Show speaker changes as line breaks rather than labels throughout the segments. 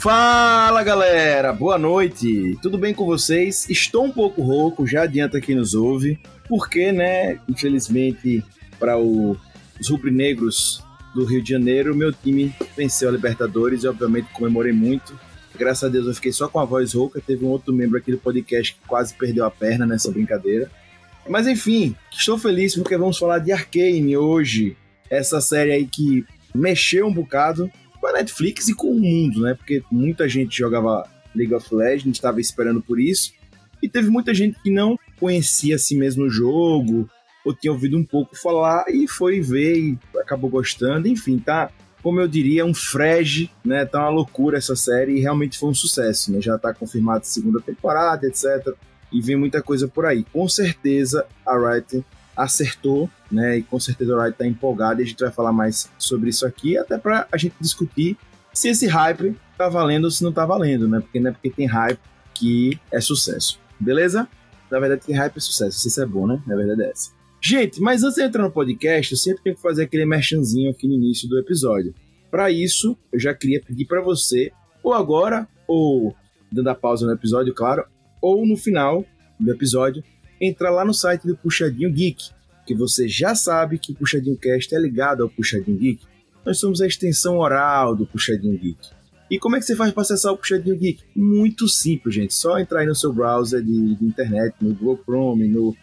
Fala galera, boa noite, tudo bem com vocês? Estou um pouco rouco, já adianta quem nos ouve, porque, né, infelizmente, para os rubro-negros do Rio de Janeiro, meu time venceu a Libertadores e, obviamente, comemorei muito. Graças a Deus eu fiquei só com a voz rouca, teve um outro membro aqui do podcast que quase perdeu a perna nessa brincadeira. Mas enfim, estou feliz porque vamos falar de Arcane hoje, essa série aí que mexeu um bocado com a Netflix e com o mundo, né? Porque muita gente jogava League of Legends, estava esperando por isso. E teve muita gente que não conhecia assim mesmo o jogo, ou tinha ouvido um pouco falar e foi ver e acabou gostando. Enfim, tá, como eu diria, um frege, né? Tá uma loucura essa série e realmente foi um sucesso, né? Já tá confirmado segunda temporada, etc. E vem muita coisa por aí. Com certeza a Riot acertou, né? E com certeza o Riot tá empolgado e a gente vai falar mais sobre isso aqui, até para a gente discutir se esse hype tá valendo ou se não tá valendo, né? Porque não é porque tem hype que é sucesso. Beleza? Na verdade, tem hype é sucesso. Isso é bom, né? Na verdade é essa. Gente, mas antes de entrar no podcast, eu sempre tenho que fazer aquele merchanzinho aqui no início do episódio. Para isso, eu já queria pedir para você, ou agora, ou dando a pausa no episódio, claro, ou no final do episódio, entrar lá no site do Puxadinho Geek, que você já sabe que o Puxadinho Cast é ligado ao Puxadinho Geek. Nós somos a extensão oral do Puxadinho Geek. E como é que você faz para acessar o Puxadinho Geek? Muito simples, gente. Só entrar aí no seu browser de, de internet, no Google Chrome, no,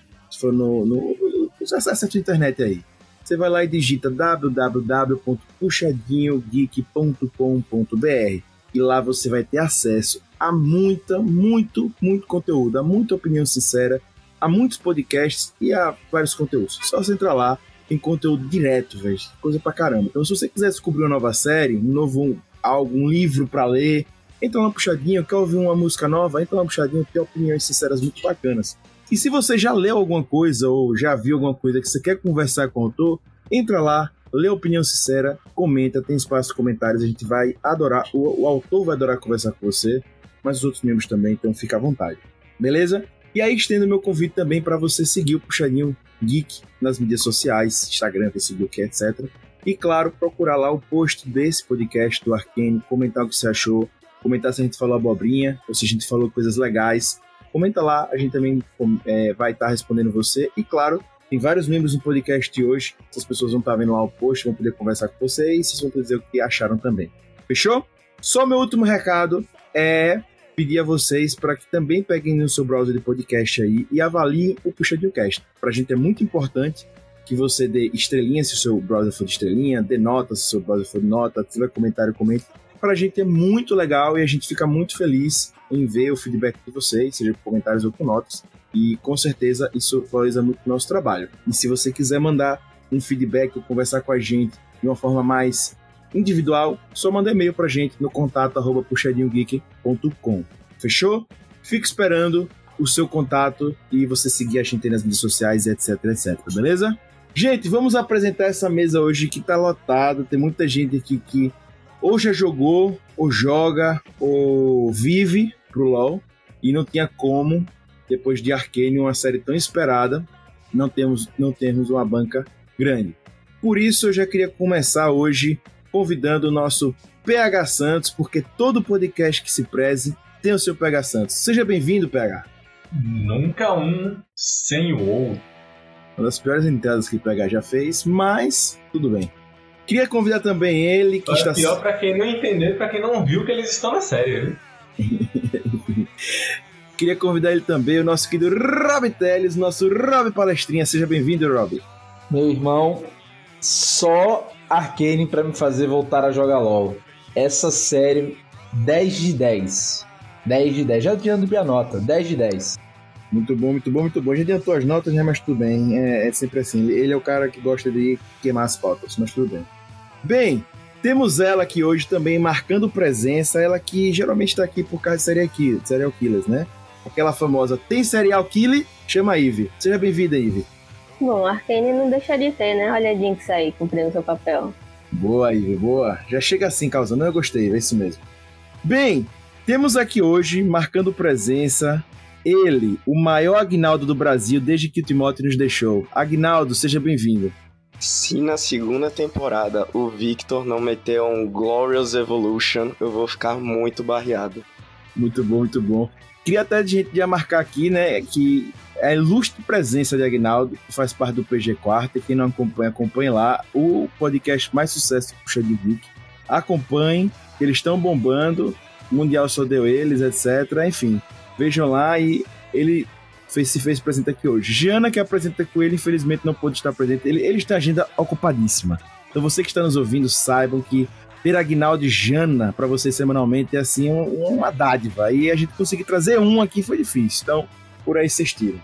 no, no, no, acessa a internet aí. Você vai lá e digita www.puxadinhogeek.com.br e lá você vai ter acesso a muita, muito, muito conteúdo, a muita opinião sincera há muitos podcasts e há vários conteúdos. Só você entrar lá, tem conteúdo direto, velho. Coisa pra caramba. Então, se você quiser descobrir uma nova série, um novo algo, um livro para ler, entra lá puxadinho, quer ouvir uma música nova, entra lá puxadinho, tem opiniões sinceras muito bacanas. E se você já leu alguma coisa ou já viu alguma coisa que você quer conversar com o autor, entra lá, lê a opinião sincera, comenta, tem espaço de comentários, a gente vai adorar, o, o autor vai adorar conversar com você, mas os outros membros também, então fica à vontade. Beleza? E aí estendo meu convite também para você seguir o Puxadinho Geek nas mídias sociais, Instagram, Facebook, etc. E claro, procurar lá o post desse podcast do Arcane, comentar o que você achou, comentar se a gente falou abobrinha ou se a gente falou coisas legais. Comenta lá, a gente também é, vai estar tá respondendo você. E claro, tem vários membros do podcast de hoje. Essas pessoas vão estar tá vendo lá o post, vão poder conversar com você e vocês vão poder dizer o que acharam também. Fechou? Só meu último recado é pedir a vocês para que também peguem no seu browser de podcast aí e avaliem o Puxadinho Cast. Para a gente é muito importante que você dê estrelinha se o seu browser for de estrelinha, dê nota se o seu browser for de nota, se tiver comentário, comente. Para a gente é muito legal e a gente fica muito feliz em ver o feedback de vocês, seja com comentários ou com notas. E com certeza isso valoriza muito o nosso trabalho. E se você quiser mandar um feedback ou conversar com a gente de uma forma mais individual, só manda e-mail pra gente no contato arroba puxadinhogeek.com. Fechou? Fico esperando o seu contato e você seguir a gente nas mídias sociais, etc, etc, beleza? Gente, vamos apresentar essa mesa hoje que tá lotada, tem muita gente aqui que ou já jogou, ou joga, ou vive pro LoL e não tinha como, depois de Arcane, uma série tão esperada, não temos, não temos uma banca grande. Por isso eu já queria começar hoje convidando o nosso PH Santos, porque todo podcast que se preze tem o seu PH Santos. Seja bem-vindo, PH.
Nunca um sem o outro.
Uma das piores entradas que o PH já fez, mas tudo bem. Queria convidar também ele que
é
está.
Pior para quem não entendeu e para quem não viu que eles estão na série,
Queria convidar ele também, o nosso querido Rob Teles, nosso Rob Palestrinha. Seja bem-vindo, Rob.
Meu irmão, só Arcane para me fazer voltar a jogar LoL. Essa série, 10 de 10. 10 de 10. Já adianto minha nota, 10 de 10.
Muito bom, muito bom, muito bom. Gente adiantou as notas, né? Mas tudo bem. É, é, sempre assim. Ele é o cara que gosta de queimar as pautas, mas tudo bem. Bem, temos ela aqui hoje também marcando presença. Ela que geralmente está aqui por causa de serial, kill, serial killers, né? Aquela famosa tem serial killer? Chama a Ivy. Seja bem-vinda, Ivy.
Bom, Arcane não deixa de ter, né? Olha a Jinx aí cumprindo seu papel.
Boa, Ivy, boa. Já chega assim, causando. Eu gostei, é isso mesmo. Bem, temos aqui hoje, marcando presença, ele, o maior Agnaldo do Brasil desde que o Timóteo nos deixou. Agnaldo, seja bem-vindo.
Se na segunda temporada o Victor não meter um Glorious Evolution, eu vou ficar muito barreado.
Muito bom, muito bom. Queria até a gente já marcar aqui, né, que a ilustre presença de Agnaldo, que faz parte do PG Quarta, e quem não acompanha, acompanhe lá o podcast mais sucesso do Puxa de Vic. Acompanhem, eles estão bombando, o Mundial só deu eles, etc. Enfim, vejam lá e ele fez, se fez presente aqui hoje. Giana, que apresenta com ele, infelizmente não pôde estar presente. Ele, ele está agenda ocupadíssima. Então você que está nos ouvindo, saibam que ter Agnaldo Jana para você semanalmente é assim um, uma dádiva. E a gente conseguir trazer um aqui foi difícil. Então, por aí vocês tiram.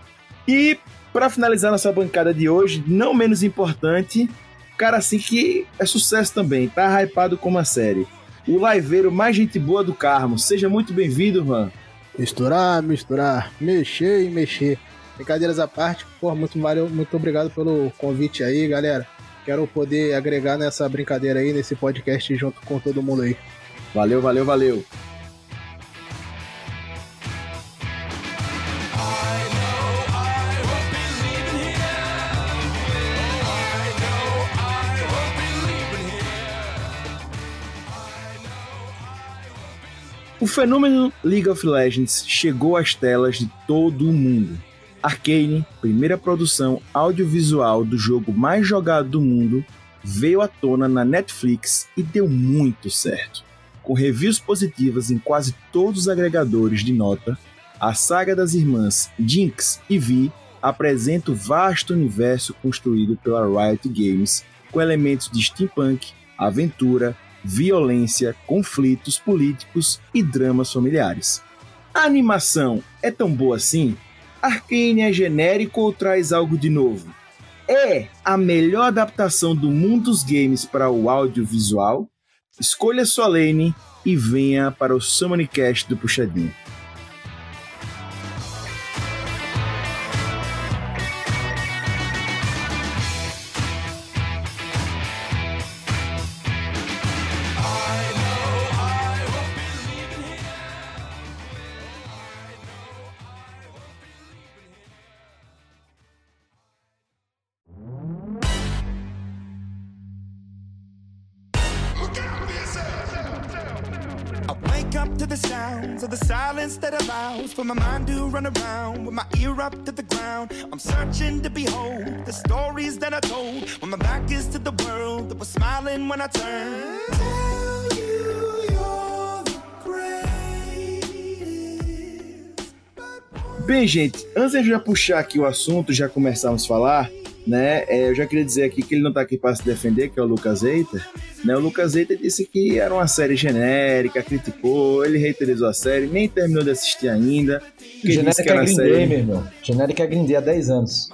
E para finalizar nossa bancada de hoje, não menos importante, cara assim que é sucesso também, tá hypado como a série. O liveiro mais gente boa do Carmo. Seja muito bem-vindo, Van.
Misturar, misturar, mexer e mexer. Brincadeiras à parte, pô, muito, valeu, muito obrigado pelo convite aí, galera. Quero poder agregar nessa brincadeira aí, nesse podcast junto com todo mundo aí.
Valeu, valeu, valeu. O fenômeno League of Legends chegou às telas de todo o mundo. Arcane, primeira produção audiovisual do jogo mais jogado do mundo, veio à tona na Netflix e deu muito certo. Com reviews positivas em quase todos os agregadores de nota, a saga das irmãs Jinx e Vi apresenta o vasto universo construído pela Riot Games, com elementos de steampunk, aventura, violência, conflitos políticos e dramas familiares. A animação é tão boa assim? Arcane é genérico ou traz algo de novo? É a melhor adaptação do mundo dos games para o audiovisual? Escolha sua lane e venha para o Summoncast do Puxadinho.
Up to the ground. I'm searching to behold the stories that I told when my back is to the world that was smiling when I turned. Tell you you're the
Bem, gente, antes de já puxar aqui o assunto, já começarmos a falar, né? É, eu já queria dizer aqui que ele não tá aqui para se defender, que é o Lucas Eiter. Né? O Lucas Eiter disse que era uma série genérica, criticou, ele reiterizou a série, nem terminou de assistir ainda.
Genérica que era é série... meu irmão. Genérica é Green há 10 anos.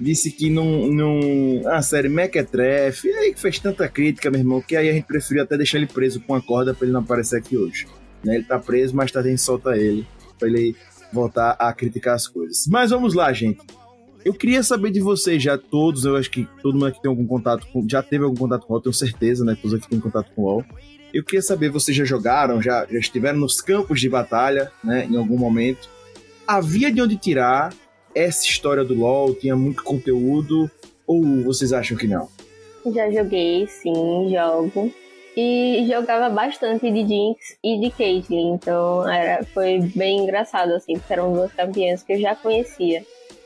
Disse que não. não a série Mequetrefe, e aí fez tanta crítica, meu irmão, que aí a gente preferiu até deixar ele preso com a corda para ele não aparecer aqui hoje. Né? Ele tá preso, mas tá a gente solta ele, para ele voltar a criticar as coisas. Mas vamos lá, gente. Eu queria saber de vocês já todos, eu acho que todo mundo aqui tem algum contato com, já teve algum contato com o UOL, tenho certeza, né? Todos aqui têm contato com o UOL. Eu queria saber, vocês já jogaram, já, já estiveram nos campos de batalha, né? Em algum momento. Havia de onde tirar essa história do LoL? Tinha muito conteúdo? Ou vocês acham que não?
Já joguei, sim, jogo. E jogava bastante de Jinx e de Caitlyn, então era, foi bem engraçado, assim, porque eram duas campeãs que eu já conhecia.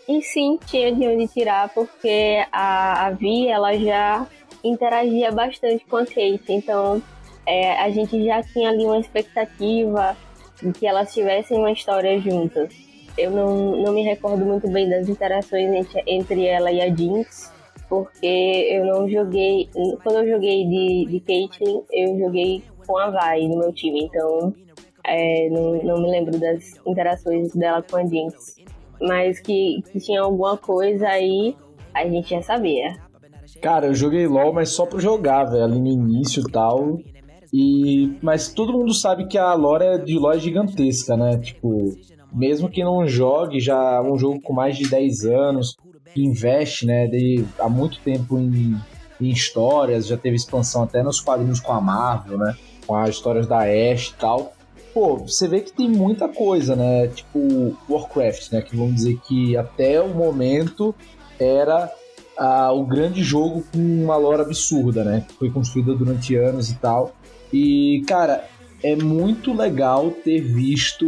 E sim, tinha de onde tirar, porque a, a Vi, ela já interagia bastante com a Kate. Então, é, a gente já tinha ali uma expectativa de que elas tivessem uma história juntas. Eu não, não me recordo muito bem das interações entre, entre ela e a Jinx, porque eu não joguei. Quando eu joguei de, de Caitlyn, eu joguei com a Vi no meu time, então é, não, não me lembro das interações dela com a Jinx mas que, que tinha alguma coisa aí, a gente já sabia.
Cara, eu joguei LOL, mas só pra jogar, velho, ali no início e tal. E... Mas todo mundo sabe que a lore de LOL é gigantesca, né? Tipo, mesmo que não jogue, já é um jogo com mais de 10 anos, investe, né, de, há muito tempo em, em histórias, já teve expansão até nos quadrinhos com a Marvel, né? Com as histórias da Ashe e tal pô, você vê que tem muita coisa, né? Tipo Warcraft, né? Que vamos dizer que até o momento era a, o grande jogo com uma lore absurda, né? Foi construída durante anos e tal. E, cara, é muito legal ter visto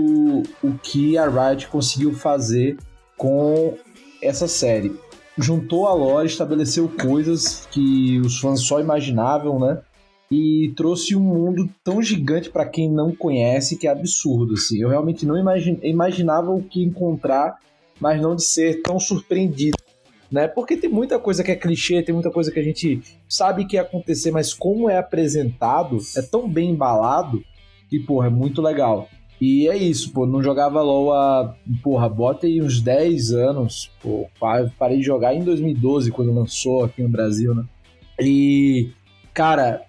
o que a Riot conseguiu fazer com essa série. Juntou a lore, estabeleceu coisas que os fãs só imaginavam, né? E trouxe um mundo tão gigante para quem não conhece que é absurdo. Assim. Eu realmente não imagine, imaginava o que encontrar, mas não de ser tão surpreendido. Né? Porque tem muita coisa que é clichê, tem muita coisa que a gente sabe que ia acontecer, mas como é apresentado, é tão bem embalado que, porra, é muito legal. E é isso, pô, não jogava LoL há, porra, bota aí uns 10 anos, pô, parei de jogar em 2012, quando lançou aqui no Brasil, né? E, cara,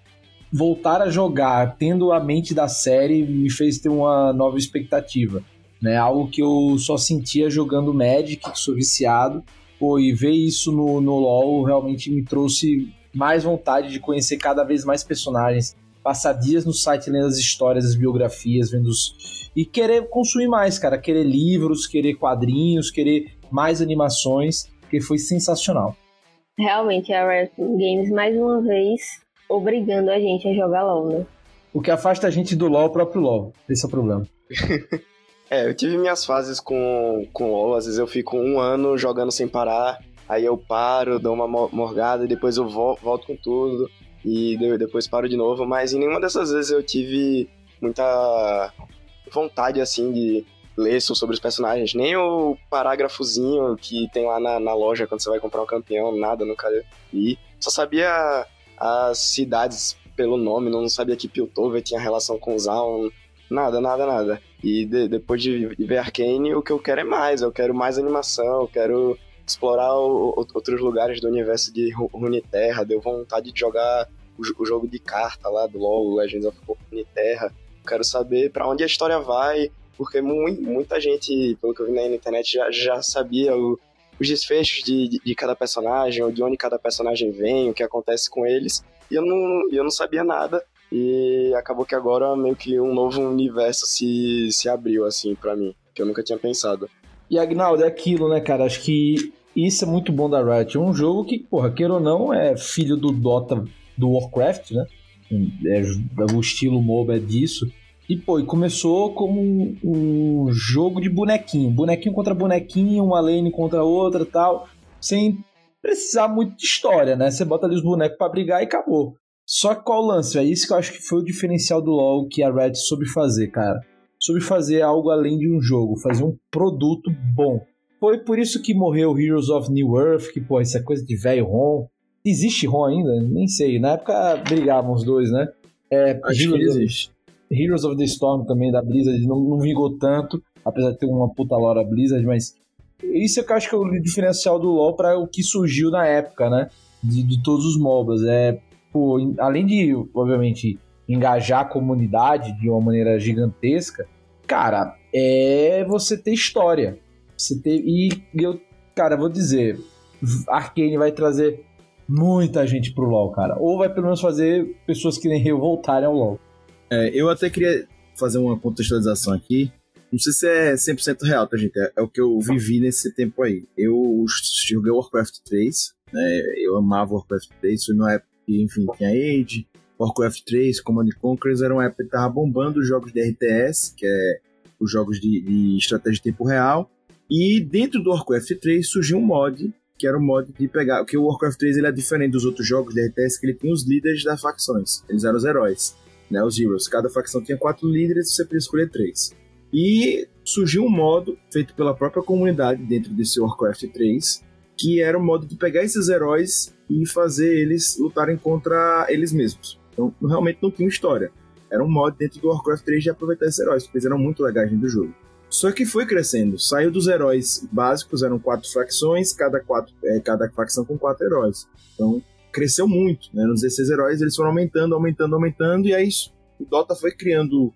voltar a jogar tendo a mente da série me fez ter uma nova expectativa. Né? Algo que eu só sentia jogando Magic, sou viciado. Pô, e ver isso no, no LoL realmente me trouxe mais vontade de conhecer cada vez mais personagens, passar dias no site lendo as histórias, as biografias, vendo os... e querer consumir mais, cara, querer livros, querer quadrinhos, querer mais animações, que foi sensacional.
Realmente, a Riot Games mais uma vez obrigando a gente a jogar LOL, né?
O que afasta a gente do LOL é o próprio LOL. Esse é o problema.
é, eu tive minhas fases com, com LOL. Às vezes eu fico um ano jogando sem parar. Aí eu paro, dou uma morgada e depois eu volto com tudo. E depois paro de novo. Mas em nenhuma dessas vezes eu tive muita vontade, assim, de ler sobre os personagens. Nem o parágrafozinho que tem lá na, na loja quando você vai comprar um campeão, nada, nunca li. Só sabia as cidades pelo nome, não sabia que Piltover tinha relação com Zaun, nada, nada, nada. E de, depois de ver Arcane, o que eu quero é mais, eu quero mais animação, eu quero explorar o, o, outros lugares do universo de Runeterra, deu vontade de jogar o, o, jogo de carta lá do LoL, Legends of Runeterra. Quero saber para onde a história vai, porque mu muita gente, pelo que eu vi na internet, já, já sabia o, os desfechos de, de, de, cada personagem, ou de onde cada personagem vem, o que acontece com eles. E eu não, eu não sabia nada. E acabou que agora meio que um novo universo se, se abriu, assim, para mim, que eu nunca tinha pensado.
E Agnaldo, é aquilo, né, cara? Acho que isso é muito bom da Riot. É um jogo que, porra, queira ou não, é filho do Dota, do Warcraft, né? É, o estilo MOBA é disso. E, pô, e começou como um, um, jogo de bonequinho. Bonequinho contra bonequinho, uma lane contra outra tal. Sem precisar muito de história, né? Você bota ali os bonecos para brigar e acabou. Só que qual o lance? É isso que eu acho que foi o diferencial do LoL que a Red soube fazer, cara. Soube fazer algo além de um jogo, fazer um produto bom. Foi por isso que morreu Heroes of New Earth, que, pô, isso é coisa de velho ROM. Existe ROM ainda? Nem sei. Na época brigavam os dois, né?
É, acho que existe.
Heroes of the Storm também da Blizzard não, não vingou tanto, apesar de ter uma puta lora Blizzard, mas isso é que eu acho que é o diferencial do LoL para o que surgiu na época, né? De, de todos os MOBAs. É, pô, além de, obviamente, engajar a comunidade de uma maneira gigantesca, cara, é você ter história. Você ter. E eu, cara, vou dizer, Arkane vai trazer muita gente pro LoL, cara. Ou vai pelo menos fazer pessoas que nem eu voltarem ao LoL.
É, eu até queria fazer uma contextualização aqui. Não sei se é 100% real, tá, gente? É, é, o que eu vivi nesse tempo aí. Eu joguei Warcraft 3, né? Eu amava Warcraft 3. Foi numa época que, enfim, tinha Age, Warcraft 3, Command Conquer. Era uma época que tava bombando os jogos de RTS, que é os jogos de, de estratégia de tempo real. E dentro do Warcraft 3 surgiu um mod que era o mod de pegar. Porque o Warcraft 3 ele é diferente dos outros jogos de RTS, que ele tinha os líderes das facções. Eles eram os heróis né, os Heroes. Cada facção tinha quatro líderes, você podia escolher três. E surgiu um modo feito pela própria comunidade dentro desse Warcraft 3, que era o modo de pegar esses heróis e fazer eles lutarem contra eles mesmos. Então, realmente não tinha história. Era um modo dentro do Warcraft 3 de aproveitar esses heróis, porque eles eram muito legais dentro do jogo. Só que foi crescendo. Saiu dos heróis básicos, eram quatro facções, cada, quatro, é, cada facção com quatro heróis. Então, cresceu muito, né? Nos 16 heróis eles foram aumentando, aumentando, aumentando, e aí o Dota foi criando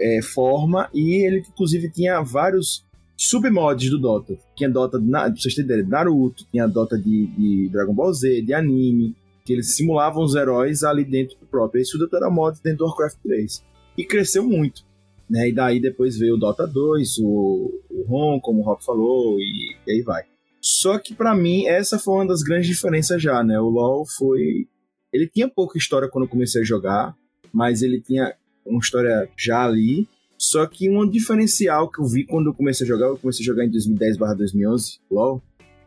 é, forma e ele inclusive tinha vários submods do Dota. Tinha Dota, pra vocês terem ideia, de Naruto, tinha Dota de, de, Dragon Ball Z, de anime, que eles simulavam os heróis ali dentro do próprio. Isso tudo era mod dentro do Warcraft 3. E cresceu muito. Né? E daí depois veio o Dota 2, o, o ROM, como o Rock falou, e, e aí vai. Só que para mim essa foi uma das grandes diferenças já, né? O LoL foi ele tinha pouca história quando eu comecei a jogar, mas ele tinha uma história já ali. Só que um diferencial que eu vi quando eu comecei a jogar, eu comecei a jogar em 2010/2011, LoL,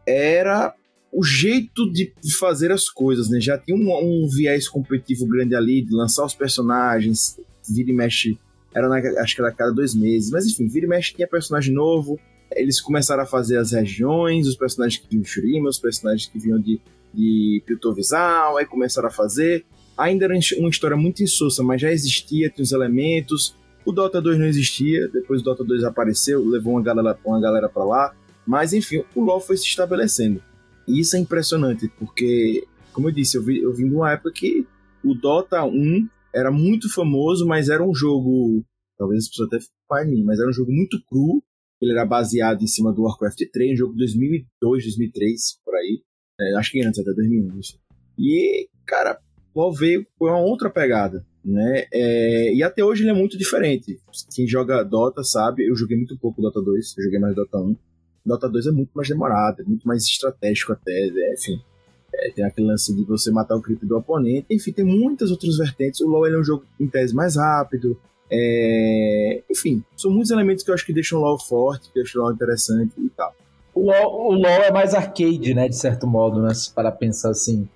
era o jeito de fazer as coisas, né? Já tinha um, um viés competitivo grande ali, de lançar os personagens, vira e mexe, era na, acho que era a cada dois meses, mas enfim, vira e mexe tinha personagem novo, eles começaram a fazer as regiões, os personagens que vinham de Shurima, os personagens que vinham de, de Piltovisal, aí começaram a fazer. Ainda era uma história muito insossa, mas já existia, tinha os elementos. O Dota 2 não existia, depois o Dota 2 apareceu, levou uma galera, uma galera para lá. Mas enfim, o LoL foi se estabelecendo. E isso é impressionante, porque, como eu disse, eu, vi, eu vim de uma época que o Dota 1 era muito famoso, mas era um jogo. Talvez as pessoas até fiquem mas era um jogo muito cru. Ele era baseado em cima do Warcraft 3, um jogo de 2002, 2003, por aí. É, acho que antes, até 2001. Isso. E, cara, LoL veio com uma outra pegada. Né? É, e até hoje ele é muito diferente. Quem joga Dota sabe, eu joguei muito pouco Dota 2, eu joguei mais Dota 1. Dota 2 é muito mais demorado, é muito mais estratégico até, é, enfim. É, tem aquele lance de você matar o creep do oponente, enfim, tem muitas outras vertentes. O LoL é um jogo em tese mais rápido, é... enfim, são muitos elementos que eu acho que deixam o LoL forte, que deixam o LoL interessante e tal.
O LoL, o LoL é mais arcade, né, de certo modo, né, para pensar assim,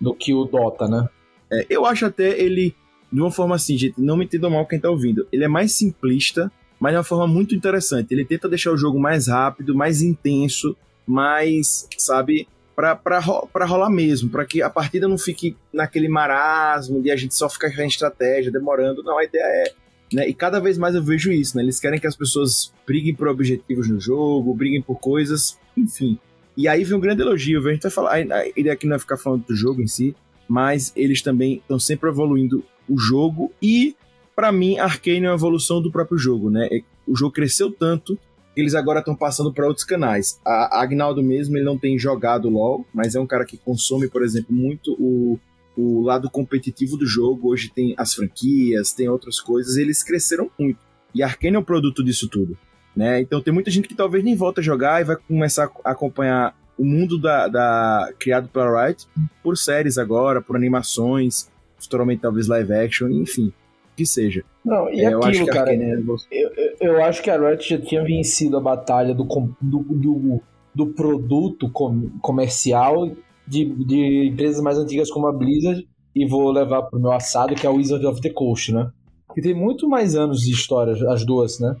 do que o Dota, né?
É, eu acho até ele, de uma forma assim, gente, não me entendam mal quem tá ouvindo, ele é mais simplista, mas de uma forma muito interessante. Ele tenta deixar o jogo mais rápido, mais intenso, mais, sabe, pra, pra, pra rolar mesmo, para que a partida não fique naquele marasmo de a gente só ficar em estratégia, demorando. Não, a ideia é. Né? E cada vez mais eu vejo isso, né? Eles querem que as pessoas briguem por objetivos no jogo, briguem por coisas, enfim. E aí vem um grande elogio, a gente vai falar, ideia aqui não é ficar falando do jogo em si, mas eles também estão sempre evoluindo o jogo e para mim, Arcane é uma evolução do próprio jogo, né? O jogo cresceu tanto que eles agora estão passando para outros canais. A Agnaldo mesmo, ele não tem jogado LoL, mas é um cara que consome, por exemplo, muito o, o lado competitivo do jogo. Hoje tem as franquias, tem outras coisas, eles cresceram muito. E Arcane é um produto disso tudo, né? Então tem muita gente que talvez nem volta a jogar e vai começar a acompanhar o mundo da, da criado pela Riot por séries agora, por animações, futuramente talvez live action, enfim que seja.
Não, e é, aquilo, cara, é eu, eu, eu, acho que a Riot já tinha vencido a batalha do, do, do, do produto com, comercial de, de empresas mais antigas como a Blizzard e vou levar pro meu assado, que é o Wizard of the Coast, né? Que tem muito mais anos de história, as duas, né?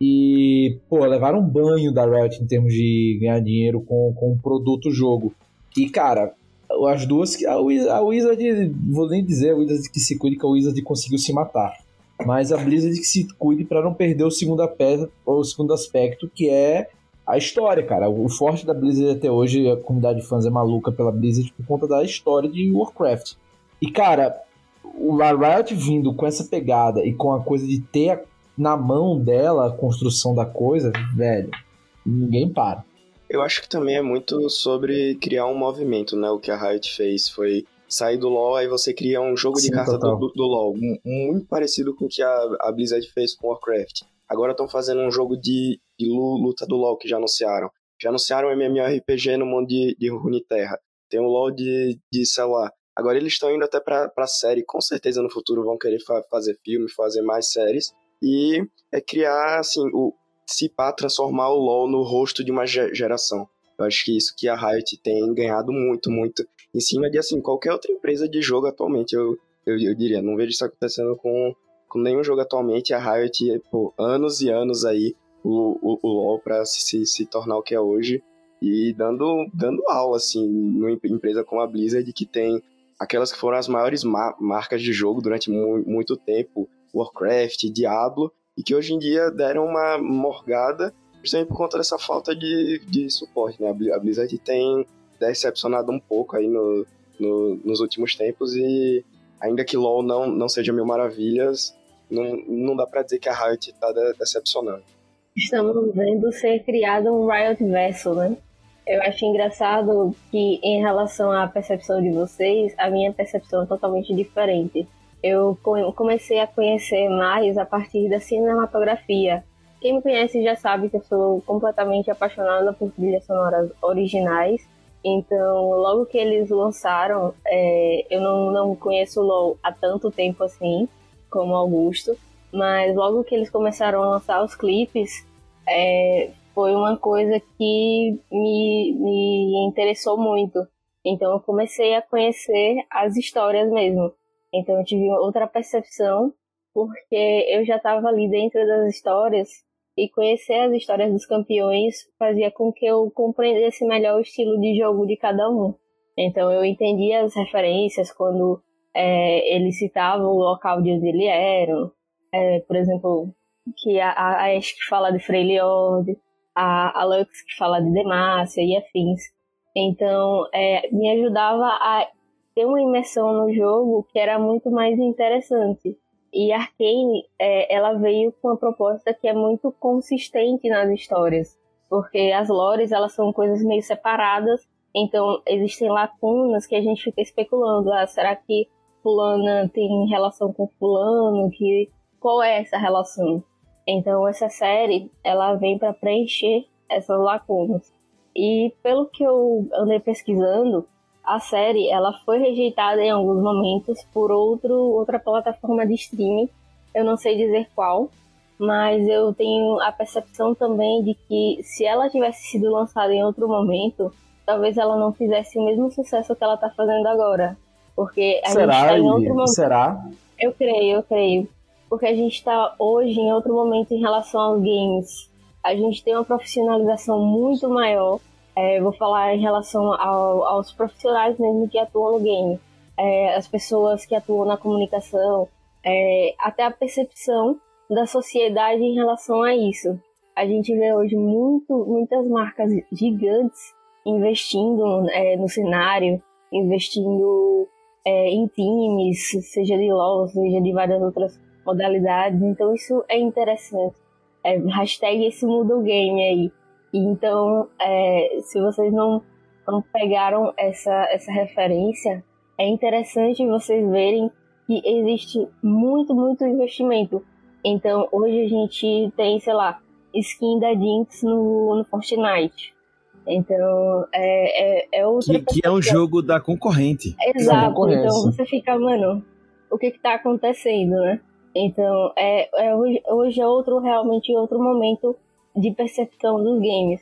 E, pô, levaram um banho da Riot em termos de ganhar dinheiro com, com o produto jogo. E, cara, as duas. A, a Wizard, vou nem dizer a Wizard que se cuide, que a Wizard conseguiu se matar. Mas a Blizzard que se cuide para não perder o segundo, o segundo aspecto, que é a história, cara. O forte da Blizzard até hoje, a comunidade de fãs é maluca pela Blizzard por conta da história de Warcraft. E, cara, o Riot vindo com essa pegada e com a coisa de ter na mão dela a construção da coisa, velho, ninguém para.
Eu acho que também é muito sobre criar um movimento, né? O que a Riot fez foi sair do LoL, aí você cria um jogo Sim, de carta do, do, LoL, muito parecido com o que a, a Blizzard fez com Warcraft. Agora estão fazendo um jogo de, de, luta do LoL que já anunciaram. Já anunciaram MMORPG no mundo de, de Runeterra. Tem o LoL de, de celular. Agora eles estão indo até pra, pra série. Com certeza no futuro vão querer fa fazer filme, fazer mais séries. E é criar, assim, o, se pá, transformar o LoL no rosto de uma geração. Eu acho que isso que a Riot tem ganhado muito, muito em cima de, assim, qualquer outra empresa de jogo atualmente, eu, eu, eu diria. Não vejo isso acontecendo com, com nenhum jogo atualmente. A Riot, por anos e anos aí, o, o, o LoL se, se, se tornar o que é hoje e dando, dando aula, assim, numa empresa como a Blizzard, que tem aquelas que foram as maiores ma marcas de jogo durante mu muito tempo, Warcraft, Diablo, e que hoje em dia deram uma morgada justamente por conta dessa falta de, de suporte, né? A Blizzard tem decepcionado um pouco aí no, no, nos últimos tempos e ainda que LoL não, não seja mil maravilhas, não, não dá para dizer que a Riot tá de, decepcionando.
Estamos vendo ser criado um Riot Verso, né? Eu acho engraçado que em relação à percepção de vocês, a minha percepção é totalmente diferente eu comecei a conhecer mais a partir da cinematografia. quem me conhece já sabe que eu sou completamente apaixonada por trilhas sonoras originais. Então, logo que eles lançaram, é, eu não, não conheço o LoL há tanto tempo assim, como Augusto, mas logo que eles começaram a lançar os clipes, é, foi uma coisa que me, me interessou muito. Então, eu comecei a conhecer as histórias mesmo. Então, eu tive outra percepção, porque eu já estava ali dentro das histórias e conhecer as histórias dos campeões fazia com que eu compreendesse melhor o estilo de jogo de cada um. Então eu entendia as referências quando é, eles citavam o local de onde eles eram. É, por exemplo, que a, a Ashe que fala de Freljord, a, a Lux que fala de Demacia e afins. Então é, me ajudava a ter uma imersão no jogo que era muito mais interessante. E Arkane, é, ela veio com uma proposta que é muito consistente nas histórias, porque as lores elas são coisas meio separadas, então existem lacunas que a gente fica especulando, ah, será que fulana tem relação com fulano, que qual é essa relação? Então essa série, ela vem para preencher essas lacunas. E pelo que eu andei pesquisando, a série ela foi rejeitada em alguns momentos por outro, outra plataforma de streaming. Eu não sei dizer qual, mas eu tenho a percepção também de que se ela tivesse sido lançada em outro momento, talvez ela não fizesse o mesmo sucesso que ela está fazendo agora. Porque a
Será,
gente está em outro momento.
Será?
Eu creio, eu creio. Porque a gente está hoje em outro momento em relação aos games. A gente tem uma profissionalização muito maior é, vou falar em relação ao, aos profissionais mesmo que atuam no game, é, as pessoas que atuam na comunicação, é, até a percepção da sociedade em relação a isso. A gente vê hoje muito, muitas marcas gigantes investindo é, no cenário, investindo é, em times, seja de LoL, seja de várias outras modalidades. Então isso é interessante. É, hashtag esse muda o game aí. Então, é, se vocês não, não pegaram essa, essa referência, é interessante vocês verem que existe muito, muito investimento. Então, hoje a gente tem, sei lá, skin da Jinx no, no Fortnite. Então, é, é, é outra
que, que é um jogo da concorrente.
Exato. Então, você fica, mano, o que que tá acontecendo, né? Então, é, é, hoje é outro, realmente outro momento de percepção dos games.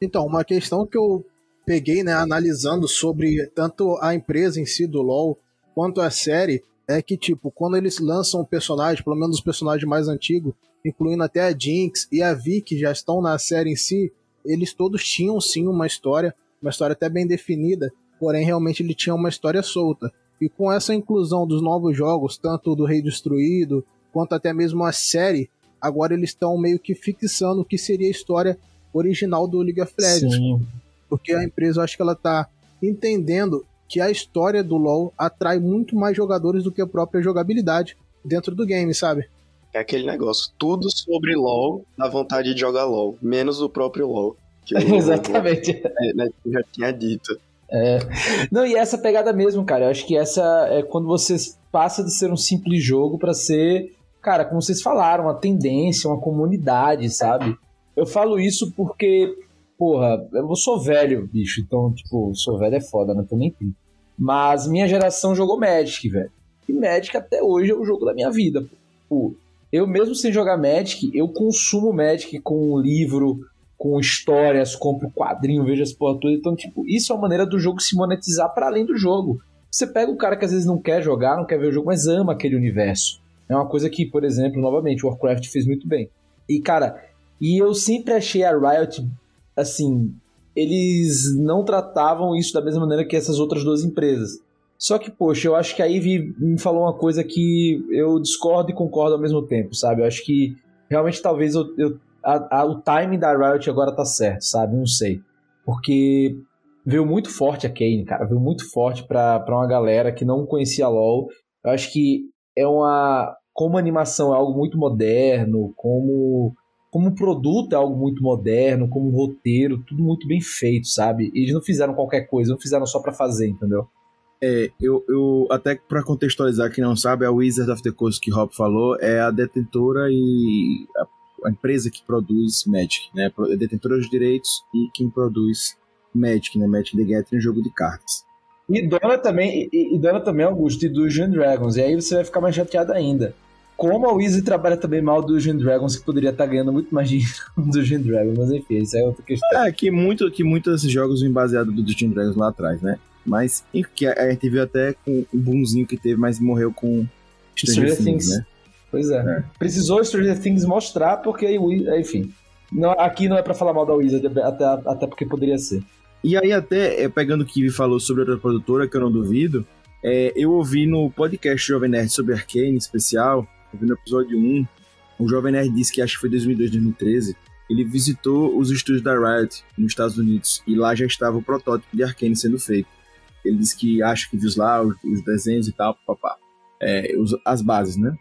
Então, uma questão que eu peguei, né, analisando sobre tanto a empresa em si do LoL quanto a série, é que, tipo, quando eles lançam um personagem, pelo menos os personagens mais antigos, incluindo até a Jinx e a Vi, que já estão na série em si, eles todos tinham sim uma história, uma história até bem definida, porém realmente ele tinha uma história solta. E com essa inclusão dos novos jogos, tanto do Rei Destruído, quanto até mesmo a série, agora eles estão meio que fixando o que seria a história original do League of Legends. Sim. Porque a empresa, eu acho que ela tá entendendo que a história do LoL atrai muito mais jogadores do que a própria jogabilidade dentro do game, sabe?
É aquele negócio, tudo sobre LoL dá vontade de jogar LoL, menos o próprio LoL.
Que eu, Exatamente.
Eu, eu já tinha dito.
É. Não, e essa pegada mesmo, cara. Eu acho que essa é quando você passa de ser um simples jogo para ser cara, como vocês falaram, uma tendência, uma comunidade, sabe? Eu falo isso porque, porra, eu sou velho, bicho, então, tipo, sou velho é foda, não tô nem. Mas minha geração jogou Magic, velho. E Magic até hoje é o jogo da minha vida. Pô, eu mesmo sem jogar Magic, eu consumo Magic com um livro, com histórias, compro quadrinho, vejo as porra toda. Então, tipo, isso é uma maneira do jogo se monetizar para além do jogo. Você pega o cara que às vezes não quer jogar, não quer ver o jogo, mas ama aquele universo. É uma coisa que, por exemplo, novamente, Warcraft fez muito bem. E, cara, e eu sempre achei a Riot, assim, eles não tratavam isso da mesma maneira que essas outras duas empresas. Só que, poxa, eu acho que a Ivy me falou uma coisa que eu discordo e concordo ao mesmo tempo, sabe? Eu acho que realmente talvez eu, eu a, a, o timing da Riot agora tá certo, sabe? Não sei. Porque veio muito forte a Kane, cara. Veio muito forte pra, pra uma galera que não conhecia LoL. Eu acho que é uma. Como animação é algo muito moderno, como como produto é algo muito moderno, como roteiro, tudo muito bem feito, sabe? Eles não fizeram qualquer coisa, não fizeram só para fazer, entendeu?
É, eu, eu até para contextualizar quem não sabe, a Wizard of the Coast que Rob falou é a detentora e a a empresa que produz Magic, né? É detentora dos direitos e quem produz Magic, né? Magic the Gathering, jogo de cartas.
E dona também, e, e dona também Augusto de Dungeons Dragons. E aí você vai ficar mais chateado ainda. Como a Wizard trabalha também mal do Dungeons Dragons, que poderia estar ganhando muito mais dinheiro do Dungeons Dragons, mas enfim, isso é outra questão.
É, que, muito, que muitos desses jogos vêm baseados do Dungeons Dragons lá atrás, né? Mas que a gente viu até com o boomzinho que teve, mas morreu com Stranger, Stranger Things, Things, né?
Pois é. é. Precisou Stranger Things mostrar, porque, enfim. Não, aqui não é para falar mal da Wizard, até, até porque poderia ser.
E aí, até é, pegando o que Kiwi falou sobre outra produtora, que eu não duvido, é, eu ouvi no podcast Jovem Nerd sobre Arkane especial, ouvi no episódio 1, o Jovem Nerd disse que acho que foi 2002, 2013, ele visitou os estúdios da Riot nos Estados Unidos e lá já estava o protótipo de Arkane sendo feito. Ele disse que acha que viu lá os, os desenhos e tal, papá. É, os, as bases, né?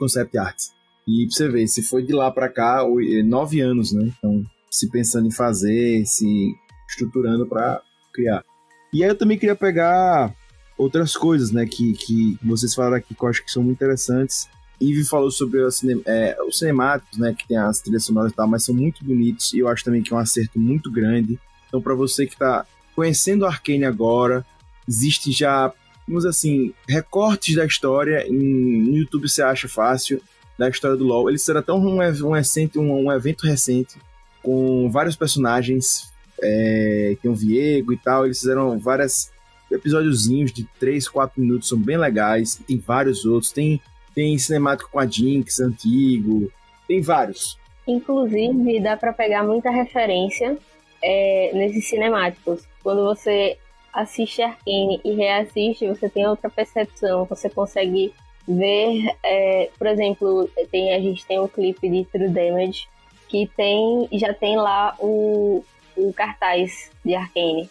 Os concept arts. E pra você ver, se foi de lá para cá, nove anos, né? Então, se pensando em fazer, se estruturando para criar. E aí eu também queria pegar outras coisas, né, que, que vocês falaram aqui que eu acho que são muito interessantes. Eve falou sobre cine, é, os cinemáticos, né, que tem as trilhas sonoras e tal, mas são muito bonitos e eu acho também que é um acerto muito grande. Então, para você que está conhecendo Arkane agora, existe já, vamos assim, recortes da história em, no YouTube você acha fácil da história do LoL. Ele será tão um, um, recente, um, um evento recente com vários personagens é, tem o Viego e tal, eles fizeram vários episódiozinhos de 3, 4 minutos, são bem legais, tem vários outros, tem, tem cinemático com a Jinx antigo, tem vários.
Inclusive, dá para pegar muita referência é, nesses cinemáticos. Quando você assiste Arkane e reassiste, você tem outra percepção, você consegue ver, é, por exemplo, tem, a gente tem um clipe de True Damage, que tem, já tem lá o, o cartaz de Arkane.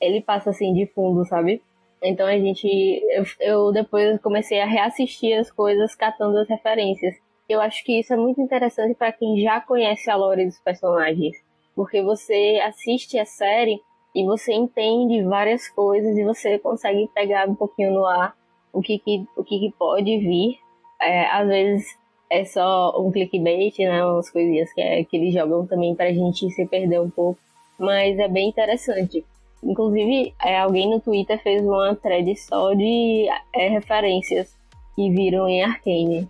Ele passa assim de fundo, sabe? Então a gente. Eu, eu, depois comecei a reassistir as coisas catando as referências. Eu acho que isso é muito interessante para quem já conhece a lore dos personagens. Porque você assiste a série e você entende várias coisas e você consegue pegar um pouquinho no ar o que, que, o que, que pode vir. É, às vezes é só um clickbait, né? Umas coisinhas que, é, que eles jogam também pra gente se perder um pouco mas é bem interessante. Inclusive, é, alguém no Twitter fez uma thread só de é, referências que viram em Arcane.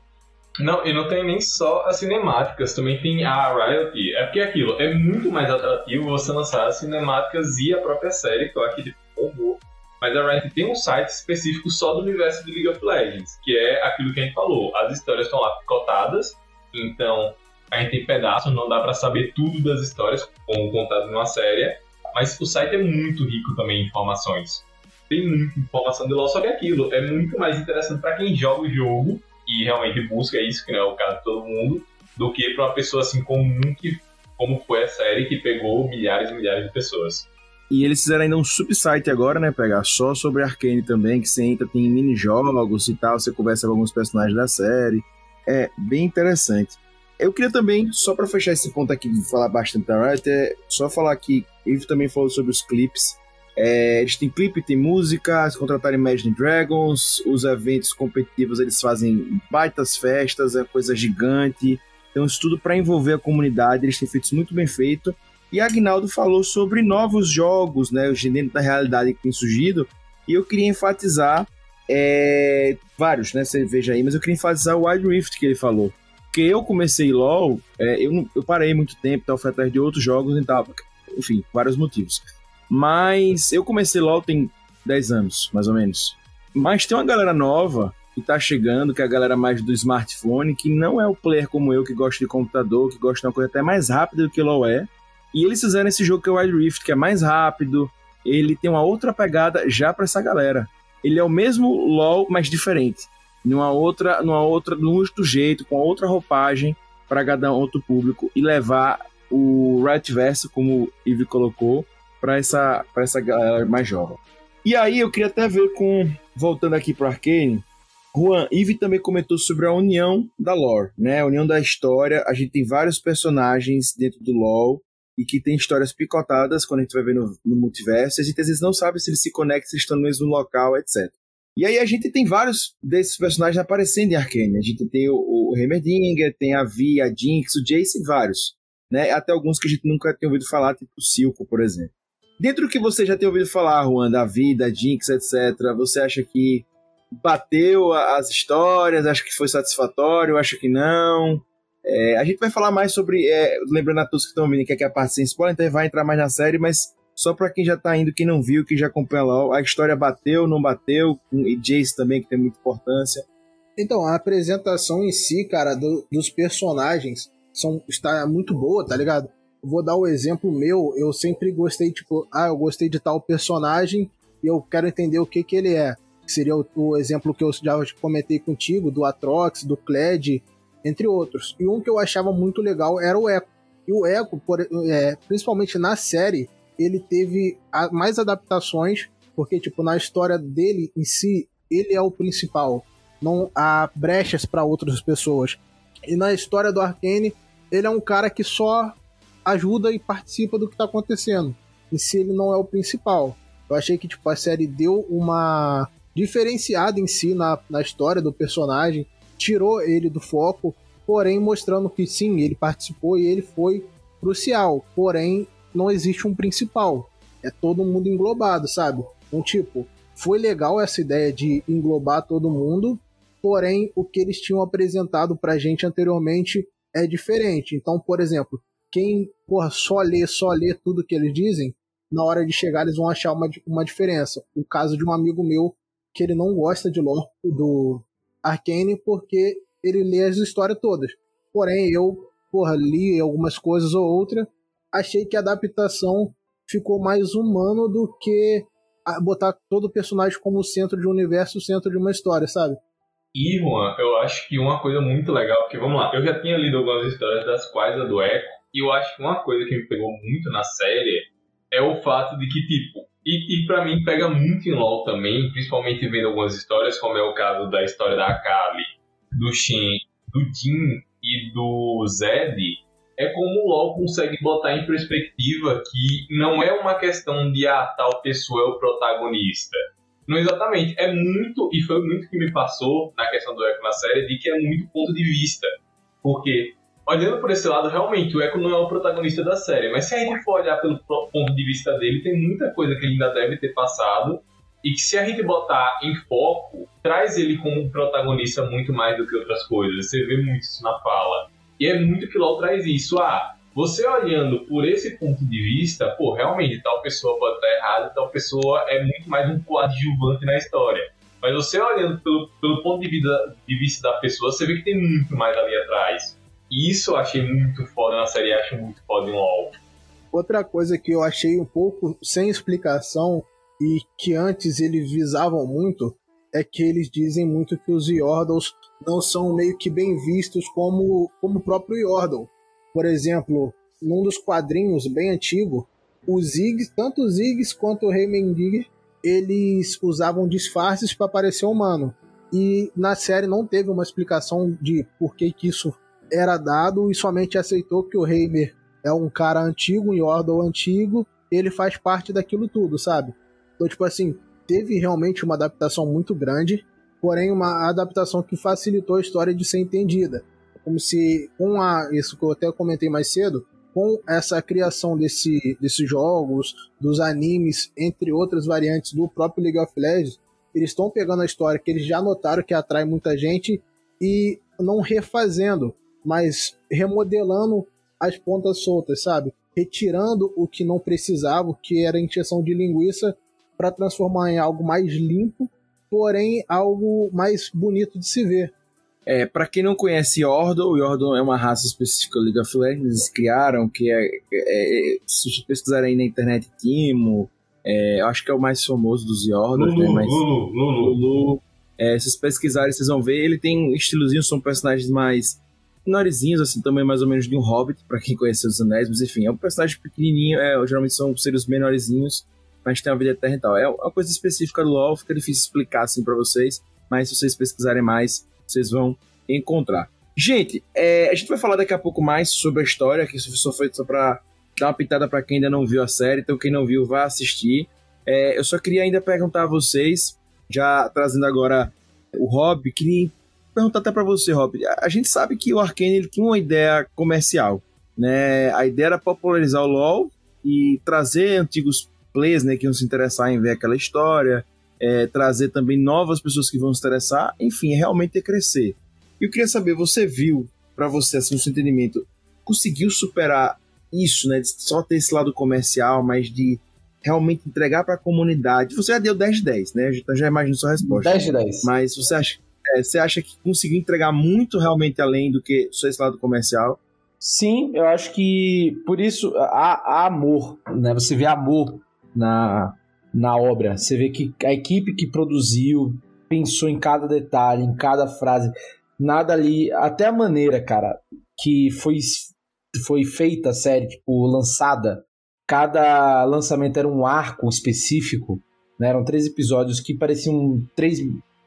Não, e não tem nem só as cinemáticas, também tem a Riot. É porque é aquilo, é muito mais atrativo você lançar as cinemáticas e a própria série, que eu acho que bombou. Mas a Riot tem um site específico só do universo de League of Legends, que é aquilo que a gente falou. As histórias estão lá picotadas, então a gente tem pedaços, não dá para saber tudo das histórias, como contado numa série, mas o site é muito rico também em informações. Tem muita informação de LoL, só que aquilo é muito mais interessante para quem joga o jogo e realmente busca isso, que não é o caso de todo mundo, do que para uma pessoa assim comum que, como foi a série, que pegou milhares e milhares de pessoas.
E eles fizeram ainda um subsite agora, né? Pegar só sobre Arkane também, que você entra, tem mini-jogos e tal, você conversa com alguns personagens da série. É bem interessante. Eu queria também, só para fechar esse ponto aqui, falar bastante da Riot, é só falar que ele também falou sobre os clipes. É, eles têm clipe, tem música, se contratarem Imagine Dragons, os eventos competitivos eles fazem baitas festas, é coisa gigante. Tem um estudo para envolver a comunidade, eles têm feito isso muito bem feito. E Agnaldo falou sobre novos jogos, né, dentro da realidade que tem surgido. E eu queria enfatizar é, vários, né, você veja aí, mas eu queria enfatizar o Wild Rift que ele falou porque eu comecei LoL, é, eu, eu parei muito tempo, então fui atrás de outros jogos e tal. Enfim, vários motivos. Mas eu comecei LoL tem 10 anos, mais ou menos. Mas tem uma galera nova que tá chegando, que é a galera mais do smartphone, que não é o player como eu, que gosta de computador, que gosta de uma coisa até mais rápida do que LoL é. E eles fizeram esse jogo que é o Wild Rift, que é mais rápido, ele tem uma outra pegada já para essa galera. Ele é o mesmo LoL, mas diferente numa outra, numa outra, num outro jeito, com outra roupagem para agradar outro público e levar o Riot Verso, como o Eve colocou, para essa, essa galera mais jovem. E aí eu queria até ver com, voltando aqui para Arcane, Juan, Eve também comentou sobre a união da lore, né? A união da história. A gente tem vários personagens dentro do LoL e que tem histórias picotadas quando a gente vai ver no, no multiverso. A gente às vezes não sabe se eles se conectam, se estão no mesmo local, etc. E aí a gente tem vários desses personagens aparecendo em Arcane. A gente tem o, o tem a Vi, a Jinx, o Jace e vários. Né? Até alguns que a gente nunca tinha ouvido falar, tipo o Silco, por exemplo. Dentro do que você já tem ouvido falar, Juan, da vida, Jinx, etc., você acha que bateu as histórias? Acha que foi satisfatório? Acha que não? É, a gente vai falar mais sobre. É, lembrando a todos que estão ouvindo que aqui é a parte sem spoiler, então vai entrar mais na série, mas só para quem já tá indo, quem não viu, que já acompanha lá, a história bateu, não bateu, e Jace também, que tem muita importância.
Então, a apresentação em si, cara, do, dos personagens são, está muito boa, tá ligado? Vou dar o um exemplo meu, eu sempre gostei, tipo, ah, eu gostei de tal personagem e eu quero entender o que que ele é. Seria o, o exemplo que eu já comentei contigo, do Atrox, do Kled, entre outros. E um que eu achava muito legal era o Echo. E o Echo, por, é, principalmente na série, ele teve mais adaptações, porque, tipo, na história dele em si, ele é o principal. Não há brechas para outras pessoas. E na história do Arcane, ele é um cara que só ajuda e participa do que tá acontecendo. E se ele não é o principal. Eu achei que, tipo, a série deu uma diferenciada em si na, na história do personagem, tirou ele do foco, porém mostrando que sim, ele participou e ele foi crucial. Porém, não existe um principal. É todo mundo englobado, sabe? Então, tipo, foi legal essa ideia de englobar todo mundo, porém, o que eles tinham apresentado pra gente anteriormente é diferente. Então, por exemplo, quem porra, só lê, só lê tudo que eles dizem, na hora de chegar eles vão achar uma, uma diferença. O caso de um amigo meu que ele não gosta de lore do Arcane porque ele lê as histórias todas. Porém, eu, porra, li algumas coisas ou outra achei que a adaptação ficou mais humano do que botar todo personagem como centro de um universo, centro de uma história, sabe?
E, Juan, eu acho que uma coisa muito legal, porque vamos lá, eu já tinha lido algumas histórias das quais a do Echo, e eu acho que uma coisa que me pegou muito na série é o fato de que, tipo, e, e para mim pega muito em LoL também, principalmente vendo algumas histórias, como é o caso da história da Akali, do Shin, do Jin e do Zed, é como o LoL consegue botar em perspectiva que não é uma questão de ah, tal pessoa é o protagonista. Não exatamente. É muito, e foi muito que me passou na questão do Echo na série, de que é muito ponto de vista. Porque, olhando por esse lado, realmente o Echo não é o protagonista da série. Mas se a gente for olhar pelo ponto de vista dele, tem muita coisa que ele ainda deve ter passado. E que se a gente botar em foco, traz ele como protagonista muito mais do que outras coisas. Você vê muito isso na fala. E é muito que LoL traz isso. Ah, você olhando por esse ponto de vista, pô, realmente tal pessoa pode estar errada, tal pessoa é muito mais um coadjuvante na história. Mas você olhando pelo, pelo ponto de, vida, de vista da pessoa, você vê que tem muito mais ali atrás. E isso eu achei muito foda na série, acho muito foda em LoL.
Outra coisa que eu achei um pouco sem explicação e que antes eles visavam muito é que eles dizem muito que os Yordles não são meio que bem vistos como, como o próprio Yordle. Por exemplo, num dos quadrinhos bem antigo, os Ziggs, tanto os Ziggs quanto o Heimendinger, eles usavam disfarces para parecer humano. E na série não teve uma explicação de por que, que isso era dado e somente aceitou que o Heimer é um cara antigo, um Yordle antigo, ele faz parte daquilo tudo, sabe? Então, tipo assim, teve realmente uma adaptação muito grande porém uma adaptação que facilitou a história de ser entendida. Como se, com a, isso que eu até comentei mais cedo, com essa criação desse, desses jogos, dos animes, entre outras variantes do próprio League of Legends, eles estão pegando a história que eles já notaram que atrai muita gente e não refazendo, mas remodelando as pontas soltas, sabe? Retirando o que não precisava, o que era injeção de linguiça, para transformar em algo mais limpo porém algo mais bonito de se ver.
É, para quem não conhece Yordle, Yordle é uma raça específica do League of Legends, eles criaram, que é, é, é se vocês pesquisarem aí na internet, Timo, é, eu acho que é o mais famoso dos Yordles,
Lulu,
né? Mas,
Lulu, Lulu.
Lulu. É, se vocês pesquisarem, vocês vão ver, ele tem estilozinhos, são personagens mais menorzinhos, assim, também mais ou menos de um Hobbit, para quem conhece os Anéis, mas enfim, é um personagem pequenininho, é, geralmente são seres menorzinhos, mas tem uma vida eterna e tal. É uma coisa específica do LoL, fica difícil explicar assim para vocês, mas se vocês pesquisarem mais, vocês vão encontrar. Gente, é, a gente vai falar daqui a pouco mais sobre a história, que isso só foi só pra dar uma pitada para quem ainda não viu a série, então quem não viu, vá assistir. É, eu só queria ainda perguntar a vocês Já trazendo agora o queria perguntar até para você, Rob. A gente sabe que o Arkane ele tinha uma ideia comercial, né? A ideia era popularizar o LoL e trazer antigos players, né, que iam se interessar em ver aquela história, é, trazer também novas pessoas que vão se interessar, enfim, é realmente crescer. E eu queria saber, você viu, para você, assim, o seu entendimento, conseguiu superar isso, né, de só ter esse lado comercial, mas de realmente entregar para a comunidade. Você já deu 10 de 10, né? Eu já imagino sua resposta.
10 de 10.
Mas você acha, é, você acha que conseguiu entregar muito realmente além do que só esse lado comercial?
Sim, eu acho que por isso há, há amor, né? Você vê amor na, na obra. Você vê que a equipe que produziu pensou em cada detalhe, em cada frase, nada ali, até a maneira, cara, que foi foi feita a série, tipo, lançada, cada lançamento era um arco específico, né? Eram três episódios que pareciam três.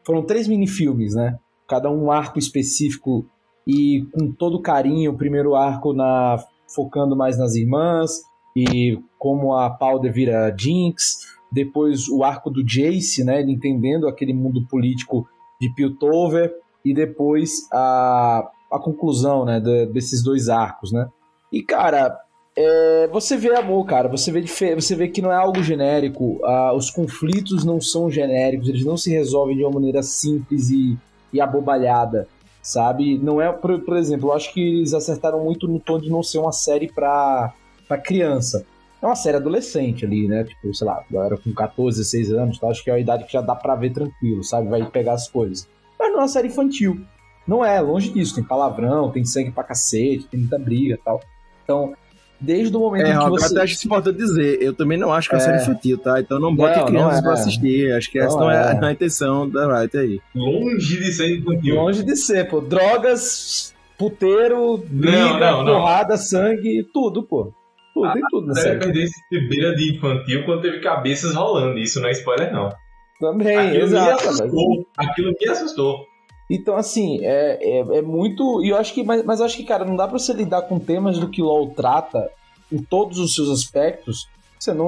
Foram três minifilmes, né? Cada um arco específico e com todo carinho. O primeiro arco na focando mais nas irmãs e como a Powder vira Jinx. Depois o arco do Jace, né? Ele entendendo aquele mundo político de Piltover. E depois a, a conclusão, né? De, desses dois arcos, né? E, cara, é, você vê amor, cara. Você vê, você vê que não é algo genérico. Ah, os conflitos não são genéricos, eles não se resolvem de uma maneira simples e, e abobalhada, sabe? Não é, por, por, exemplo, eu acho que eles acertaram muito no tom de não ser uma série pra, pra criança. É uma série adolescente ali, né? Tipo, sei lá, galera com 14, 16 anos, então acho que é uma idade que já dá pra ver tranquilo, sabe? Vai pegar as coisas. Mas não é uma série infantil. Não é, longe disso. Tem palavrão, tem sangue pra cacete, tem muita briga e tal. Então, desde o momento
é,
que você...
até acho isso importante dizer, eu também não acho que é, é série infantil, tá? Então não bote não, crianças não é. pra assistir, acho que essa não, é, é a intenção da Riot aí.
Longe de ser infantil.
Longe de ser, pô. Drogas, puteiro, briga, porrada, sangue, tudo, pô. Tudo, tem tudo na série.
perder esse beira de infantil quando teve cabeças rolando, isso não é spoiler não.
Também,
aquilo
exato.
Me assustou, aquilo me assustou.
Então, assim, é, é, é, muito. E eu acho que. Mas, mas eu acho que, cara, não dá pra você lidar com temas do que LOL trata em todos os seus aspectos, sendo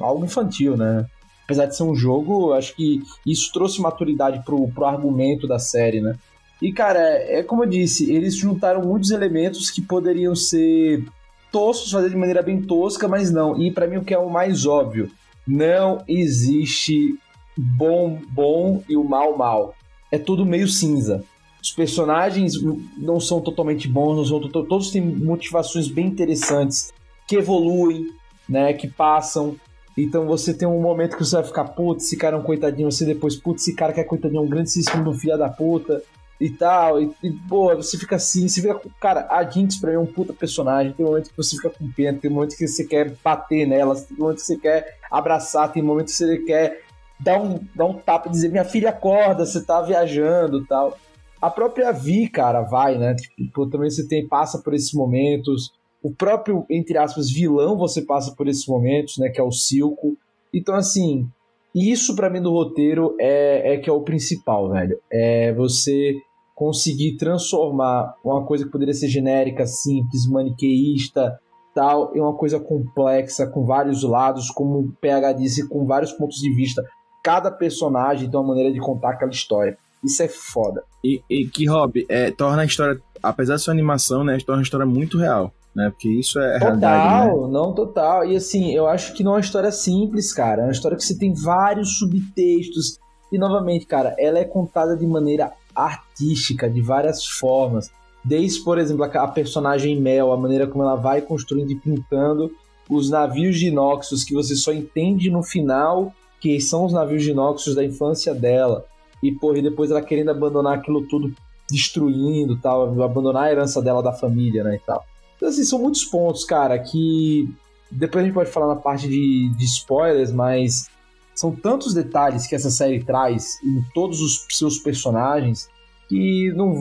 algo infantil, né? Apesar de ser um jogo, acho que isso trouxe maturidade pro, pro argumento da série, né? E, cara, é, é como eu disse, eles juntaram muitos elementos que poderiam ser toscos, fazer de maneira bem tosca, mas não. E para mim o que é o mais óbvio, não existe bom bom e o mal mal é tudo meio cinza. Os personagens não são totalmente bons, não são to todos têm motivações bem interessantes, que evoluem, né, que passam. Então você tem um momento que você vai ficar, putz, esse cara é um coitadinho, você depois, putz, esse cara que é coitadinho, é um grandíssimo do filho da puta e tal. E, e boa, você fica assim, você fica. Cara, a Jinx pra mim é um puta personagem. Tem momentos que você fica com pena, tem momentos que você quer bater nela, tem momentos que você quer abraçar, tem momentos que você quer dá um, dá um tapa e dizer: minha filha acorda, você tá viajando tal. A própria Vi, cara, vai, né? Tipo, também você tem, passa por esses momentos. O próprio, entre aspas, vilão você passa por esses momentos, né? Que é o Silco. Então, assim, isso para mim do roteiro é, é que é o principal, velho. É você conseguir transformar uma coisa que poderia ser genérica, simples, maniqueísta, tal, em uma coisa complexa, com vários lados, como o PH disse, com vários pontos de vista cada personagem tem uma maneira de contar aquela história. Isso é foda.
E, e que, Rob, é, torna a história, apesar da sua animação, né, torna a história muito real. Né? Porque isso é
total,
realidade,
né? não total. E assim, eu acho que não é uma história simples, cara. É uma história que você tem vários subtextos. E novamente, cara, ela é contada de maneira artística, de várias formas. Desde, por exemplo, a personagem Mel, a maneira como ela vai construindo e pintando os navios de Noxus que você só entende no final que são os navios de Noxus da infância dela. E, porra, e depois ela querendo abandonar aquilo tudo, destruindo tal, abandonar a herança dela da família, né, e tal. Então, assim, são muitos pontos, cara, que depois a gente pode falar na parte de, de spoilers, mas são tantos detalhes que essa série traz em todos os seus personagens que não,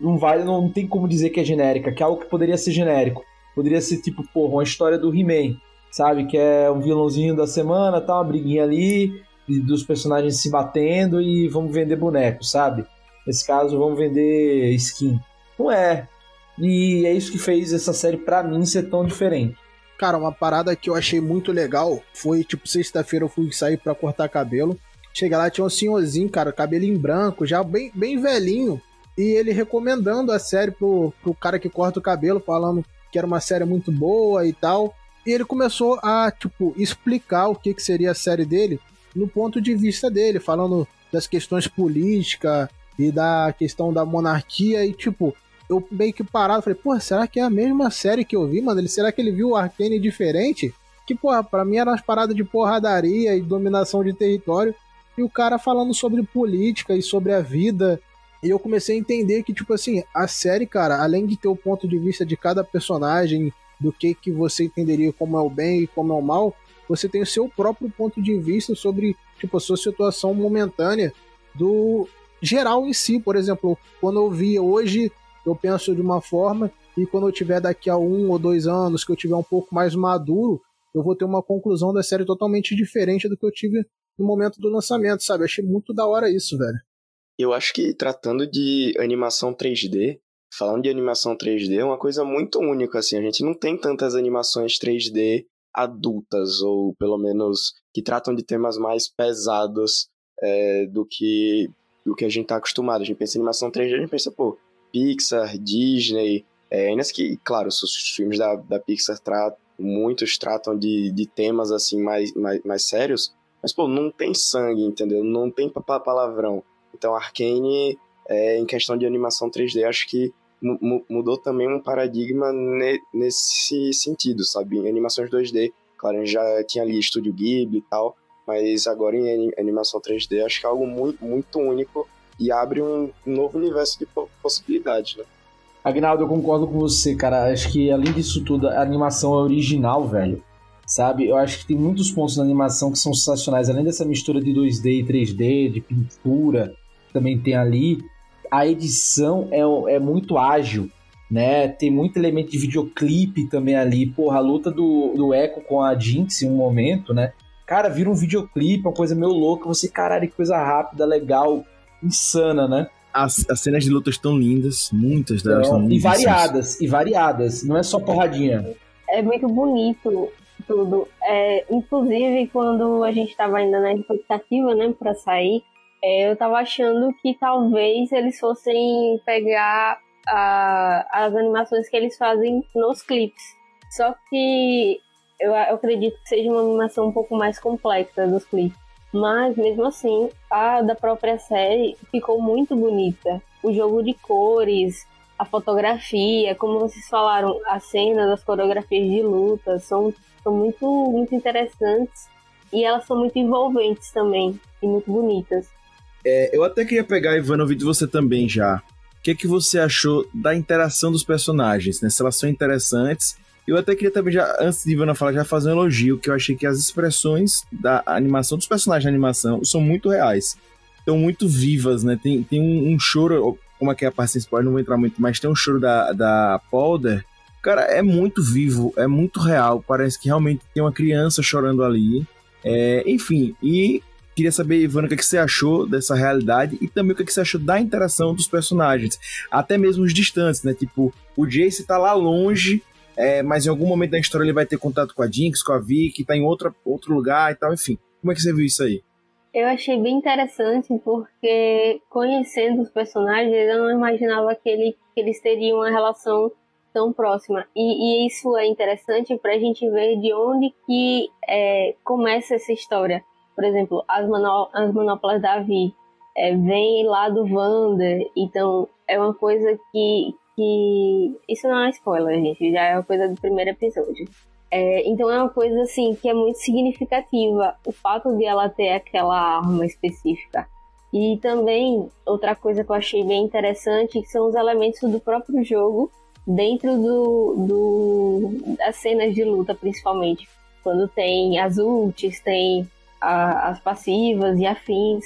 não vale, não tem como dizer que é genérica, que é algo que poderia ser genérico. Poderia ser tipo, porra, uma história do He-Man sabe? Que é um vilãozinho da semana, tá uma briguinha ali, dos personagens se batendo e vamos vender bonecos, sabe? Nesse caso, vamos vender skin. Não é. E é isso que fez essa série para mim ser tão diferente.
Cara, uma parada que eu achei muito legal foi, tipo, sexta-feira eu fui sair para cortar cabelo. Chega lá, tinha um senhorzinho, cara, cabelinho branco, já bem, bem velhinho. E ele recomendando a série pro, pro cara que corta o cabelo, falando que era uma série muito boa e tal. E ele começou a, tipo, explicar o que, que seria a série dele no ponto de vista dele, falando das questões políticas e da questão da monarquia. E, tipo, eu meio que parado, falei, porra, será que é a mesma série que eu vi, mano? Ele, será que ele viu o Arcane diferente? Que, porra, pra mim eram umas paradas de porradaria e dominação de território. E o cara falando sobre política e sobre a vida. E eu comecei a entender que, tipo assim, a série, cara, além de ter o ponto de vista de cada personagem, do que, que você entenderia como é o bem e como é o mal, você tem o seu próprio ponto de vista sobre, tipo, a sua situação momentânea do geral em si. Por exemplo, quando eu vi hoje, eu penso de uma forma, e quando eu tiver daqui a um ou dois anos, que eu tiver um pouco mais maduro, eu vou ter uma conclusão da série totalmente diferente do que eu tive no momento do lançamento, sabe? Eu achei muito da hora isso, velho.
Eu acho que tratando de animação 3D, falando de animação 3D, é uma coisa muito única, assim. A gente não tem tantas animações 3D adultas, ou pelo menos que tratam de temas mais pesados é, do que do que a gente tá acostumado. A gente pensa em animação 3D, a gente pensa, pô, Pixar, Disney, é, ainda que, claro, os filmes da, da Pixar tratam, muitos tratam de, de temas assim mais, mais, mais sérios, mas, pô, não tem sangue, entendeu? Não tem palavrão. Então, Arkane, é, em questão de animação 3D, acho que mudou também um paradigma ne nesse sentido, sabe? Em animações 2D, claro, já tinha ali Estúdio Ghibli e tal, mas agora em animação 3D acho que é algo muito, muito único e abre um novo universo de possibilidades, né?
Agnaldo, eu concordo com você, cara. Acho que além disso tudo, a animação é original, velho. Sabe? Eu acho que tem muitos pontos na animação que são sensacionais. Além dessa mistura de 2D e 3D, de pintura, também tem ali. A edição é, é muito ágil, né? Tem muito elemento de videoclipe também ali. Porra, a luta do, do Echo com a Jinx em um momento, né? Cara, vira um videoclipe, uma coisa meio louca. Você, caralho, que coisa rápida, legal, insana, né?
As, as cenas de luta estão lindas, muitas delas estão lindas.
E variadas, e variadas, não é só porradinha.
É muito bonito tudo. É, inclusive, quando a gente estava ainda na expectativa, né, para sair, é, eu estava achando que talvez eles fossem pegar a, as animações que eles fazem nos clipes. Só que eu, eu acredito que seja uma animação um pouco mais complexa dos clipes. Mas mesmo assim, a da própria série ficou muito bonita. O jogo de cores, a fotografia, como vocês falaram, as cenas, as coreografias de luta são, são muito, muito interessantes e elas são muito envolventes também e muito bonitas.
É, eu até queria pegar, Ivana, ouvir de você também já. O que, é que você achou da interação dos personagens? Né? Se elas são interessantes eu até queria também, já, antes de Ivana falar, já fazer um elogio, que eu achei que as expressões da animação, dos personagens da animação, são muito reais. Estão muito vivas, né? Tem, tem um, um choro, como é que é a parte sem spoiler, não vou entrar muito, mas tem um choro da, da Polder. Cara, é muito vivo, é muito real. Parece que realmente tem uma criança chorando ali. É, enfim, e queria saber, Ivana, o que, é que você achou dessa realidade e também o que, é que você achou da interação dos personagens. Até mesmo os distantes, né? Tipo, o Jace tá lá longe, é, mas em algum momento da história ele vai ter contato com a Jinx, com a Vicky, tá em outra, outro lugar e tal, enfim. Como é que você viu isso aí?
Eu achei bem interessante porque, conhecendo os personagens, eu não imaginava que, ele, que eles teriam uma relação tão próxima. E, e isso é interessante para a gente ver de onde que é, começa essa história. Por exemplo, as, manó as manoplas da Vi é, vêm lá do Wander, então é uma coisa que, que. Isso não é spoiler, gente, já é uma coisa do primeiro episódio. É, então é uma coisa assim que é muito significativa o fato de ela ter aquela arma específica. E também outra coisa que eu achei bem interessante são os elementos do próprio jogo dentro do, do das cenas de luta principalmente quando tem as ults, tem a, as passivas e afins.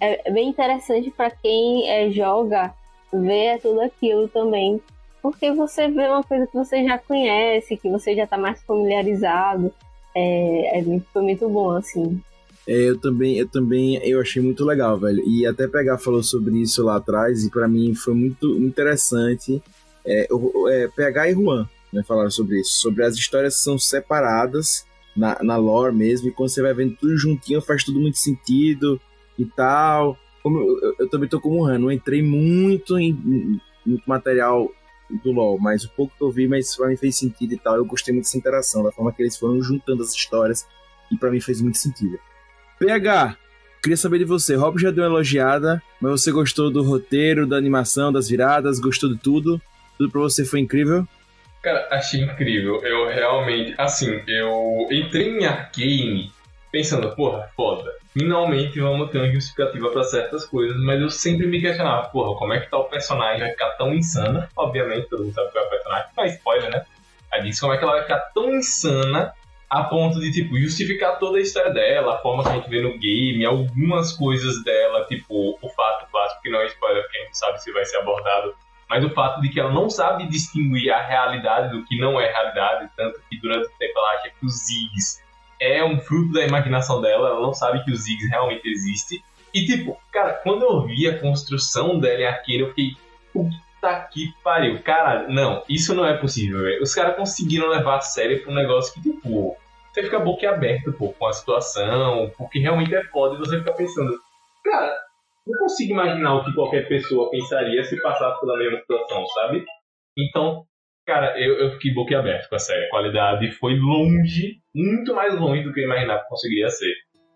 É, é bem interessante para quem é, joga ver tudo aquilo também. Porque você vê uma coisa que você já conhece, que você já tá mais familiarizado. É, é muito, foi muito bom, assim.
É, eu também, eu também, eu achei muito legal, velho. E até pegar falou sobre isso lá atrás e para mim foi muito interessante. É, é, PH e Juan né, falaram sobre isso, sobre as histórias são separadas na, na lore mesmo. E quando você vai vendo tudo juntinho, faz tudo muito sentido. e tal. Como eu, eu, eu também tô como o Han, não entrei muito em, em, em material do LoL, mas o pouco que eu vi, mas pra mim fez sentido e tal. Eu gostei muito dessa interação, da forma que eles foram juntando as histórias, e para mim fez muito sentido. PH, queria saber de você. Rob já deu uma elogiada, mas você gostou do roteiro, da animação, das viradas, gostou de tudo? Tudo pra você foi incrível?
Cara, achei incrível. Eu realmente, assim, eu entrei em Arcane pensando, porra, foda. Finalmente vamos ter uma justificativa para certas coisas, mas eu sempre me questionava, porra, como é que tal personagem vai ficar tão insana? Obviamente, todo mundo sabe qual é o personagem, mas spoiler, né? Aí diz como é que ela vai ficar tão insana a ponto de, tipo, justificar toda a história dela, a forma que a gente vê no game, algumas coisas dela, tipo, o fato clássico, que não é spoiler, porque a gente sabe se vai ser abordado, mas o fato de que ela não sabe distinguir a realidade do que não é realidade, tanto que durante o tempo ela acha que os Ziggs é um fruto da imaginação dela, ela não sabe que os Ziggs realmente existe. E tipo, cara, quando eu vi a construção dela em Arcane, eu fiquei, puta que pariu, cara, não, isso não é possível. Os caras conseguiram levar a sério pra um negócio que, tipo, você fica boquiaberto, pô, com a situação, porque realmente é foda e você fica pensando, cara, não consigo imaginar o que qualquer pessoa pensaria se passasse pela mesma situação, sabe? Então, cara, eu, eu fiquei boquiaberto com a série. A qualidade foi longe, muito mais longe do que eu imaginava que conseguiria ser.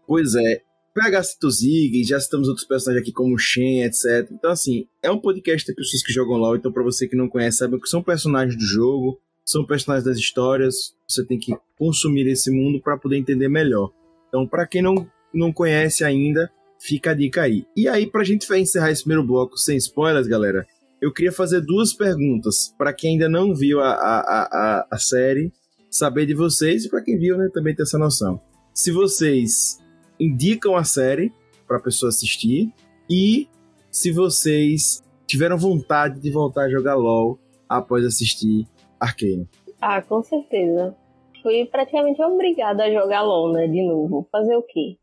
Pois é. PH citou Zig, já citamos outros personagens aqui como Shen, etc. Então, assim, é um podcast de pessoas que jogam LoL, então pra você que não conhece, sabe que são personagens do jogo, são personagens das histórias, você tem que consumir esse mundo para poder entender melhor. Então, para quem não, não conhece ainda, fica a dica aí. E aí, pra gente encerrar esse primeiro bloco sem spoilers, galera, eu queria fazer duas perguntas para quem ainda não viu a, a, a, a série, saber de vocês e para quem viu, né, também ter essa noção. Se vocês indicam a série para a pessoa assistir e se vocês tiveram vontade de voltar a jogar LoL após assistir Arcane.
Ah, com certeza. Fui praticamente obrigada a jogar LoL, né, de novo. Fazer o quê?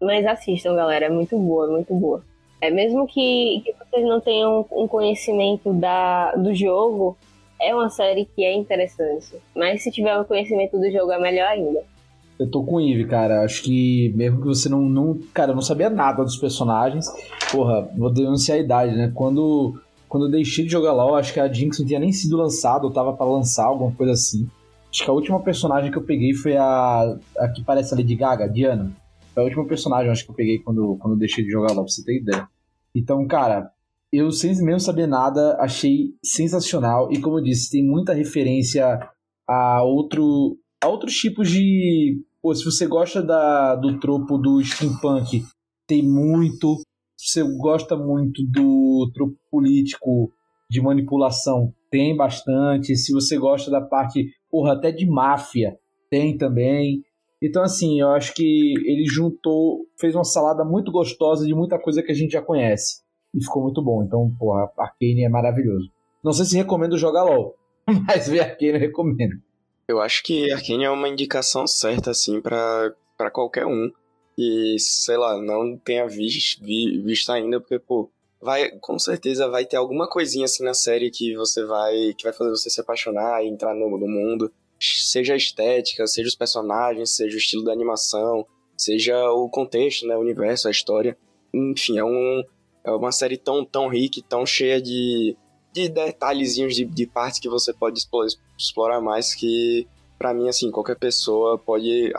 Mas assistam, galera, é muito boa, muito boa. É mesmo que, que vocês não tenham um conhecimento da, do jogo, é uma série que é interessante. Mas se tiver um conhecimento do jogo, é melhor ainda.
Eu tô com o Eve, cara. Acho que mesmo que você não, não. Cara, eu não sabia nada dos personagens. Porra, vou denunciar a idade, né? Quando, quando eu deixei de jogar LOL, acho que a Jinx não tinha nem sido lançada, ou tava para lançar, alguma coisa assim. Acho que a última personagem que eu peguei foi a. a que parece a Lady Gaga, Diana. Foi a última personagem, acho que eu peguei quando, quando deixei de jogar LOL, pra você ter ideia. Então, cara, eu sem mesmo saber nada, achei sensacional. E como eu disse, tem muita referência a outro a outros tipos de. Pô, se você gosta da, do tropo do steampunk, tem muito. Se você gosta muito do tropo político de manipulação, tem bastante. Se você gosta da parte, porra, até de máfia, tem também. Então, assim, eu acho que ele juntou, fez uma salada muito gostosa de muita coisa que a gente já conhece. E ficou muito bom. Então, porra, Arcane é maravilhoso. Não sei se recomendo jogar LOL, mas ver Arcane eu recomendo.
Eu acho que Arcane é uma indicação certa, assim, para qualquer um. E, sei lá, não tenha visto, vi, visto ainda, porque, pô, vai, com certeza vai ter alguma coisinha assim na série que você vai, que vai fazer você se apaixonar e entrar no, no mundo seja a estética, seja os personagens, seja o estilo da animação, seja o contexto, né, o universo, a história. Enfim, é, um, é uma série tão, tão rica, tão cheia de, de detalhezinhos, de, de partes que você pode explorar mais que, para mim, assim, qualquer pessoa pode,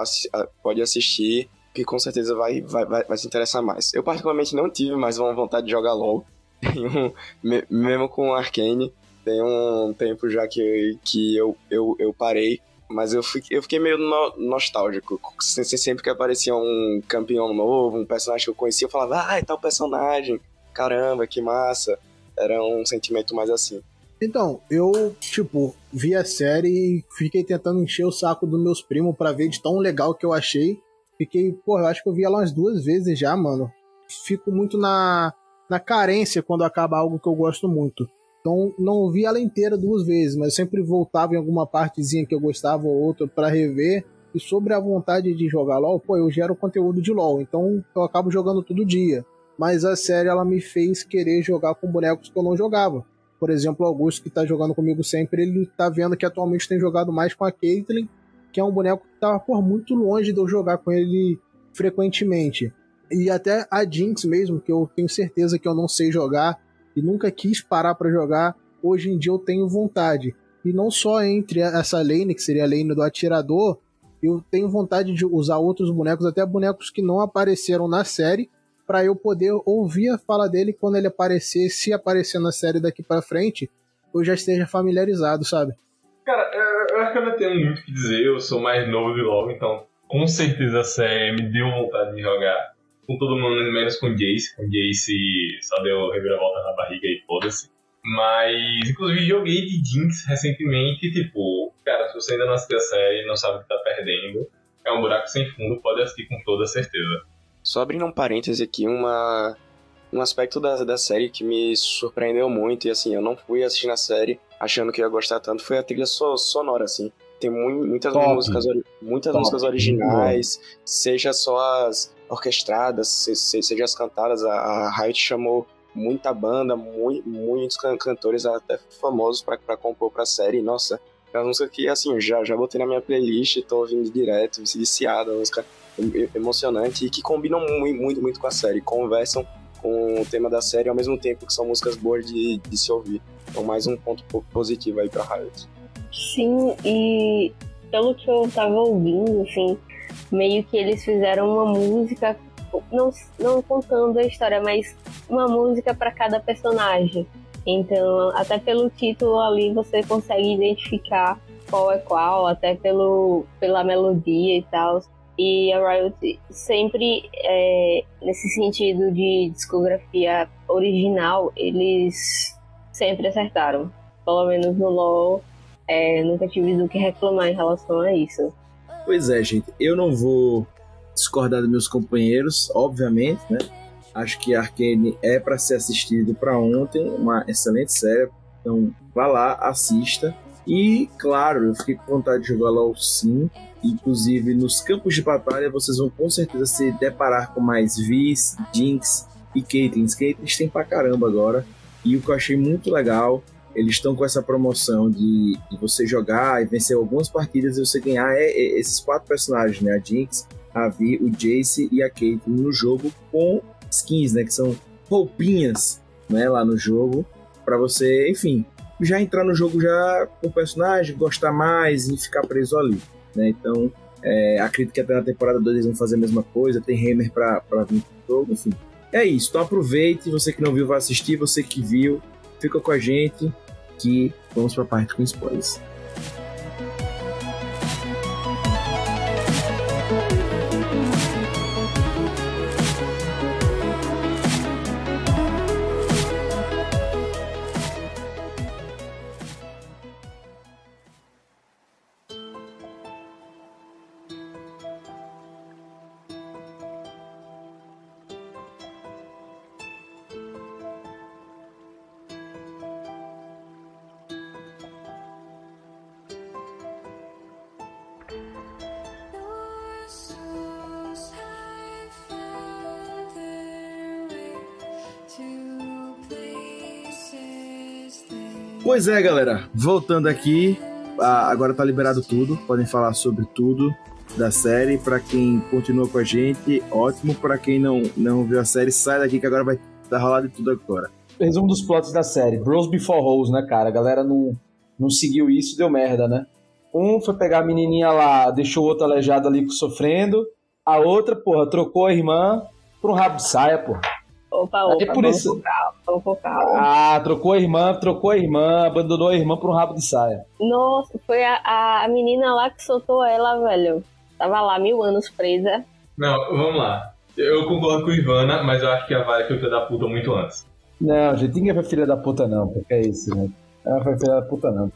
pode assistir que com certeza vai, vai, vai, vai se interessar mais. Eu particularmente não tive mais uma vontade de jogar LoL, mesmo com Arcane, tem um tempo já que, que eu, eu, eu parei, mas eu fiquei, eu fiquei meio no, nostálgico. Sempre que aparecia um campeão novo, um personagem que eu conhecia, eu falava, ah, é tal personagem, caramba, que massa. Era um sentimento mais assim.
Então, eu, tipo, vi a série e fiquei tentando encher o saco dos meus primos para ver de tão legal que eu achei. Fiquei, pô, eu acho que eu vi ela umas duas vezes já, mano. Fico muito na, na carência quando acaba algo que eu gosto muito. Então não vi ela inteira duas vezes, mas sempre voltava em alguma partezinha que eu gostava ou outra para rever. E sobre a vontade de jogar LoL, pô, eu gero conteúdo de LoL, então eu acabo jogando todo dia. Mas a série ela me fez querer jogar com bonecos que eu não jogava. Por exemplo, o Augusto, que tá jogando comigo sempre, ele tá vendo que atualmente tem jogado mais com a Caitlyn, que é um boneco que tá por muito longe de eu jogar com ele frequentemente. E até a Jinx mesmo, que eu tenho certeza que eu não sei jogar e nunca quis parar para jogar, hoje em dia eu tenho vontade. E não só entre essa lane, que seria a lane do atirador, eu tenho vontade de usar outros bonecos, até bonecos que não apareceram na série, para eu poder ouvir a fala dele quando ele aparecer, se aparecer na série daqui para frente, eu já esteja familiarizado, sabe?
Cara, eu, eu acho que eu não tenho muito o que dizer, eu sou mais novo de LoL, então com certeza a série me deu vontade de jogar com todo mundo, menos com Jace. Com Jace só deu reviravolta na barriga e foda-se. Mas, inclusive, joguei de Jinx recentemente. Tipo, cara, se você ainda não assistiu a série não sabe o que tá perdendo, é um buraco sem fundo, pode assistir com toda certeza.
Só abrindo um parêntese aqui, uma, um aspecto da, da série que me surpreendeu muito, e assim, eu não fui assistir a série achando que ia gostar tanto, foi a trilha so, sonora, assim. Tem mu muitas
Top.
músicas, muitas
Top.
músicas originais, seja só as orquestradas, se, se- seja as cantadas, a, a Riot chamou muita banda, mui- muitos can- cantores até famosos pra compor pra série, nossa, é uma música que, assim, já, já botei na minha playlist, tô ouvindo direto, viciado, uma música emocionante e que combinam muito, muito, muito com a série, conversam com o tema da série ao mesmo tempo que são músicas boas de, de se ouvir. Então, mais um ponto po- positivo aí pra Riot.
Sim, e pelo que eu tava ouvindo, assim, meio que eles fizeram uma música, não, não contando a história, mas uma música para cada personagem. Então, até pelo título ali você consegue identificar qual é qual, até pelo, pela melodia e tal. E a Riot sempre, é, nesse sentido de discografia original, eles sempre acertaram. Pelo menos no LoL, é, nunca tive do que reclamar em relação a isso.
Pois é, gente. Eu não vou discordar dos meus companheiros, obviamente, né? Acho que Arcane é para ser assistido para ontem, uma excelente série. Então, vá lá, assista. E, claro, eu fiquei com vontade de jogar LoL sim. Inclusive, nos campos de batalha, vocês vão com certeza se deparar com mais Viz, Jinx e Caitlyn. Caitlyn tem pra caramba agora. E o que eu achei muito legal eles estão com essa promoção de, de você jogar e vencer algumas partidas e você ganhar é, é, esses quatro personagens, né? A Jinx, a Vi, o Jace e a Caitlyn no jogo com skins, né? Que são roupinhas, né? Lá no jogo para você, enfim, já entrar no jogo já com o personagem, gostar mais e ficar preso ali, né? Então, é, acredito que até na temporada 2 eles vão fazer a mesma coisa, tem Hammer pra vir pro jogo, enfim. É isso, então aproveite, você que não viu vai assistir, você que viu, fica com a gente que vamos pra parte com spoilers. Pois é, galera, voltando aqui, agora tá liberado tudo, podem falar sobre tudo da série. Pra quem continua com a gente, ótimo. Pra quem não, não viu a série, sai daqui que agora vai dar rolado de tudo agora.
Resumo dos plots da série. Bros Before Hoes, né, cara? A galera não, não seguiu isso deu merda, né? Um foi pegar a menininha lá, deixou o outro aleijado ali sofrendo. A outra, porra, trocou a irmã por um rabo de saia, porra.
Opa,
É
opa,
por
vamos
isso-
com
Ah, trocou a irmã, trocou a irmã, abandonou a irmã por um rabo de saia.
Nossa, foi a, a, menina lá que soltou ela, velho. Tava lá mil anos presa.
Não, vamos lá. Eu concordo com o Ivana, mas eu acho que a Vale foi filha da puta muito antes.
Não, gente, ninguém foi filha da puta, não, porque é isso, né? Ela foi filha da puta, não.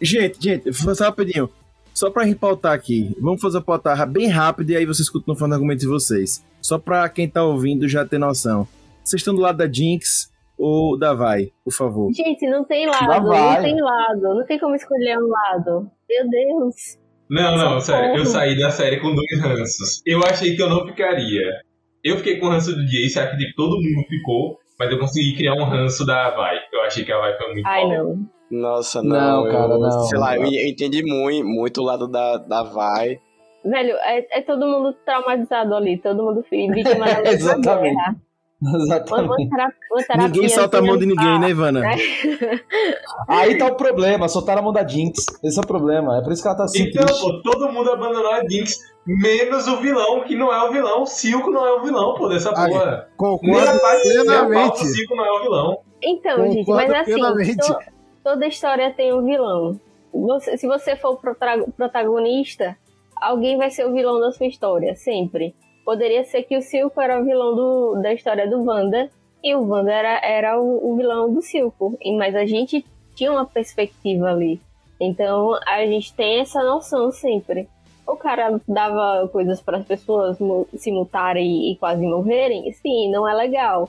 Gente, gente, só rapidinho. Só pra repautar aqui, vamos fazer a pautar bem rápido e aí vocês escutam no fundo argumento de vocês. Só pra quem tá ouvindo já ter noção. Vocês estão do lado da Jinx ou da Vai, por favor?
Gente, não tem
Lá
lado, não tem lado. Não tem como escolher um lado. Meu Deus.
Não, não, sério, eu saí da série com dois ranços. Eu achei que eu não ficaria. Eu fiquei com o ranço do Jace, acho que tipo, todo mundo ficou, mas eu consegui criar um ranço da Vai. Eu achei que a Vai foi muito
Ai, não.
Nossa, não.
Não, cara,
eu,
não.
Sei lá, eu, eu entendi muito, muito o lado da, da Vai.
Velho, é, é todo mundo traumatizado ali, todo mundo vítima da
Exatamente.
guerra.
Exatamente.
tera- uma terapia
Ninguém solta a mão de ninguém, né, Ivana?
Aí tá o problema, soltaram a mão da Jinx. Esse é o problema. É por isso que ela tá assim
Então, pô, todo mundo abandonou a Jinx, menos o vilão, que não é o vilão. O Silco não é o vilão, pô, dessa
Aí,
porra.
Concordo plenamente.
Silco não é o vilão.
Então, gente,
Concordo
mas assim, to- toda história tem um vilão. Você- se você for o prota- protagonista, alguém vai ser o vilão da sua história, sempre. Poderia ser que o Silco era o vilão do- da história do Wanda e o Wanda era, era o, o vilão do Silco. Mas a gente tinha uma perspectiva ali. Então a gente tem essa noção sempre. O cara dava coisas para as pessoas se mutarem e quase morrerem? Sim, não é legal.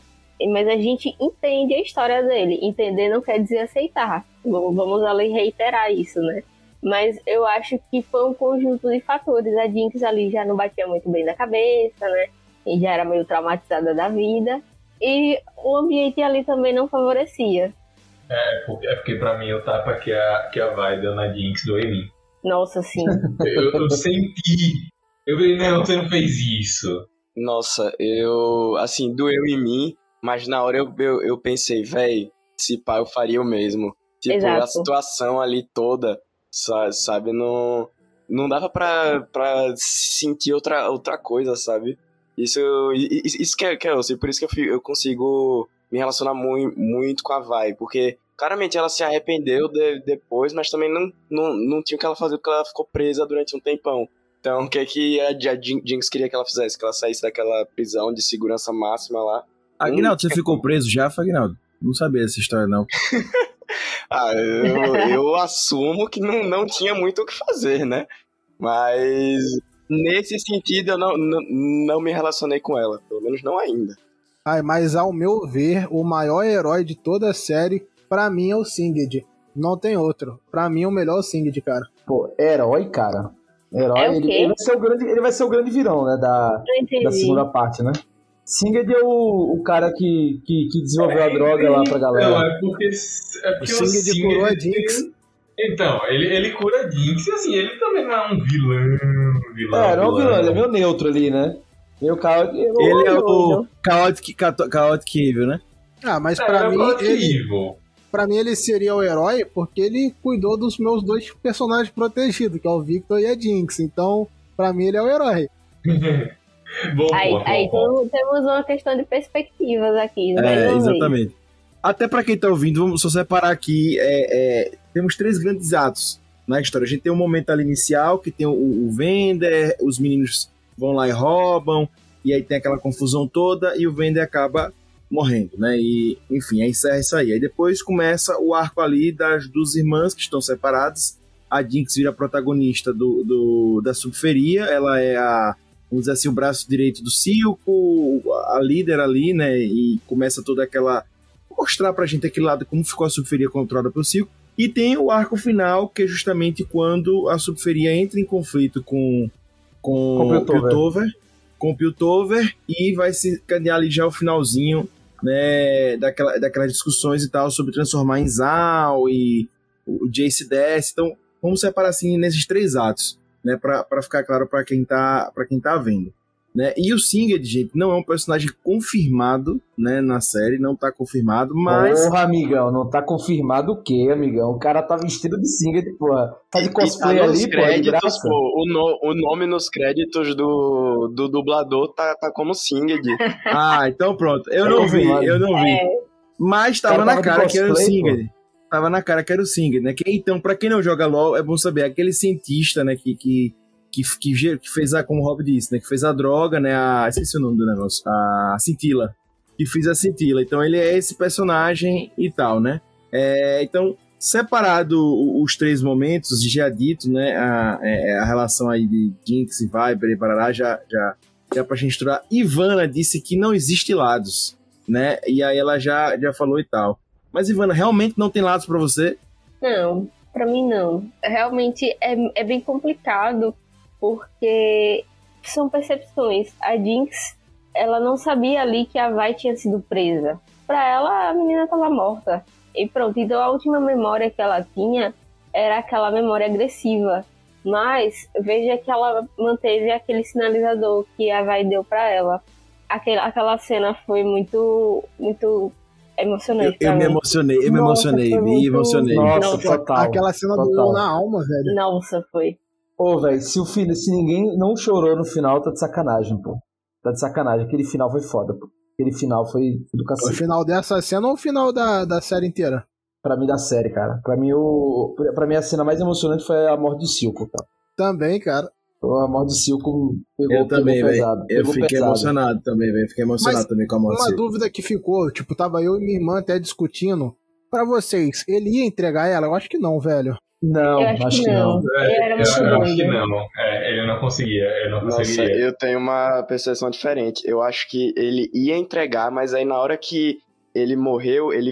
Mas a gente entende a história dele. Entender não quer dizer aceitar. Vamos ali reiterar isso, né? Mas eu acho que foi um conjunto de fatores. A Jinx ali já não batia muito bem na cabeça, né? E já era meio traumatizada da vida. E o ambiente ali também não favorecia.
É porque, é porque pra mim o tapa que a, que a Vai deu na Jinx do em mim.
Nossa, sim.
Eu, eu senti. Eu falei, não, você não fez isso.
Nossa, eu. Assim, doeu em mim, mas na hora eu, eu, eu pensei, véi, se pá, eu faria o mesmo. Tipo, a
Exato.
situação ali toda, sabe, não. Não dava pra, pra sentir outra, outra coisa, sabe? Isso, isso que é, que é eu sei, por isso que eu, eu consigo me relacionar muito, muito com a Vai, porque claramente ela se arrependeu de- depois, mas também não, não, não tinha o que ela fazer porque ela ficou presa durante um tempão. Então, o que, que a Jin- Jinx queria que ela fizesse? Que ela saísse daquela prisão de segurança máxima lá.
Aguinaldo, você ficou preso já, Aguinaldo? Não sabia dessa história, não.
Ah, eu, eu assumo que não, não tinha muito o que fazer, né? Mas nesse sentido eu não, não, não me relacionei com ela. Pelo menos não ainda.
Ai, mas ao meu ver, o maior herói de toda a série, pra mim, é o Singed. Não tem outro. Pra mim, o melhor é o Singed, cara.
Pô, herói, cara. Herói,
É o
ele, ele vai ser o grande, ele vai ser o grande vilão, né? Da, da segunda parte, né? Singed é o, o cara que, que, que desenvolveu a droga lá pra
Não,
galera.
é porque. É porque
O Singed curou a Jinx.
Então, ele, ele cura a Jinx e assim, ele também não é um vilão. vilão
É, não é um vilão, ele é meio neutro ali, né? Meio cara.
Ele é o
doido.
Chaotic, Chaotic Evil, né?
Ah, mas
É,
pra
ele
mim,
é
ele,
evil.
pra mim, ele seria o herói porque ele cuidou dos meus dois personagens protegidos, que é o Victor e a Jinx. Então, pra mim, ele é o herói.
Bom
Aí,
ponto,
aí
bom
temos, temos uma questão de perspectivas aqui.
É, exatamente. Até pra quem tá ouvindo, vamos só separar aqui. é, é, temos três grandes atos na história. A gente tem um momento ali inicial, que tem o, o Vender, os meninos vão lá e roubam, e aí tem aquela confusão toda, e o Vender acaba morrendo, né? E, enfim, aí encerra isso aí. Aí depois começa o arco ali das duas irmãs que estão separadas. A Jinx vira protagonista do, do- da subferia, ela é a, vamos dizer assim, o braço direito do Silco, a líder ali, né? E começa toda aquela. mostrar pra gente aquele lado como ficou a subferia controlada pelo Silco. E tem o arco final, que é justamente quando a subferia entra em conflito com, com,
Com o Piltover.
Com o Piltover, e vai se caminhar ali já o finalzinho né, daquela, daquelas discussões e tal sobre transformar em Zal e o Jace desce. Então, vamos separar assim nesses três atos, né, para ficar claro para quem tá para quem tá vendo. Né? E o Singed, gente, não é um personagem confirmado né, na série, não tá confirmado, mas
Porra, amigão, não tá confirmado o quê, amigão? O cara tá vestido de Singed, porra. Tá de
E
cosplay
tá
ali,
créditos,
graça.
pô, o, no- o nome nos créditos do, do dublador tá, tá como Singed.
Ah, então pronto. Eu
Tá
não vi, eu não vi.
É,
Mas tava
Cara,
na cara que era o Singed. Tava na cara que era o Singed, né? Que, então, pra quem não joga LoL, é bom saber, aquele cientista, né, que, que, que, que, fez a, como o Rob disse, né, que fez a droga, né, a, esqueci o nome do negócio, a cintila. Que fez a cintila. Então, ele é esse personagem e tal, né? É, então, separado os três momentos, já dito, né, a, é, a relação aí de Jinx e Viper e Parará, já, já, já pra gente estudar. Ivana disse que não existe lados, né? E aí ela já, já falou e tal. Mas, Ivana, realmente não tem lados pra você?
Não, pra mim não. Realmente é, é bem complicado porque são percepções. A Jinx, ela não sabia ali que a Vai tinha sido presa. Pra ela, a menina tava morta. E pronto, então a última memória que ela tinha era aquela memória agressiva. Mas veja que ela manteve aquele sinalizador que a Vai deu pra ela. Aquela, aquela cena foi muito, muito emocionante.
eu
pra
me emocionei, eu me
Nossa,
emocionei, me
muito-
emocionei.
Nossa,
Não,
total.
Aquela cena
total.
doeu na alma, velho.
Nossa, foi.
Ô, velho, se, o filho, se ninguém não chorou no final, tá de sacanagem, pô. Tá de sacanagem. Aquele final foi foda, pô. Aquele final foi do
O
cacete.
final dessa cena ou o final da, da série inteira?
Pra mim, da série, cara. Pra mim, o, pra mim, a cena mais emocionante foi a morte de Silco, cara.
Também, cara.
A morte de Silco pegou,
Eu também,
pegou
velho.
pesado.
Eu
pegou
fiquei
pesado.
emocionado também, velho. Fiquei emocionado
Mas
também com a morte.
Uma dúvida que ficou, tipo, tava eu e minha irmã até discutindo. Pra vocês, ele ia entregar ela? Eu acho que não, velho.
Não,
Eu acho,
acho
que não. Ele era
eu,
muito
eu acho que não. É, ele não conseguia. Ele não
Nossa,
conseguiria.
eu tenho uma percepção diferente. Eu acho que ele ia entregar, mas aí na hora que ele morreu, ele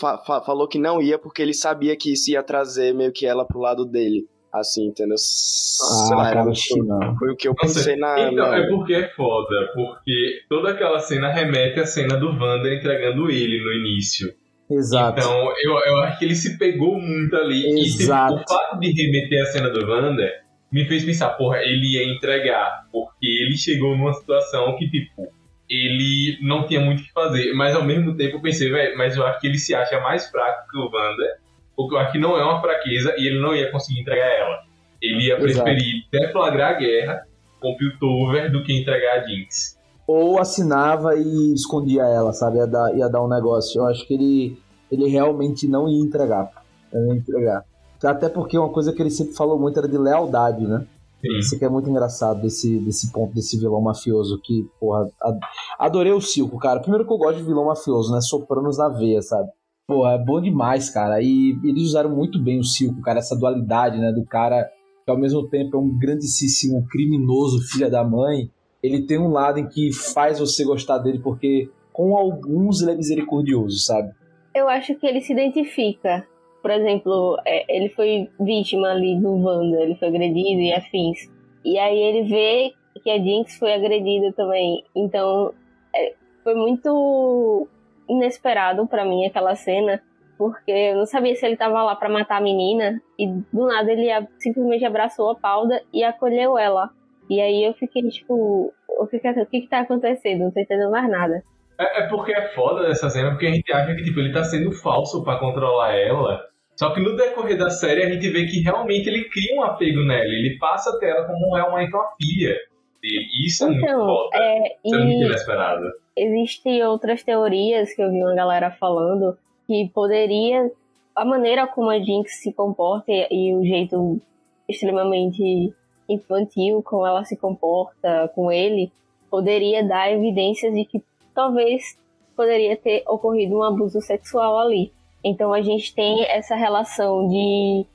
fa- fa- falou que não ia porque ele sabia que isso ia trazer meio que ela pro lado dele. Assim, entendeu? Sei lá,
Ah,
era
cara, não.
foi o que eu pensei na.
Então,
na-
é porque é foda, porque toda aquela cena remete à cena do Wanda entregando ele no início.
Exato.
Então, eu, eu acho que ele se pegou muito ali.
Exato.
E tipo, o fato de remeter a cena do Wanda me fez pensar, porra, ele ia entregar. Porque ele chegou numa situação que, tipo, ele não tinha muito o que fazer. Mas ao mesmo tempo eu pensei, velho, mas eu acho que ele se acha mais fraco que o Wanda. Porque eu acho que não é uma fraqueza e ele não ia conseguir entregar ela. Ele ia
Exato.
preferir deflagrar a guerra com o Piltover do que entregar a Jinx.
Ou assinava e escondia ela, sabe? Ia dar, ia dar um negócio. Eu acho que ele, ele realmente não ia entregar. Não ia entregar. Até porque uma coisa que ele sempre falou muito era de lealdade, né?
Sim.
Isso que é muito engraçado desse, desse ponto, desse vilão mafioso que, porra, ad- adorei o Silco, cara. Primeiro que eu gosto de vilão mafioso, né? Sopranos na veia, sabe? Porra, é bom demais, cara. E eles usaram muito bem o Silco, cara, essa dualidade, né? Do cara que ao mesmo tempo é um grandíssimo criminoso, filha da mãe. Ele tem um lado em que faz você gostar dele, porque com alguns ele é misericordioso, sabe?
Eu acho que ele se identifica. Por exemplo, é, ele foi vítima ali do Wanda, ele foi agredido e afins. E aí ele vê que a Jinx foi agredida também. Então, é, foi muito inesperado pra mim aquela cena, porque eu não sabia se ele tava lá pra matar a menina e do nada ele simplesmente abraçou a Pauda e acolheu ela. E aí eu fiquei tipo, o que, que, o que que tá acontecendo? Não tô entendendo mais nada.
É, é porque é foda dessa cena, porque a gente acha que tipo, ele tá sendo falso pra controlar ela. Só que no decorrer da série a gente vê que realmente ele cria um apego nela. Ele passa a ter ela como realmente uma filha dele. E isso é muito
Então,
foda.
é,
Isso é muito
e
inesperado.
Existem outras teorias que eu vi uma galera falando que poderia a maneira como a Jinx se comporta e, o jeito extremamente infantil como ela se comporta com ele poderia dar evidências de que talvez poderia ter ocorrido um abuso sexual ali. Então a gente tem essa relação de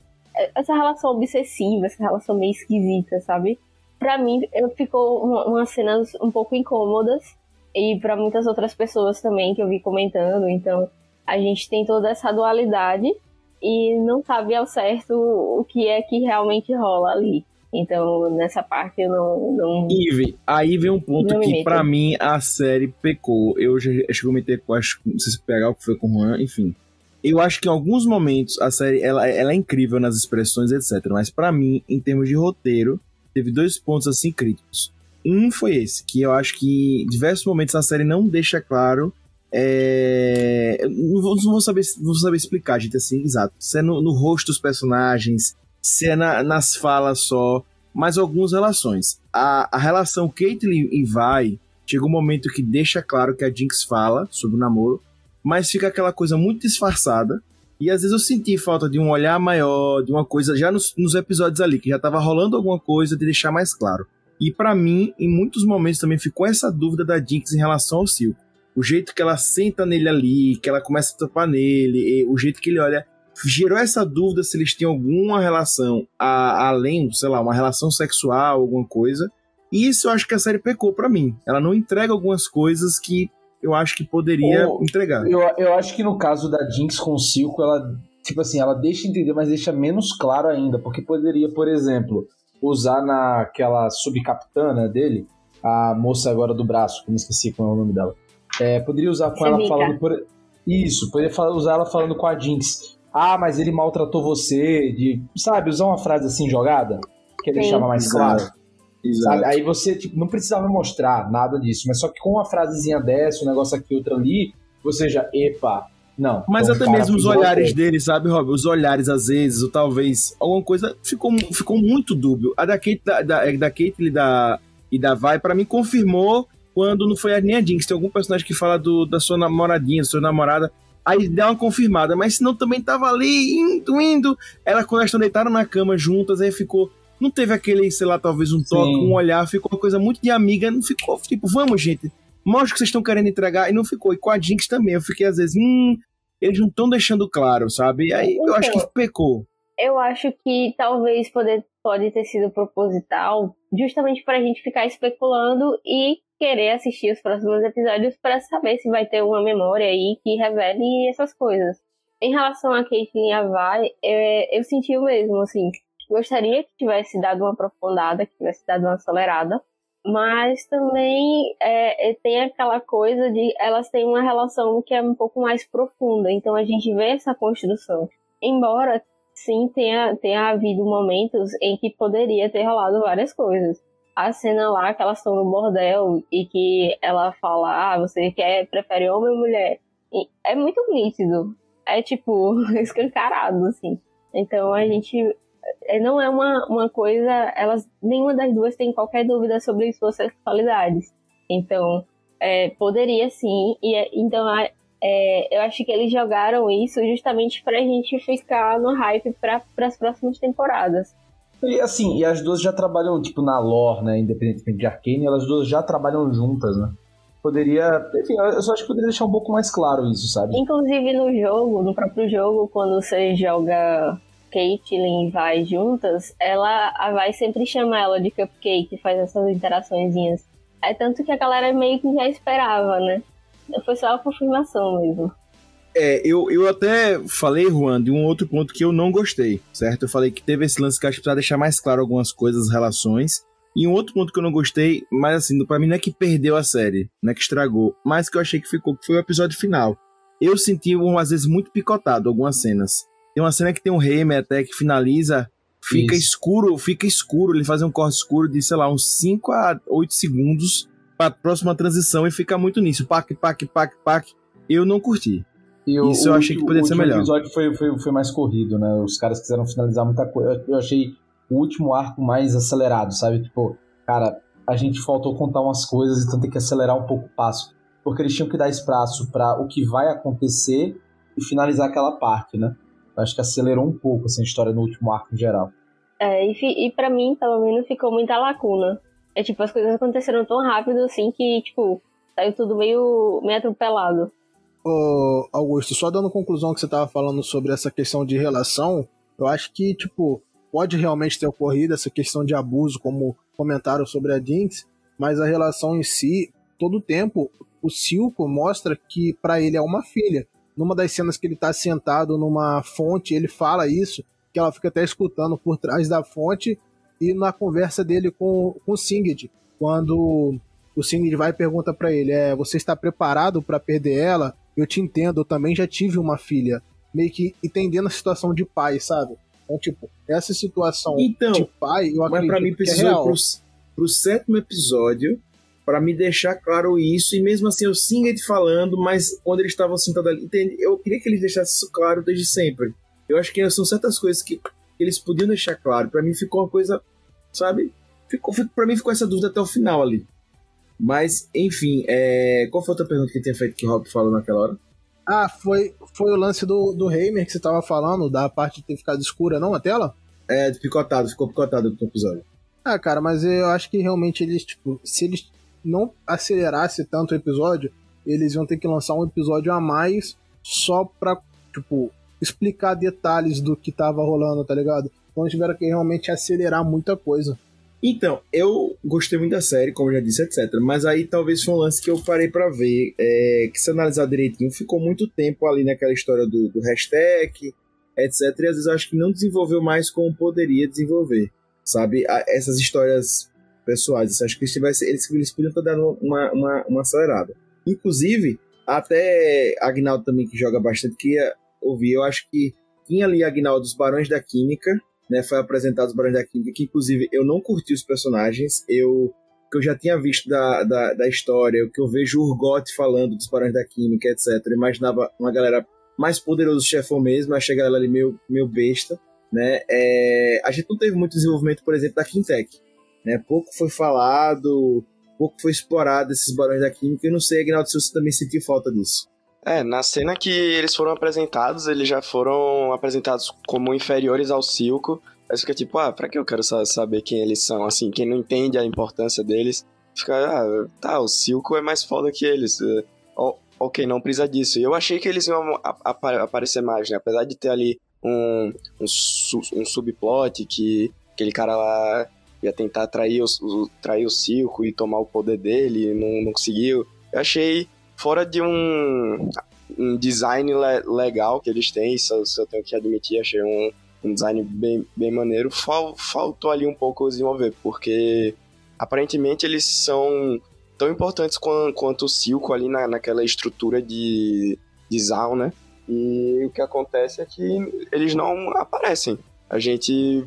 essa relação obsessiva, essa relação meio esquisita, sabe? Pra mim, ficou uma- umas cenas um pouco incômodas e para muitas outras pessoas também que eu vi comentando. Então, a gente tem toda essa dualidade e não sabe ao certo o que é que realmente rola ali. Então, nessa parte eu não. não...
Ive, aí vem um ponto que pra mim a série pecou. Eu já acho que eu comentei com, acho, não sei se pegar o que foi com o Juan, enfim. Eu acho que em alguns momentos a série ela, ela é incrível nas expressões, etc. Mas pra mim, em termos de roteiro, teve dois pontos assim críticos. Um foi esse, que eu acho que em diversos momentos a série não deixa claro. É... Não, vou, não vou saber, não vou saber explicar, gente, assim, exato. Se é no, no rosto dos personagens, se é na- nas falas só, mas algumas relações. A, a relação Caitlyn e Vai chega um momento que deixa claro que a Jinx fala sobre o namoro, mas fica aquela coisa muito disfarçada. E às vezes eu senti falta de um olhar maior, de uma coisa, já nos, nos episódios ali, que já tava rolando alguma coisa, de deixar mais claro. E pra mim, em muitos momentos também ficou essa dúvida da Jinx em relação ao Silco. O jeito que ela senta nele ali, que ela começa a topar nele, e o jeito que ele olha, gerou essa dúvida se eles tinham alguma relação a- além, sei lá, uma relação sexual, alguma coisa. E isso eu acho que a série pecou pra mim. Ela não entrega algumas coisas que eu acho que poderia
Ou-
entregar.
Eu, eu acho que no caso da Jinx com o Silco, ela, tipo assim, ela deixa entender, mas deixa menos claro ainda, porque poderia, por exemplo, usar naquela subcapitana dele, a moça agora do braço, que eu me esqueci qual é o nome dela. É, poderia usar com ela falando por. Isso, poderia usar ela falando com a Jinx. Ah, mas ele maltratou você, de. Sabe, usar uma frase assim jogada. que ele
Sim.
deixava mais claro.
Exato.
Aí você tipo, não precisava mostrar nada disso, mas só que com uma frasezinha dessa, um negócio aqui, outro ali, você já, epa, não.
Mas
então,
até mesmo os olhares
eu.
dele, sabe, Rob? Os olhares, às vezes, ou talvez alguma coisa, ficou, ficou muito dúbio. A da Kate, da, da, da Kate e da, e da Vai, pra mim, confirmou quando não foi a nem a Jinx. Tem algum personagem que fala do, da sua namoradinha, da sua namorada, aí dá uma confirmada. Mas senão também tava ali, indo, indo. Ela, quando elas estão deitadas na cama juntas, aí ficou... Não teve aquele, sei lá, talvez um toque,
Sim.
um olhar, ficou uma coisa muito de amiga, não ficou, tipo, vamos, gente, mostra o que vocês estão querendo entregar, e não ficou. E com a Jinx também, eu fiquei às vezes, hum, eles não estão deixando claro, sabe? E aí eu acho que pecou.
Eu acho que talvez pode, pode ter sido proposital, justamente pra gente ficar especulando e querer assistir os próximos episódios pra saber se vai ter uma memória aí que revele essas coisas. Em relação a Caitlyn e a Vai, é, eu senti o mesmo, assim. Gostaria que tivesse dado uma aprofundada, que tivesse dado uma acelerada, mas também é, é, tem aquela coisa de elas têm uma relação que é um pouco mais profunda, então a gente vê essa construção. Embora sim tenha, tenha havido momentos em que poderia ter rolado várias coisas. A cena lá que elas estão no bordel e que ela fala, ah, você quer, prefere homem ou mulher? E é muito nítido. É tipo, escancarado, assim. Então a gente não é uma, uma coisa. Elas, nenhuma das duas tem qualquer dúvida sobre suas sexualidades. Então, é, poderia sim. E é- então é, eu acho que eles jogaram isso justamente pra gente ficar no hype para as próximas temporadas.
E assim, e as duas já trabalham, tipo, na lore, né? Independentemente de Arcane, elas duas já trabalham juntas, né? Poderia. Enfim, eu só acho que poderia deixar um pouco mais claro isso, sabe?
Inclusive no jogo, no próprio jogo, quando você joga Caitlyn vai juntas, ela a vai sempre chama ela de cupcake, faz essas interaçõezinhas. É tanto que a galera meio que já esperava, né? Foi só a confirmação mesmo.
É, eu, eu até falei, Juan, de um outro ponto que eu não gostei, certo? Eu falei que teve esse lance que acho que precisava deixar mais claro algumas coisas, relações. E um outro ponto que eu não gostei, mas assim, pra mim não é que perdeu a série, não é que estragou, mas que eu achei que ficou, que foi o episódio final. Eu senti, às vezes, muito picotado algumas cenas. Tem uma cena que tem um Heimer até que finaliza, fica
Isso.
escuro, fica escuro, ele faz um corte escuro de, sei lá, uns 5 a 8 segundos pra próxima transição e fica muito nisso. Pac, pac, pac, pac. Eu não curti.
E o-
Isso eu
o
achei que poderia ser
O
melhor.
episódio foi, foi, foi mais corrido, né? Os caras quiseram finalizar muita coisa. Eu achei o último arco mais acelerado, sabe? Tipo, cara, a gente faltou contar umas coisas, então tem que acelerar um pouco o passo. Porque eles tinham que dar espaço para o que vai acontecer e finalizar aquela parte, né? Acho que acelerou um pouco assim, a história no último arco em geral.
É, e, fi- e pra mim, pelo menos, ficou muita lacuna. É tipo, as coisas aconteceram tão rápido assim que, tipo, saiu tudo meio, meio atropelado.
Ô, Augusto, só dando conclusão que você tava falando sobre essa questão de relação, eu acho que, tipo, pode realmente ter ocorrido essa questão de abuso, como comentaram sobre a Jinx, mas a relação em si, todo o tempo, o Silco mostra que pra ele é uma filha. Numa das cenas que ele tá sentado numa fonte, ele fala isso, que ela fica até escutando por trás da fonte, e na conversa dele com, com o Singed, quando o Singed vai e pergunta pra ele, é, você está preparado pra perder ela? Eu te entendo, eu também já tive uma filha. Meio que entendendo a situação de pai, sabe? Então, tipo, essa situação
Então,
de pai, eu
Mas
acredito
pra mim
que é
precisou
real.
pro, pro sétimo episódio pra me deixar claro isso. E mesmo assim, eu Singed falando, mas quando eles estavam sentados ali, entende? eu queria que eles deixassem isso claro desde sempre. Eu acho que são certas coisas que eles podiam deixar claro. Pra mim ficou uma coisa, sabe? Ficou, pra mim ficou essa dúvida até o final ali. Mas, enfim, é... qual foi a outra pergunta que tinha feito que o Rob falou naquela hora?
Ah, foi, foi o lance do, do Heimer que você tava falando, da parte de ter ficado escura, não, a tela?
É, picotado, ficou picotado no episódio.
Ah, cara, mas eu acho que realmente eles, tipo, se eles não acelerassem tanto o episódio, eles iam ter que lançar um episódio a mais só pra, tipo, explicar detalhes do que tava rolando, tá ligado? Então tiveram que realmente acelerar muita coisa.
Então, eu gostei muito da série, como já disse, etc. Mas aí talvez foi um lance que eu parei pra ver. é, que se analisar direitinho, ficou muito tempo ali naquela história do, do hashtag, etc. E às vezes eu acho que não desenvolveu mais como poderia desenvolver. Sabe? Essas histórias pessoais. Eu acho que eles, eles, eles podiam estar dando uma, uma, uma acelerada. Inclusive, até Agnaldo também, que joga bastante, queria ouvir. Eu acho que tinha ali Agnaldo dos Barões da Química, né, foi apresentado os Barões da Química, que inclusive eu não curti os personagens, eu que eu já tinha visto da, da, da história, o que eu vejo o Urgot falando dos Barões da Química, etc. Eu imaginava uma galera mais poderosa, chefão mesmo, achei a galera ali meio, meio besta, né? É, a gente não teve muito desenvolvimento, por exemplo, da Quintec, né? Pouco foi falado, pouco foi explorado esses Barões da Química, e não sei, Agnaldo, se você também sentiu falta disso.
É, na cena que eles foram apresentados, eles já foram apresentados como inferiores ao Silco. Aí fica tipo, ah, pra que eu quero saber quem eles são? Assim, quem não entende a importância deles, fica, ah, tá, o Silco é mais foda que eles. Oh, ok, não precisa disso. E eu achei que eles iam ap aparecer mais, né? Apesar de ter ali um, um, su um subplot que aquele cara lá ia tentar trair o, trair o Silco e tomar o poder dele não, não conseguiu. Eu achei fora de um, um design le legal que eles têm, isso, isso, eu tenho que admitir, achei um, um design bem, bem maneiro, fal, faltou ali um pouco desenvolver, porque aparentemente eles são tão importantes quanto, quanto o Silco ali na, naquela estrutura de, de Zal, né? E o que acontece é que eles não aparecem. A gente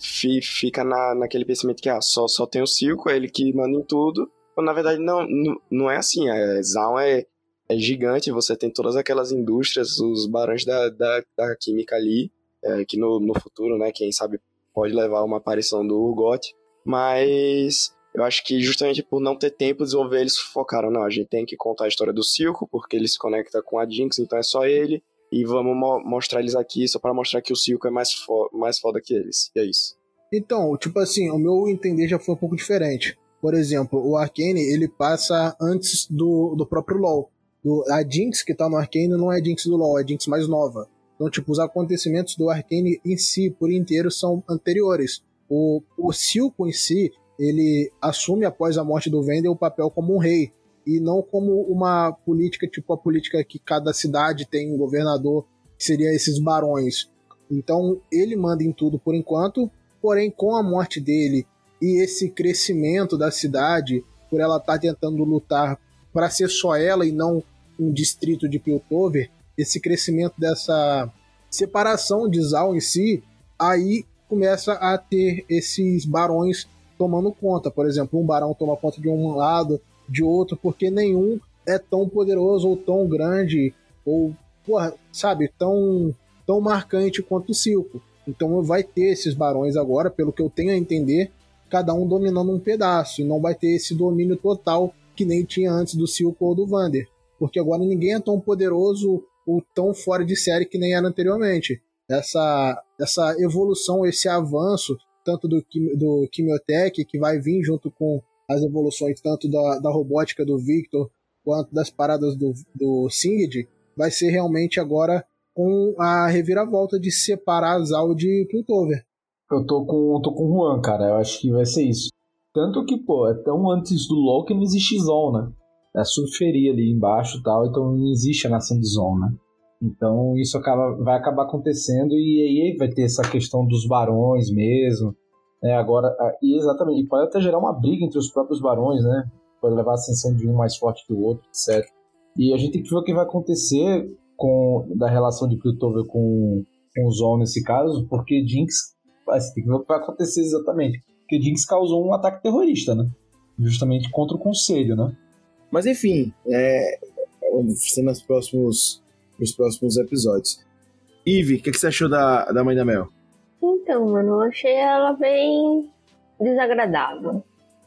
fica na, naquele pensamento que ah, só, só tem o Silco, é ele que manda em tudo, na verdade, não, não é assim. A Zaun é, é gigante, você tem todas aquelas indústrias, os barões da, da, da química ali, é, que no, no futuro, né, quem sabe pode levar uma aparição do Urgot, mas eu acho que justamente por não ter tempo de desenvolver, eles focaram, não, a gente tem que contar a história do Silco, porque ele se conecta com a Jinx, então é só ele, e vamos mo mostrar eles aqui só para mostrar que o Silco é mais, fo mais foda que eles, e é isso.
Então, tipo assim, o meu entender já foi um pouco diferente. Por exemplo, o Arcane ele passa antes do, do próprio LoL. Do, a Jinx que tá no Arcane não é Jinx do LoL, é Jinx mais nova. Então, tipo, os acontecimentos do Arcane em si, por inteiro, são anteriores. O, o Silco em si, ele assume após a morte do Vender o papel como um rei. E não como uma política, tipo a política que cada cidade tem um governador, que seria esses barões. Então, ele manda em tudo por enquanto, porém, com a morte dele e esse crescimento da cidade, por ela estar tá tentando lutar para ser só ela e não um distrito de Piltover, esse crescimento dessa separação de Zal em si, aí começa a ter esses barões tomando conta. Por exemplo, um barão toma conta de um lado, de outro, porque nenhum é tão poderoso ou tão grande ou, porra, sabe, tão, tão marcante quanto o Silco. Então vai ter esses barões agora, pelo que eu tenho a entender, cada um dominando um pedaço, e não vai ter esse domínio total que nem tinha antes do Silco ou do Vander. Porque agora ninguém é tão poderoso ou tão fora de série que nem era anteriormente. Essa, essa evolução, esse avanço, tanto do, do Quimiotech, que vai vir junto com as evoluções tanto da, da robótica do Victor quanto das paradas do, do Singed, vai ser realmente agora com a reviravolta de separar Zal de Piltover.
Eu tô com, tô com o Juan, cara. Eu acho que vai ser isso. Tanto que, pô, é tão antes do que não existe Zon, né? É surferia ali embaixo e tal, então não existe a nação de Zon, né? Então isso acaba, vai acabar acontecendo e aí vai ter essa questão dos barões mesmo. Né? Agora, e exatamente, e pode até gerar uma briga entre os próprios barões, né? Pode levar a ascensão de um mais forte que o outro, etc. E a gente tem que ver o que vai acontecer com da relação de Piltover com, com o Zon nesse caso, porque Jinx você tem que ver o que vai acontecer exatamente. Porque Jinx causou um ataque terrorista, né? Justamente contra o conselho, né?
Mas enfim, é, ser nos próximos, nos próximos episódios. Eve, o que, que, você achou da, da Mãe da Mel?
Então, mano, eu achei ela bem desagradável.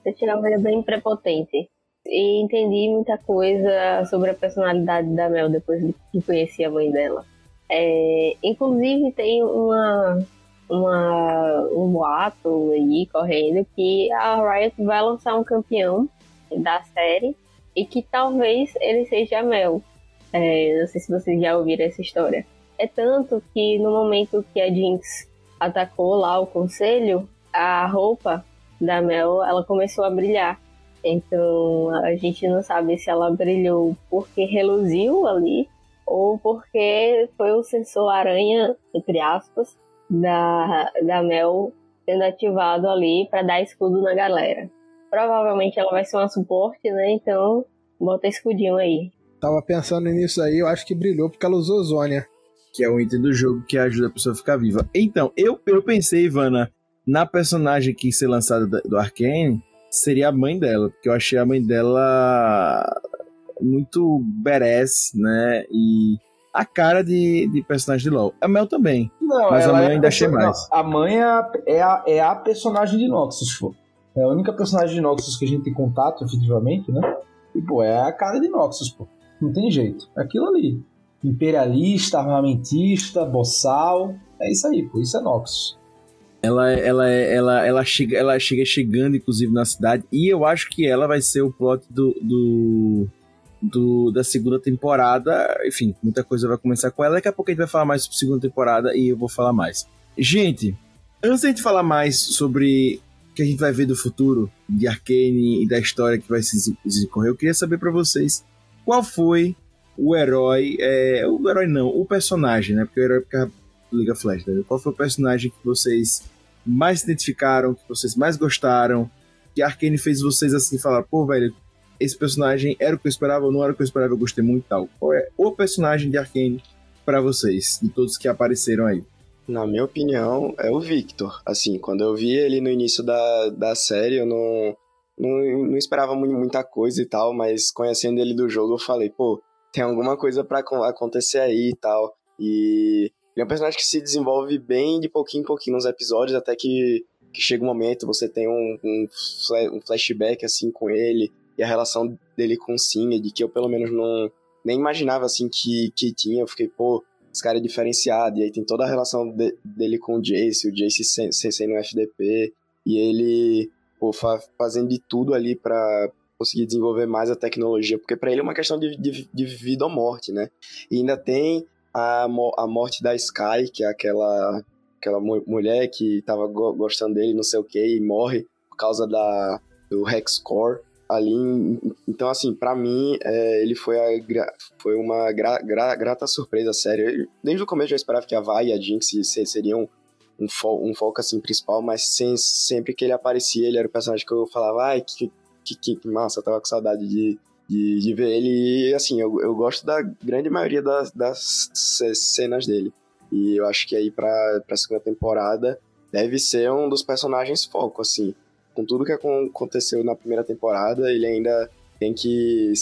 Eu achei ela bem prepotente. E entendi muita coisa sobre a personalidade da Mel depois de conhecer a mãe dela. É, inclusive, tem uma, uma, um boato aí correndo que a Riot vai lançar um campeão da série e que talvez ele seja a Mel. É, não sei se vocês já ouviram essa história. É tanto que no momento que a Jinx atacou lá o conselho, a roupa da Mel ela começou a brilhar. Então a gente não sabe se ela brilhou porque reluziu ali ou porque foi o sensor aranha, entre aspas, da, da Mel sendo ativado ali para dar escudo na galera. Provavelmente ela vai ser uma suporte, né? Então, bota escudinho aí.
Tava pensando nisso aí, eu acho que brilhou porque ela usou Zônia.
Que é um item do jogo que ajuda a pessoa a ficar viva. Então, eu, eu pensei, Ivana, na personagem que ia ser lançada da- do Arkane, seria a mãe dela. Porque eu achei a mãe dela muito badass, né? E a cara de, de personagem de LoL. A Mel também.
Não,
Mas a mãe
é
ainda achei mais.
não, a mãe é a, é, a, é a personagem de Noxus, pô. É a única personagem de Noxus que a gente tem contato, efetivamente, né? E, pô, é a cara de Noxus, pô. Não tem jeito. É aquilo ali. Imperialista, armamentista, boçal. É isso aí, pô. Isso é Noxus.
Ela, ela, ela, ela, chega, ela chega chegando, inclusive, na cidade. E eu acho que ela vai ser o plot do, do, do- da segunda temporada. Enfim, muita coisa vai começar com ela. Daqui a pouco a gente vai falar mais sobre a segunda temporada e eu vou falar mais. Gente, antes da gente falar mais sobre o que a gente vai ver do futuro de Arcane e da história que vai se desencorrer, eu queria saber pra vocês qual foi o herói. É, o herói não, o personagem, né? Porque o herói fica Liga Flash, né? Qual foi o personagem que vocês mais se identificaram, que vocês mais gostaram, que a Arkane fez vocês assim falar, pô, velho, esse personagem era o que eu esperava ou não era o que eu esperava, eu gostei muito e tal. Qual é o personagem de Arkane pra vocês, de todos que apareceram aí?
Na minha opinião, é o Victor. Assim, quando eu vi ele no início da, da série, eu não, não, não esperava mu- muita coisa e tal, mas conhecendo ele do jogo, eu falei, pô, tem alguma coisa acon- acontecer aí e tal. E ele é um personagem que se desenvolve bem de pouquinho em pouquinho nos episódios, até que, que chega um momento, você tem um, um, um flashback, assim, com ele, e a relação dele com o Singed, que eu pelo menos não nem imaginava, assim, que, que tinha. Eu fiquei, pô, esse cara é diferenciado. E aí tem toda a relação de- dele com o Jace, o Jace sem- sem- sendo FDP, e ele pô, fa- fazendo de tudo ali pra conseguir desenvolver mais a tecnologia, porque pra ele é uma questão de, de, de vida ou morte, né? E ainda tem a, a morte da Sky, que é aquela, aquela mu- mulher que tava go- gostando dele, não sei o que, e morre por causa da, do Hexcore ali. Então, assim, pra mim, é, ele foi, a foi uma gra- gra- grata surpresa, sério. Eu- Desde o começo eu esperava que a Vi e a Jinx se- seriam um, fo um foco, assim, principal, mas sem, sempre que ele aparecia, ele era o personagem que eu falava, ai, que, que, que, massa, eu tava com saudade de, de, de ver ele. E, assim, eu, eu gosto da grande maioria das, das ce- cenas dele. E eu acho que aí pra, pra segunda temporada deve ser um dos personagens foco, assim. Com tudo que acon- aconteceu na primeira temporada, ele ainda tem que,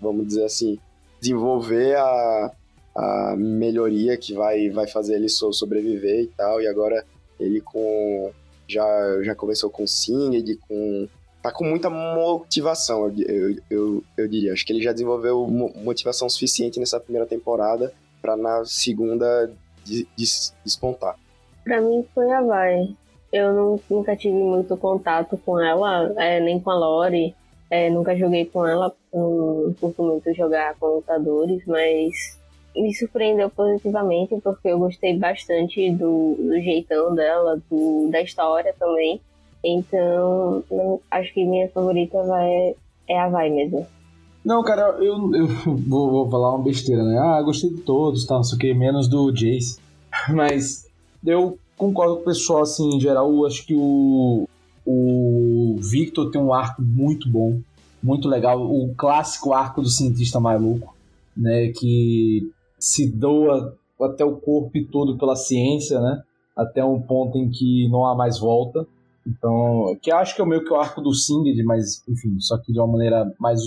vamos dizer assim, desenvolver a, a melhoria que vai, vai fazer ele so- sobreviver e tal. E agora ele com já, já conversou com Singed, com tá com muita motivação, eu, eu, eu, diria. Acho que ele já desenvolveu mo- motivação suficiente nessa primeira temporada para na segunda des- des- despontar.
Pra mim foi a Vai. Eu não- nunca tive muito contato com ela, é, nem com a Lori. É, nunca joguei com ela, não curto muito jogar com lutadores, mas me surpreendeu positivamente porque eu gostei bastante do, do jeitão dela, do, da história também. Então, acho que minha favorita vai, é a Vai mesmo.
Não, cara, eu, eu vou, vou falar uma besteira, né? Ah, gostei de todos, tá, não sei o que, menos do Jace. Mas eu concordo com o pessoal, assim, em geral, eu acho que o, o Victor tem um arco muito bom, muito legal. O clássico arco do cientista maluco, né? Que se doa até o corpo e todo pela ciência, né? Até um ponto em que não há mais volta. Então, que acho que é o meio que o arco do Singed, mas, enfim, só que de uma maneira mais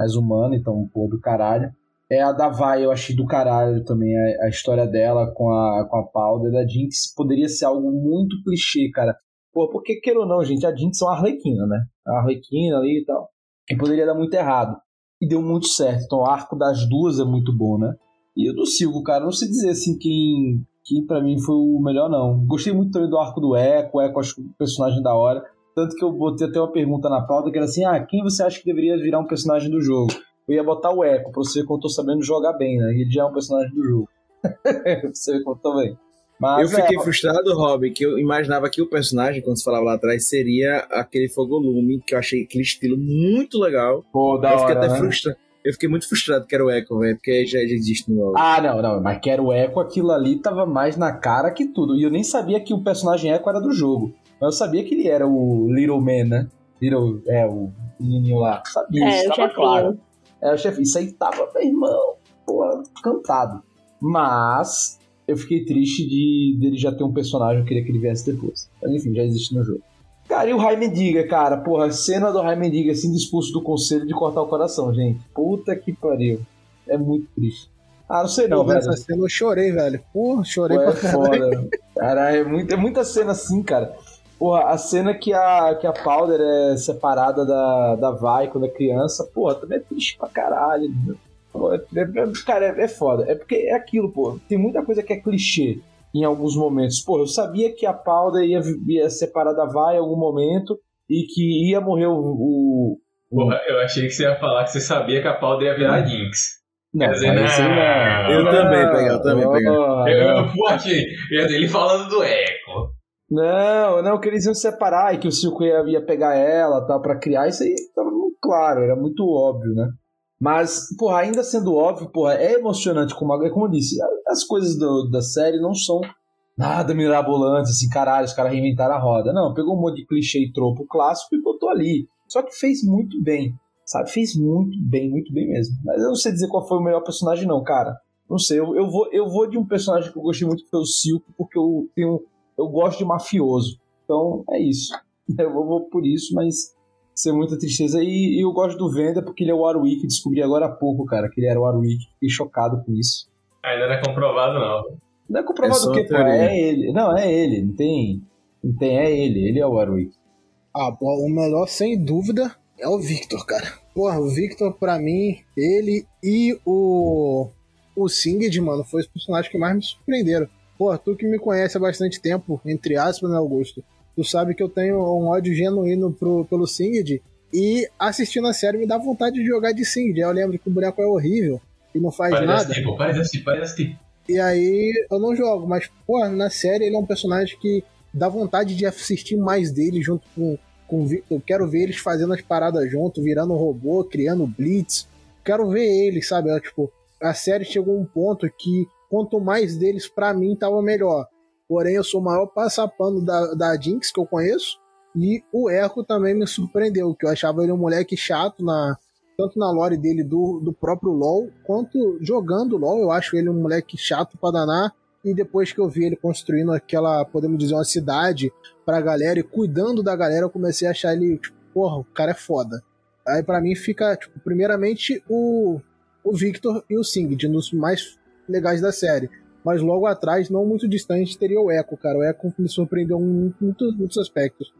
mais humana, então, pô, do caralho. É a da Vai, eu achei do caralho também, a, a história dela com a, com a Powder. Da Jinx poderia ser algo muito clichê, cara. Pô, porque, queira ou não, gente, a Jinx é uma arlequina, né? É uma arlequina ali e tal. E poderia dar muito errado. E deu muito certo. Então, o arco das duas é muito bom, né? E o do Silvo, cara, não sei dizer assim quem, quem pra mim foi o melhor, não. Gostei muito também do arco do Echo. O Echo acho um personagem da hora. Tanto que eu botei até uma pergunta na pauta que era assim: ah, quem você acha que deveria virar um personagem do jogo? Eu ia botar o Echo, pra você ver como eu tô sabendo jogar bem, né? Ele já é um personagem do jogo. pra você ver como eu tô bem. Mas,
eu fiquei
é,
frustrado, Rob, que eu imaginava que o personagem, quando você falava lá atrás, seria aquele Fogolume, que eu achei aquele estilo muito legal.
Pô, da
eu fiquei
hora,
até
né?
frustrado. Eu fiquei muito frustrado que era o Echo, velho, porque já, já existe no LoL.
Ah, não, não, mas que era o Echo, aquilo ali tava mais na cara que tudo. E eu nem sabia que o personagem Echo era do jogo. Mas eu sabia que ele era o Little Man, né? Little, é, o menininho lá. Sabia,
É,
isso
o
tava
chefinho.
claro. É, o chefe, isso aí tava, meu irmão, pô, cantado. Mas eu fiquei triste de dele já ter um personagem, eu queria que ele viesse depois. Mas enfim, já existe no jogo. Cara, e o Jaime Diga, cara? Porra, a cena do Jaime Diga assim, expulso do conselho de cortar o coração, gente. Puta que pariu. É muito triste. Ah, não sei não, velho.
essa cena, eu chorei, velho. Porra, chorei
Pô,
pra
é
caralho.
foda. Cara, é, muito, é muita cena assim, cara. Porra, a cena que a, que a Powder é separada da, da Vai quando é criança, porra, também é triste pra caralho. entendeu? Pô, é- é- cara, é, é foda. É porque é aquilo, pô. Tem muita coisa que é clichê em alguns momentos. Pô, eu sabia que a Powder ia, ia separar da Vai em algum momento e que ia morrer o. o-
Porra, eu achei que você ia falar que você sabia que a Powder ia virar Jinx.
Não,
Quer dizer,
isso
não.
Eu também, peguei, eu também peguei.
Não,
Eu,
não.
eu, achei. Ele falando do Echo.
Não, não, que eles iam separar e que o Silco ia, ia pegar ela tal, pra criar, isso aí tava muito claro, era muito óbvio, né? Mas, porra, ainda sendo óbvio, porra, é emocionante, como, a- como eu disse, as coisas do- da série não são nada mirabolantes, assim, caralho, os caras reinventaram a roda. Não, pegou um monte de clichê e tropo clássico e botou ali. Só que fez muito bem, sabe? Fez muito bem, muito bem mesmo. Mas eu não sei dizer qual foi o melhor personagem, não, cara. Não sei, eu, eu, vou, eu vou de um personagem que eu gostei muito, que foi o Silco, porque eu tenho eu gosto de mafioso. Então é isso. Eu vou, vou por isso, mas ser muita tristeza. E, e eu gosto do Venda porque ele é o Warwick. Descobri agora há pouco, cara, que ele era o Warwick. Fiquei chocado com isso.
Ainda não é comprovado, não.
Não é comprovado
É
o quê, pô?
teoria.
É ele. Não, é ele. Não tem. Não tem, é ele. Ele é o Warwick.
Ah, pô, o melhor, sem dúvida, é o Victor, cara. Porra, o Victor, pra mim, ele e o. O Singed, mano, foi os personagens que mais me surpreenderam. Porra, tu que me conhece há bastante tempo, entre aspas, né, Augusto? Tu sabe que eu tenho um ódio genuíno pro, pelo Singed. E assistindo a série me dá vontade de jogar de Singed. Aí eu lembro que o boneco é horrível e não faz
Para de
nada.
Para de assistir, para de assistir.
E aí eu não jogo, mas, pô, na série ele é um personagem que dá vontade de assistir mais dele junto com, com. Eu quero ver eles fazendo as paradas junto, virando robô, criando blitz. Quero ver eles, sabe? É, tipo, a série chegou a um ponto que quanto mais deles, pra mim, tava melhor. Porém, eu sou o maior passapano da, da Jinx que eu conheço. E o Echo também me surpreendeu, que eu achava ele um moleque chato na, tanto na lore dele do, do próprio LoL, quanto jogando LoL, eu acho ele um moleque chato pra danar. E depois que eu vi ele construindo aquela, podemos dizer, uma cidade pra galera e cuidando da galera, eu comecei a achar ele, tipo, porra, o cara é foda. Aí pra mim fica, tipo, primeiramente o, o Victor e o Singed, nos mais legais da série. Mas logo atrás, não muito distante, teria o Echo, cara. O Echo me surpreendeu em muitos, muitos aspectos.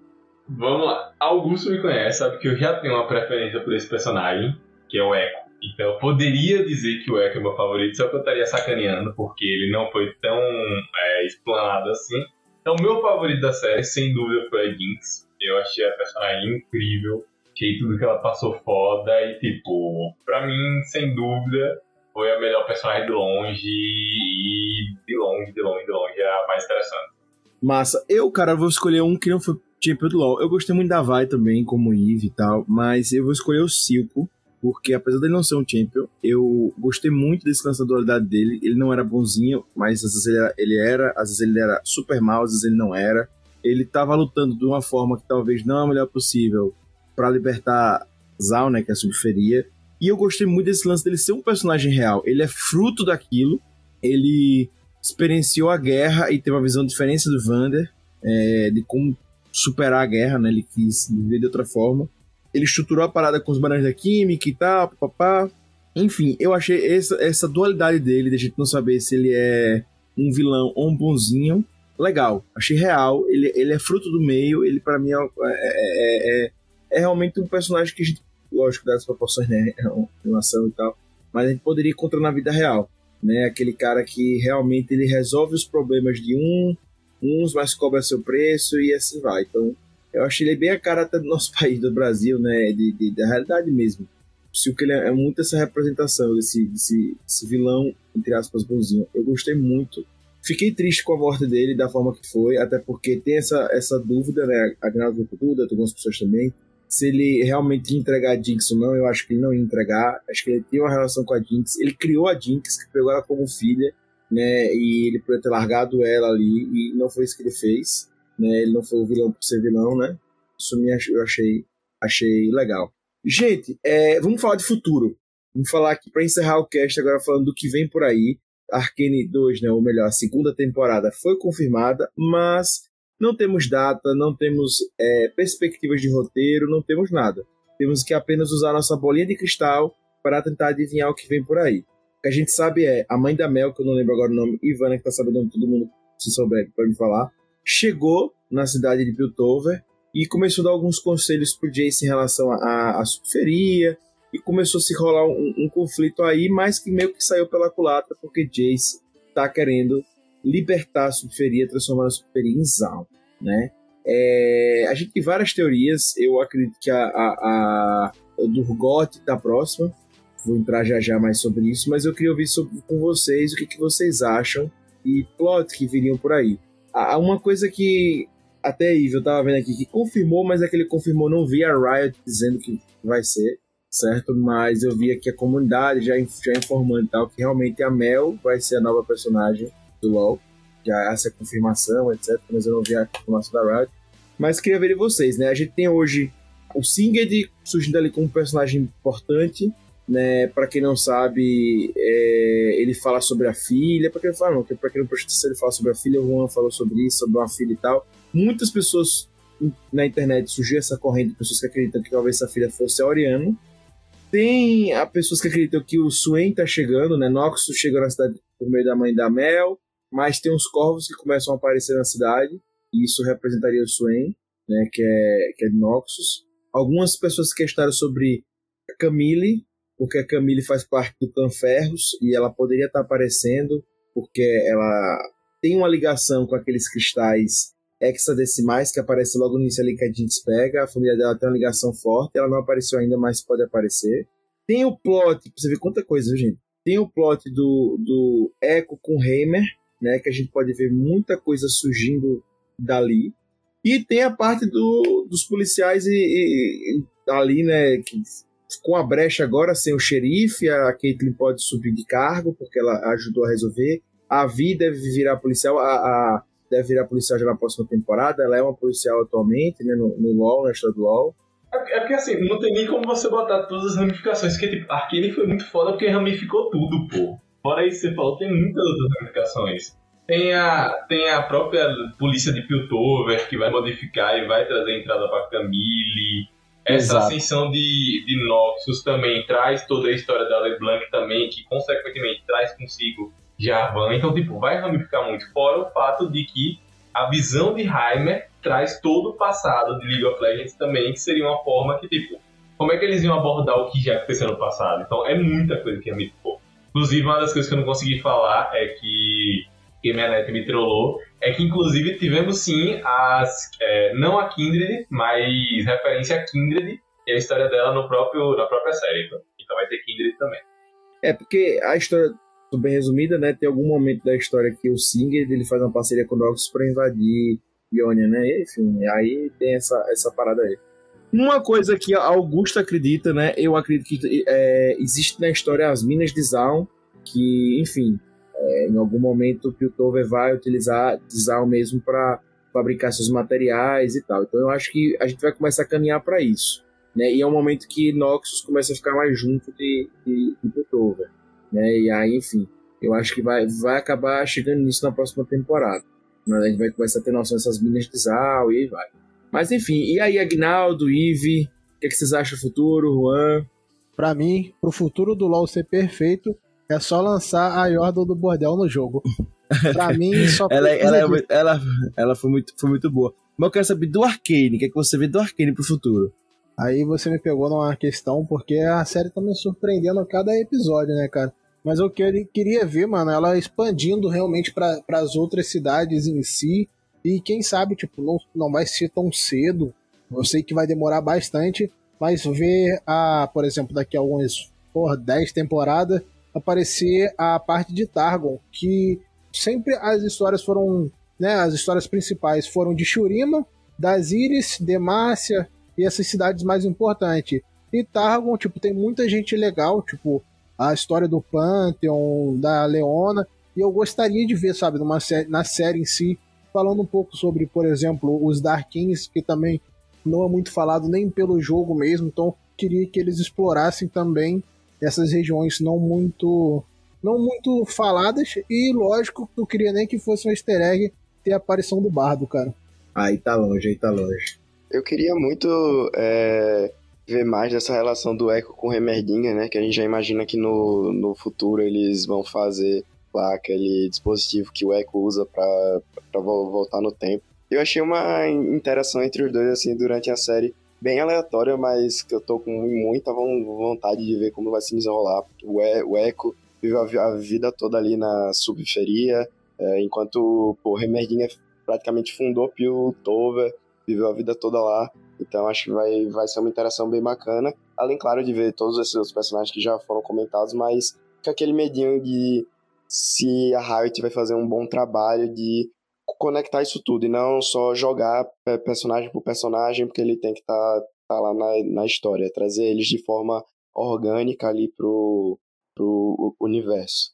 Vamos lá. Augusto me conhece, sabe que eu já tenho uma preferência por esse personagem, que é o Echo. Então eu poderia dizer que o Echo é meu favorito, só que eu estaria sacaneando, porque ele não foi tão é, explanado assim. Então meu favorito da série, sem dúvida, foi a Jinx. Eu achei a personagem incrível. Achei tudo que ela passou foda e, tipo, pra mim, sem dúvida, foi a melhor personagem de longe e de longe, de longe, de longe, é a mais interessante.
Massa. Eu, cara, vou escolher um que não foi Champion do LoL. Eu gostei muito da Vai também, como Eve e tal, mas eu vou escolher o Silco, porque apesar dele não ser um Champion, eu gostei muito desse lance da dualidade dele. Ele não era bonzinho, mas às vezes ele era, ele era, às vezes ele era super mal, às vezes ele não era. Ele tava lutando de uma forma que talvez não é a melhor possível para libertar Zal, né, que é a subferia. E eu gostei muito desse lance dele ser um personagem real. Ele é fruto daquilo. Ele experienciou a guerra e teve uma visão diferente do Vander, é, de como superar a guerra, né? Ele quis viver de outra forma. Ele estruturou a parada com os barões da química e tal, papá. Enfim, eu achei essa, essa dualidade dele, de a gente não saber se ele é um vilão ou um bonzinho, legal. Achei real. Ele, ele é fruto do meio. Ele, para mim, é, é, é, é, realmente um personagem que a gente, lógico, das proporções, né? Animação e tal. Mas a gente poderia encontrar na vida real. Né? Aquele cara que realmente ele resolve os problemas de um, uns, mas cobra seu preço e assim vai. Então, eu achei ele bem a cara até do nosso país, do Brasil, né? De, de da realidade mesmo. O Silco ele é muito essa representação desse, desse, desse vilão, entre aspas, bonzinho. Eu gostei muito. Fiquei triste com a morte dele, da forma que foi, até porque tem essa, essa dúvida, né? A Granada dúvida, algumas pessoas também. Se ele realmente ia entregar a Jinx ou não, eu acho que ele não ia entregar. Acho que ele tinha uma relação com a Jinx. Ele criou a Jinx, que pegou ela como filha, né? E ele podia ter largado ela ali, e não foi isso que ele fez. Né? Ele não foi o vilão por ser vilão, né? Isso me eu achei, achei legal. Gente, é, vamos falar de futuro. Vamos falar aqui para encerrar o cast agora falando do que vem por aí. Arcane 2, né, ou melhor, a segunda temporada foi confirmada, mas não temos data, não temos é, perspectivas de roteiro, não temos nada. Temos que apenas usar nossa bolinha de cristal para tentar adivinhar o que vem por aí. O que a gente sabe é a mãe da Mel, que eu não lembro agora o nome, Ivana, que tá sabendo todo mundo, se souber, pode me falar, chegou na cidade de Piltover e começou a dar alguns conselhos pro Jace em relação à subferia, e começou a se rolar um, um, conflito aí, mas que meio que saiu pela culatra, porque Jace tá querendo libertar a subferia, transformando a subferia em Zaun, né? É, a gente tem várias teorias, eu acredito que a, a, a do Urgot tá próxima, vou entrar já já mais sobre isso, mas eu queria ouvir sobre, com vocês o que, que vocês acham e plot que viriam por aí. Há uma coisa que até Evil tava vendo aqui que confirmou, mas aquele confirmou não vi a Riot dizendo que vai ser, certo? Mas eu vi aqui a comunidade já, já informando tal que realmente a Mel vai ser a nova personagem do LoL. Já essa é confirmação, etc. Mas eu não vi a confirmação da Riot. Mas queria ver vocês, né? A gente tem hoje o Singed surgindo ali como um personagem importante, né? Para quem não sabe, é, ele fala sobre a filha. Para quem não fala, não, para quem não prestou ele fala sobre a filha. O Juan falou sobre isso, sobre uma filha e tal. Muitas pessoas na internet surgiu essa corrente de pessoas que acreditam que talvez essa filha fosse a Oriana, tem a pessoas que acreditam que o Swain tá chegando, né? Noxus chegou na cidade por meio da mãe da Mel, mas tem uns corvos que começam a aparecer na cidade, e isso representaria o Swain, né? Que é, que é Noxus. Algumas pessoas questionaram sobre a Camille, porque a Camille faz parte do Clã Ferros, e ela poderia estar aparecendo, porque ela tem uma ligação com aqueles cristais hexadecimais que aparece logo no início ali que a gente pega. A família dela tem uma ligação forte, ela não apareceu ainda, mas pode aparecer. Tem o plot, pra você ver quanta coisa, gente? Tem o plot do, do Echo com Heimer, né? Que a gente pode ver muita coisa surgindo dali. E tem a parte do, dos policiais e, e, e ali, né? Que, com a brecha agora sem o xerife, a Caitlyn pode subir de cargo, porque ela ajudou a resolver. A Vi deve virar policial. A, a, deve virar policial já na próxima temporada. Ela é uma policial atualmente, né, no, no LoL, na história do LoL.
É, é porque assim, não tem nem como você botar todas as ramificações, porque tipo, Arkane foi muito foda porque ramificou tudo, pô. Fora isso, você falou, tem muitas outras ramificações. Tem a, tem a própria polícia de Piltover, que vai modificar e vai trazer entrada pra Camille. Essa Exato. ascensão de, de Noxus também traz toda a história da LeBlanc também, que consequentemente traz consigo Jarvan. Então, tipo, vai ramificar muito. Fora o fato de que a visão de Heimer traz todo o passado de League of Legends também, que seria uma forma que, tipo, como é que eles iam abordar o que já aconteceu no passado? Então, é muita coisa que ramificou. Inclusive, uma das coisas que eu não consegui falar é que, que minha net me trollou, é que, inclusive, tivemos sim as. É, não a Kindred, mas referência a Kindred e a história dela no próprio, na própria série. Então, então vai ter Kindred também.
É, porque a história bem resumida, né? Tem algum momento da história que o Singer ele faz uma parceria com o Noxus para invadir Ionia, né? E, enfim, aí tem essa, essa parada aí. Uma coisa que a Augusta acredita, né? Eu acredito que é, existe na história as minas de Zaun, que, enfim, é, em algum momento o Piltover vai utilizar Zaun mesmo para fabricar seus materiais e tal. Então eu acho que a gente vai começar a caminhar para isso. Né? E é um momento que Noxus começa a ficar mais junto de, de, de Piltover. Né? E aí, enfim, eu acho que vai, vai acabar chegando nisso na próxima temporada. Né? A gente vai começar a ter noção dessas minas de Zal e vai. Mas enfim, e aí, Agnaldo, Ive, o que, é que vocês acham do futuro, Juan?
Pra mim, pro futuro do LoL ser perfeito, é só lançar a Yordle do Bordel no jogo. Pra mim, só
ela, ela, é ela, ela foi, muito, foi muito boa. Mas eu quero saber do Arcane, o que, é que você vê do Arcane pro futuro?
Aí você me pegou numa questão, porque a série tá me surpreendendo a cada episódio, né, cara? Mas eu queria ver, mano, ela expandindo realmente para as outras cidades em si. E quem sabe, tipo, não, não vai ser tão cedo. Eu sei que vai demorar bastante, mas ver a, por exemplo, daqui a algumas, por 10 temporadas, aparecer a parte de Targon, que sempre as histórias foram, né, as histórias principais foram de Shurima, das Iris, Demacia e essas cidades mais importantes. E Targon, tipo, tem muita gente legal, tipo, a história do Pantheon, da Leona, e eu gostaria de ver, sabe, numa série, na série em si, falando um pouco sobre, por exemplo, os Darkins, que também não é muito falado nem pelo jogo mesmo, então queria que eles explorassem também essas regiões não muito não muito faladas, e lógico, tu queria nem que fosse um easter egg ter a aparição do bardo, cara.
Aí tá longe, aí tá longe.
Eu queria muito é, ver mais dessa relação do Echo com o Remerdinha, né? Que a gente já imagina que no, no futuro eles vão fazer lá aquele dispositivo que o Echo usa pra, pra voltar no tempo. Eu achei uma interação entre os dois, assim, durante a série bem aleatória, mas que eu tô com muita vontade de ver como vai se desenrolar. O, e, o Echo vive a, a, vida toda ali na subferia, é, enquanto o Remerdinha praticamente fundou Piltover, viveu a vida toda lá. Então acho que vai, vai ser uma interação bem bacana. Além, claro, de ver todos esses outros personagens que já foram comentados, mas com aquele medinho de se a Riot vai fazer um bom trabalho de conectar isso tudo e não só jogar personagem por personagem, porque ele tem que estar tá, tá lá na, na história, trazer eles de forma orgânica ali pro, pro universo.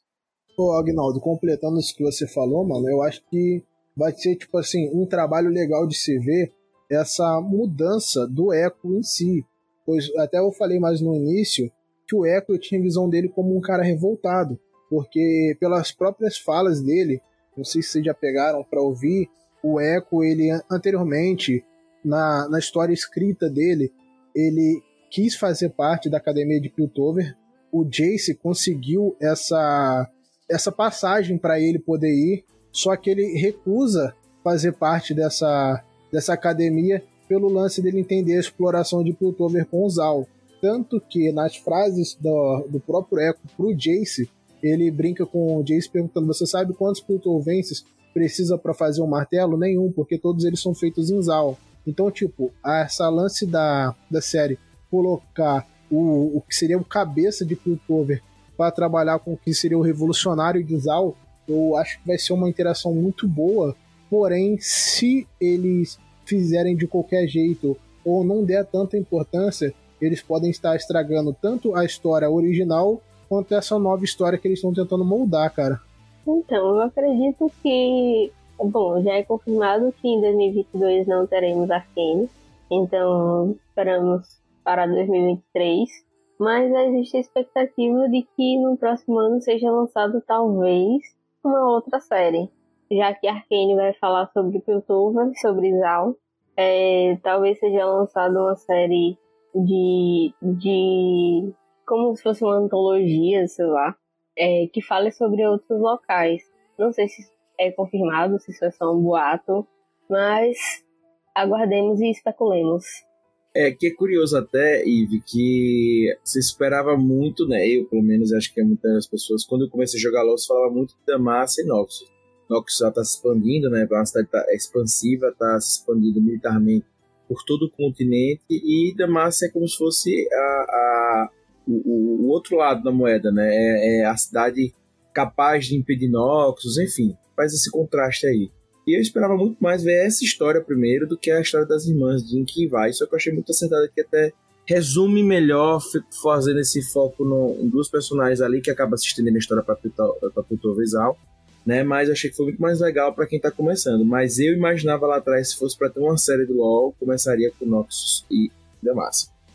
Ô, Agnaldo, completando isso que você falou, mano, eu acho que vai ser, tipo assim, um trabalho legal de se ver essa mudança do Echo em si. Pois até eu falei mais no início que o Echo eu tinha visão dele como um cara revoltado, porque pelas próprias falas dele, não sei se vocês já pegaram para ouvir, o Echo, ele anteriormente, na, na história escrita dele, ele quis fazer parte da academia de Piltover. O Jace conseguiu essa, essa passagem para ele poder ir, só que ele recusa fazer parte dessa, dessa academia pelo lance dele entender a exploração de Piltover com o Zal. Tanto que nas frases do, do próprio Echo pro Jace, ele brinca com o Jace perguntando: Você sabe quantos Piltovenses precisa para fazer um martelo? Nenhum, porque todos eles são feitos em Zal. Então, tipo, essa lance da, da série colocar o, o que seria o cabeça de Piltover para trabalhar com o que seria o revolucionário de Zal, eu acho que vai ser uma interação muito boa. Porém, se eles fizerem de qualquer jeito ou não der tanta importância, eles podem estar estragando tanto a história original quanto essa nova história que eles estão tentando moldar, cara.
Então, eu acredito que. Bom, já é confirmado que em 2022 não teremos Arkane, então esperamos para 2023. Mas existe a expectativa de que no próximo ano seja lançado talvez uma outra série, já que Arkane vai falar sobre Piltover, sobre Zal. É, talvez seja lançada uma série de, de como se fosse uma antologia, sei lá, é, que fale sobre outros locais. Não sei se é confirmado, se isso é só um boato, mas aguardemos e especulemos.
É, que é curioso até, Ive, que se esperava muito, né? Eu, pelo menos, acho que é muitas pessoas, quando eu comecei a jogar LoL, se falava muito de Damacia e Noxus. Noxus já está se expandindo, né? A cidade tá expansiva, está se expandindo militarmente por todo o continente, e Damacia é como se fosse a, a o, o, outro lado da moeda, né? É, é, a cidade capaz de impedir Noxus, enfim, faz esse contraste aí. E eu esperava muito mais ver essa história primeiro do que a história das irmãs de Inky vai, só que eu achei muito acertado que até resume melhor fazendo esse foco no, em duas personagens ali que acaba se estendendo a história para Pluto Visal, né? Mas achei que foi muito mais legal para quem tá começando. Mas eu imaginava lá atrás, se fosse para ter uma série do LoL, começaria com Noxus e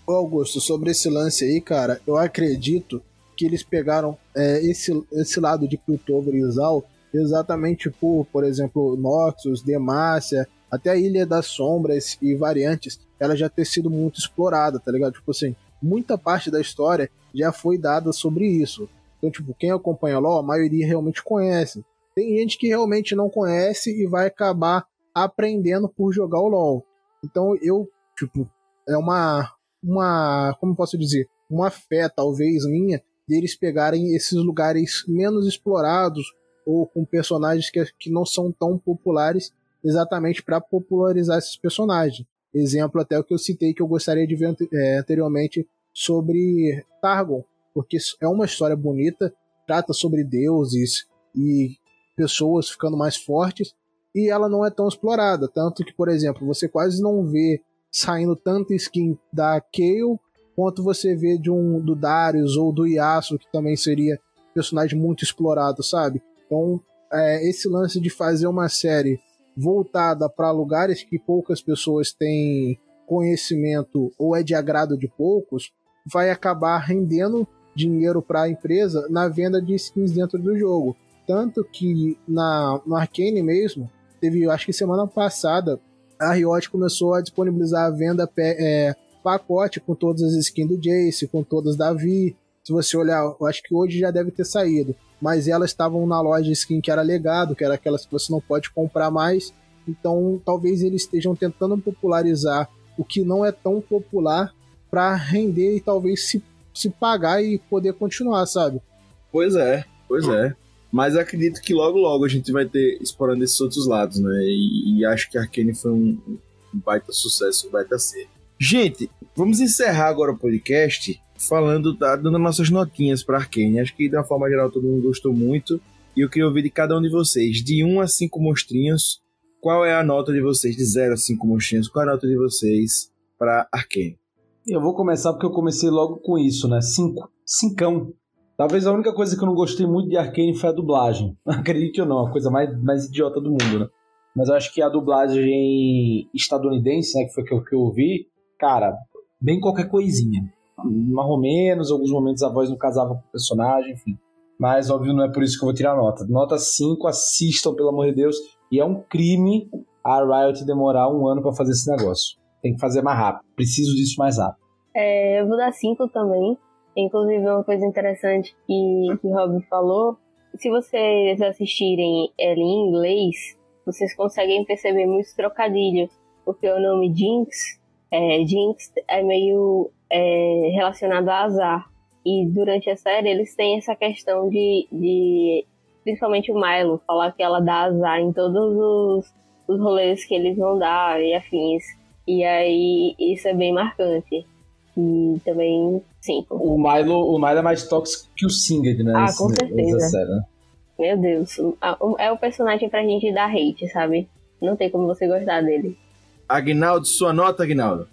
Demacia.
Augusto, sobre esse lance aí, cara, eu acredito que eles pegaram é, esse, esse lado de Piltover e Zal exatamente por, por exemplo, Noxus, Demacia, até a Ilha das Sombras e variantes, ela já ter sido muito explorada, tá ligado? Tipo assim, muita parte da história já foi dada sobre isso. Então, tipo, quem acompanha LoL, a maioria realmente conhece. Tem gente que realmente não conhece e vai acabar aprendendo por jogar o LoL. Então, eu, tipo, é uma uma, como posso dizer, uma fé talvez minha deles pegarem esses lugares menos explorados ou com personagens que, que não são tão populares exatamente para popularizar esses personagens. Exemplo até o que eu citei que eu gostaria de ver é, anteriormente sobre Targon, porque é uma história bonita, trata sobre deuses e pessoas ficando mais fortes e ela não é tão explorada, tanto que, por exemplo, você quase não vê saindo tanta skin da Kayle quanto você vê de um do Darius ou do Yasuo, que também seria personagem muito explorado, sabe? Então, é, esse lance de fazer uma série voltada para lugares que poucas pessoas têm conhecimento ou é de agrado de poucos, vai acabar rendendo dinheiro para a empresa na venda de skins dentro do jogo. Tanto que na, no Arcane mesmo, teve, acho que semana passada, a Riot começou a disponibilizar a venda é, pacote com todas as skins do Jace, com todas da Vi. Se você olhar, eu acho que hoje já deve ter saído. Mas elas estavam na loja skin que era legado, que era aquelas que você não pode comprar mais. Então talvez eles estejam tentando popularizar o que não é tão popular para render e talvez se, se pagar e poder continuar, sabe?
Pois é, pois é. Mas acredito que logo logo a gente vai ter explorando esses outros lados, né? E, e acho que Arkane foi um, um baita sucesso, vai baita ser. Gente, vamos encerrar agora o podcast falando, tá, dando nossas notinhas para Arkane. Acho que de uma forma geral todo mundo gostou muito. E eu queria ouvir de cada um de vocês, de 1 a 5 monstrinhos, qual é a nota de vocês, de 0 a 5 monstrinhos, qual é a nota de vocês para Arkane?
Eu vou começar porque eu comecei logo com isso, né? 5. Cincão. Talvez a única coisa que eu não gostei muito de Arkane foi a dublagem. Acredite ou não, a coisa mais, mais idiota do mundo, né? Mas eu acho que a dublagem estadunidense, né, que foi que eu, que eu ouvi, cara, bem qualquer coisinha. Mais ou menos, alguns momentos a voz não casava com o personagem, enfim. Mas, óbvio, não é por isso que eu vou tirar nota. Nota 5, assistam, pelo amor de Deus. E é um crime a Riot demorar um ano para fazer esse negócio. Tem que fazer mais rápido. Preciso disso mais rápido.
É, eu vou dar 5 também. Inclusive, uma coisa interessante que, que o Rob falou, se vocês assistirem ela em inglês, vocês conseguem perceber muitos trocadilhos, porque o nome Jinx, é, Jinx é meio é, relacionado a azar. E durante a série eles têm essa questão de, de principalmente o Milo, falar que ela dá azar em todos os, os rolês que eles vão dar e afins. E aí isso é bem marcante. E também, sim.
O Milo, o Milo é mais tóxico que o Singed, né?
Ah, com certeza. Série, né? Meu Deus. É o personagem pra gente dar hate, sabe? Não tem como você gostar dele.
Agnaldo, sua nota, Agnaldo?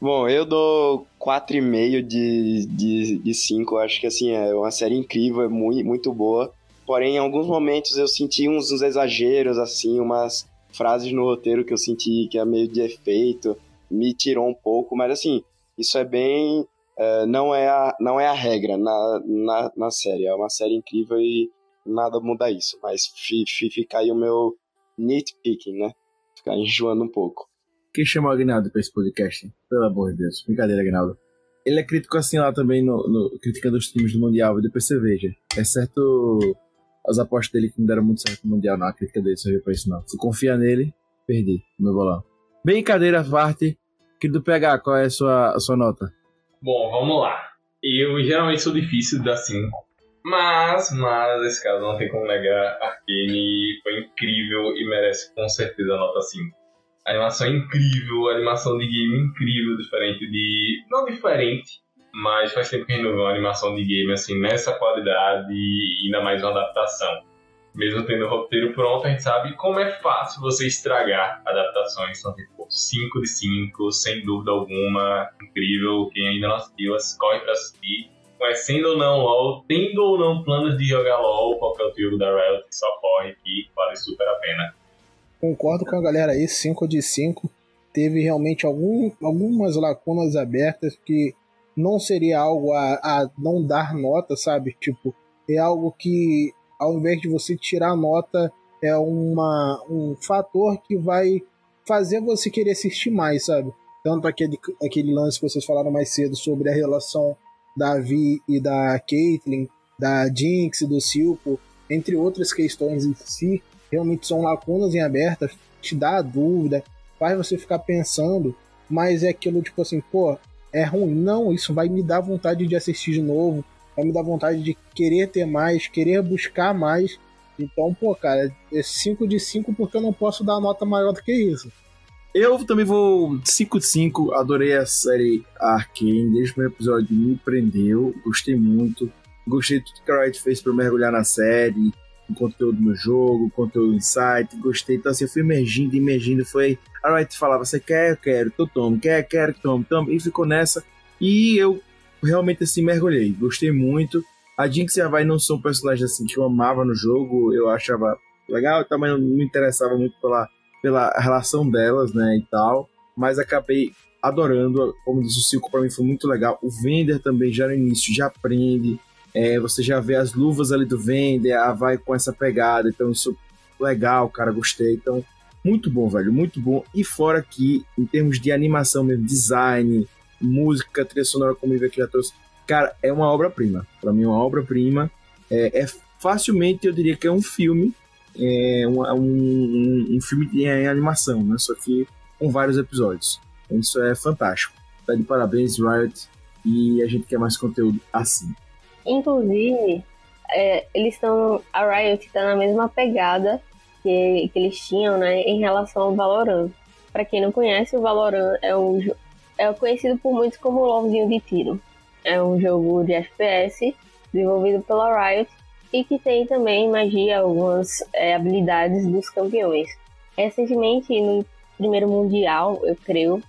Bom, eu dou 4,5 de, de, de 5. Acho que assim, é uma série incrível, é muito, muito boa. Porém, em alguns momentos eu senti uns, uns exageros, assim, umas frases no roteiro que eu senti que é meio de efeito, me tirou um pouco, mas assim, isso é bem. É, não, é a, não é a regra na, na, na série. É uma série incrível e nada muda isso. Mas fica aí o meu nitpicking, né? Ficar enjoando um pouco.
Quem chamou o Agnaldo pra esse podcast? Pelo amor de Deus. Brincadeira, Agnaldo. Ele é crítico assim lá também, no, no criticando os times do Mundial, e depois você veja. É certo as apostas dele que não deram muito certo no Mundial, não. A crítica dele serviu pra isso, não. Se confia nele, perdi no meu bolão. Brincadeira à parte, Querido PH, qual é a sua, a sua nota?
Bom, vamos lá. Eu geralmente sou difícil de dar 5. Mas, mas, esse caso não tem como negar. Arkane foi incrível e merece com certeza a nota 5. A animação é incrível, animação de game é incrível, diferente de. Não diferente, mas faz tempo que a gente não vê uma animação de game assim nessa qualidade e ainda mais uma adaptação mesmo tendo o roteiro pronto, a gente sabe como é fácil você estragar adaptações. Então, tipo, 5 de 5, sem dúvida alguma, incrível. Quem ainda não assistiu, corre pra assistir. Conhecendo ou não LOL, tendo ou não planos de jogar LOL, qualquer outro jogo da Riot, só corre que vale super a pena.
Concordo com a galera aí, 5 de 5. Teve realmente algum, algumas lacunas abertas que não seria algo a, a não dar nota, sabe? Tipo, é algo que ao invés de você tirar nota, é uma, um fator que vai fazer você querer assistir mais, sabe? Tanto aquele, aquele lance que vocês falaram mais cedo sobre a relação da Vi e da Caitlyn, da Jinx e do Silco, entre outras questões em si, realmente são lacunas em abertas, te dá dúvida, faz você ficar pensando, mas é aquilo tipo assim, pô, é ruim. Não, isso vai me dar vontade de assistir de novo, vai me dar vontade de querer ter mais, querer buscar mais. Então, pô, cara, é 5 de 5 porque eu não posso dar nota maior do que isso.
Eu também vou 5 de 5, adorei a série Arkane, desde o primeiro episódio me prendeu, gostei muito. Gostei de tudo que a Riot fez para mergulhar na série, o conteúdo no jogo, o conteúdo site, gostei. Então assim, eu fui emergindo, emergindo, foi... A Riot falava, você quer? Eu quero, tô tomo, quer? Quero, tomo, tomo. E ficou nessa. E eu realmente assim mergulhei, gostei muito. A Jinx e a Vai não são personagens assim que eu amava no jogo, eu achava legal, também não me interessava muito pela, pela relação delas, né, e tal. mas acabei adorando. Como disse o Silco, para mim foi muito legal. O Vender também já no início já aprende. É, você já vê as luvas ali do Vender, a vai com essa pegada. Então, isso legal, cara, gostei. Então, muito bom, velho, muito bom. E fora que, em termos de animação mesmo, design, música, trilha sonora, como o que já trouxe, cara, é uma obra-prima. Para mim, é uma obra-prima. É, é, facilmente, eu diria que é um filme, é um, um, um filme em animação, né? Só que com vários episódios. Então, isso é fantástico. Tá de parabéns, Riot, e a gente quer mais conteúdo assim.
Inclusive, é, eles estão. A Riot está na mesma pegada que, que eles tinham, né, em relação ao Valorant. Para quem não conhece, o Valorant é um é conhecido por muitos como o LoLzinho de tiro. É um jogo de FPS desenvolvido pela Riot e que tem também magia, algumas é, habilidades dos campeões. Recentemente, no primeiro mundial, eu creio,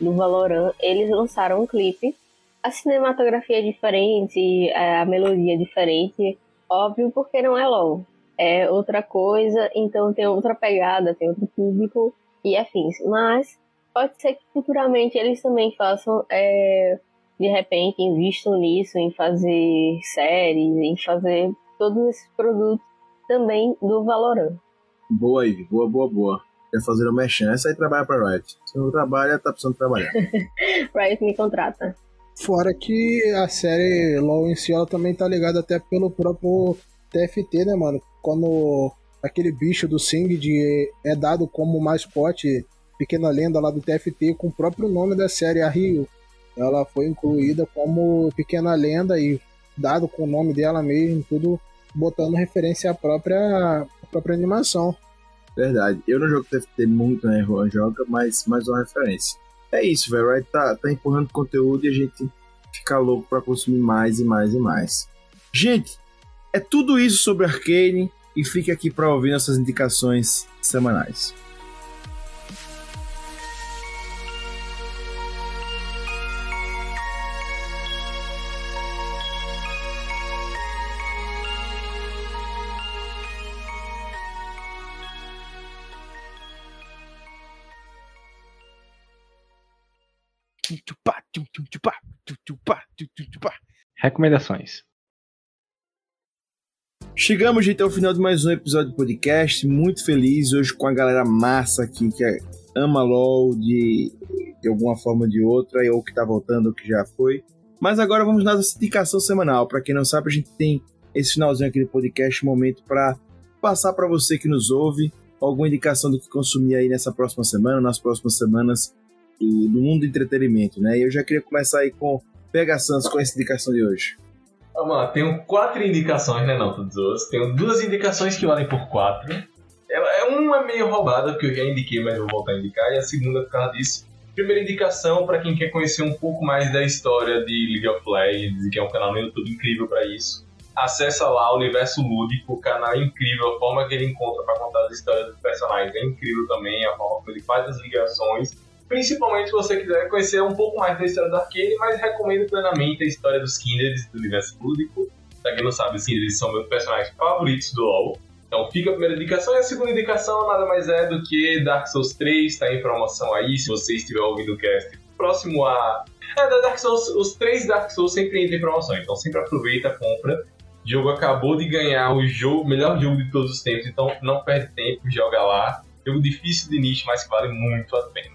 do Valorant, eles lançaram um clipe. A cinematografia é diferente, é, a melodia é diferente, óbvio porque não é LoL. É outra coisa, então tem outra pegada, tem outro público e afins. Mas pode ser que futuramente eles também façam, é, de repente, invistam nisso, em fazer séries, em fazer todos esses produtos também do Valorant.
Boa aí, boa, boa, boa. Quer fazer o mexer, essa aí trabalha pra Riot. Se não trabalha, tá precisando trabalhar.
Riot me contrata.
Fora que a série LoL em si, ela também tá ligada até pelo próprio TFT, né, mano? Quando aquele bicho do Singed é dado como mascote, pequena lenda lá do TFT, com o próprio nome da série, a Rio. Ela foi incluída como pequena lenda e dado com o nome dela mesmo, tudo botando referência à própria, à própria animação.
Verdade. Eu não jogo TFT muito, né? Joga, mas mais uma referência. É isso, velho. Right tá, tá empurrando conteúdo e a gente fica louco para consumir mais e mais e mais. Gente, é tudo isso sobre Arcane e fique aqui para ouvir nossas indicações semanais.
Recomendações.
Chegamos, gente, ao final de mais um episódio do podcast. Muito feliz hoje com a galera massa aqui que ama LOL de, de alguma forma ou de outra, ou que tá voltando, ou que já foi. Mas agora vamos na nossa indicação semanal. Para quem não sabe, a gente tem esse finalzinho aqui do podcast, momento para passar para você que nos ouve alguma indicação do que consumir aí nessa próxima semana, nas próximas semanas do, do mundo do entretenimento, né? Eu já queria começar aí com Pega Sans com essa indicação de hoje.
Vamos lá, tenho quatro indicações, né, não, todos os. Tenho duas indicações que valem por quatro. Ela, é uma é meio roubada, porque eu já indiquei, mas vou voltar a indicar, e a segunda por causa disso. Primeira indicação para quem quer conhecer um pouco mais da história de League of Legends, que é um canal no YouTube incrível para isso. Acessa lá o Universo Lúdico, o canal é incrível, a forma que ele encontra para contar as histórias dos personagens é incrível também, a forma que ele faz as ligações Principalmente se você quiser conhecer um pouco mais da história do Arcane, mas recomendo plenamente a história dos Kindreds do universo público. Pra quem não sabe, os Kindreds são meus personagens favoritos do LoL. Então fica a primeira indicação e a segunda indicação nada mais é do que Dark Souls 3, está em promoção aí, se você estiver ouvindo o cast próximo a... É, da Dark Souls, os três Dark Souls sempre entram em promoção, então sempre aproveita, compra. O jogo acabou de ganhar o jogo, melhor jogo de todos os tempos, então não perde tempo, joga lá. Jogo difícil de nicho, mas que vale muito a pena.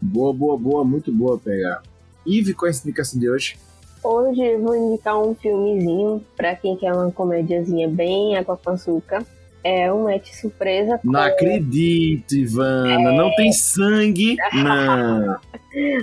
Boa, boa, boa, muito boa pegar. Ive, qual é a indicação de hoje?
Hoje eu vou indicar um filmezinho pra quem quer uma comédiazinha bem água com açúcar. É um match surpresa.
Com... Não acredito, Ivana. É... Não tem sangue. Não.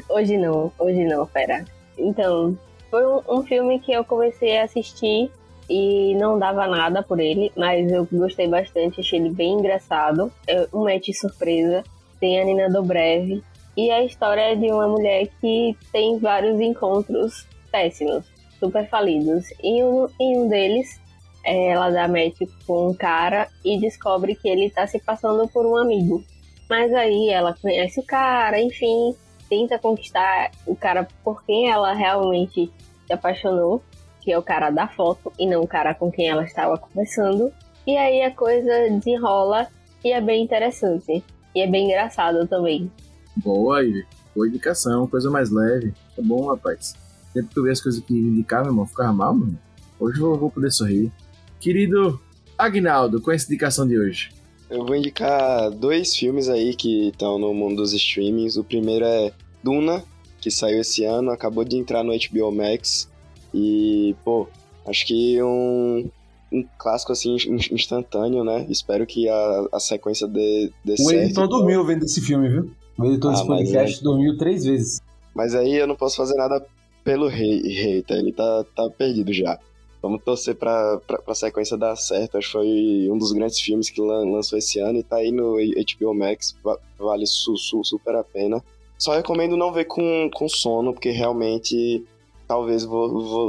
hoje não, hoje não, pera. Então, foi um, um, filme que eu comecei a assistir e não dava nada por ele, mas eu gostei bastante, achei ele bem engraçado. É um match surpresa. Tem a Nina Dobrev, e a história é de uma mulher que tem vários encontros péssimos, super falidos. E um, em um deles, é, ela dá match com um cara e descobre que ele tá se passando por um amigo. Mas aí ela conhece o cara, enfim, tenta conquistar o cara por quem ela realmente se apaixonou, que é o cara da foto e não o cara com quem ela estava conversando. E aí a coisa desenrola e é bem interessante. E é bem engraçado também.
Boa, Ivy. Boa indicação, coisa mais leve. Tá bom, rapaz. Sempre que eu ver as coisas que indicar, meu irmão, ficava mal, irmão. Hoje eu vou poder sorrir. Querido Agnaldo, qual é essa indicação de hoje?
Eu vou indicar dois filmes aí que estão no mundo dos streamings. O primeiro é Duna, que saiu esse ano, acabou de entrar no HBO Max. E, pô, acho que um, um clássico assim in- instantâneo, né? Espero que a, a sequência dê, dê
O
certo.
editor dormiu vendo esse filme, viu? O editor
Ah,
desse
mas
podcast dormiu três vezes.
Mas aí eu não posso fazer nada pelo rei, hater, ele tá, tá perdido já. Vamos torcer pra, pra, pra sequência dar certo. Acho que foi um dos grandes filmes que lan- lançou esse ano e tá aí no HBO Max. va- Vale su, su- super a pena. Só recomendo não ver com, com sono, porque realmente talvez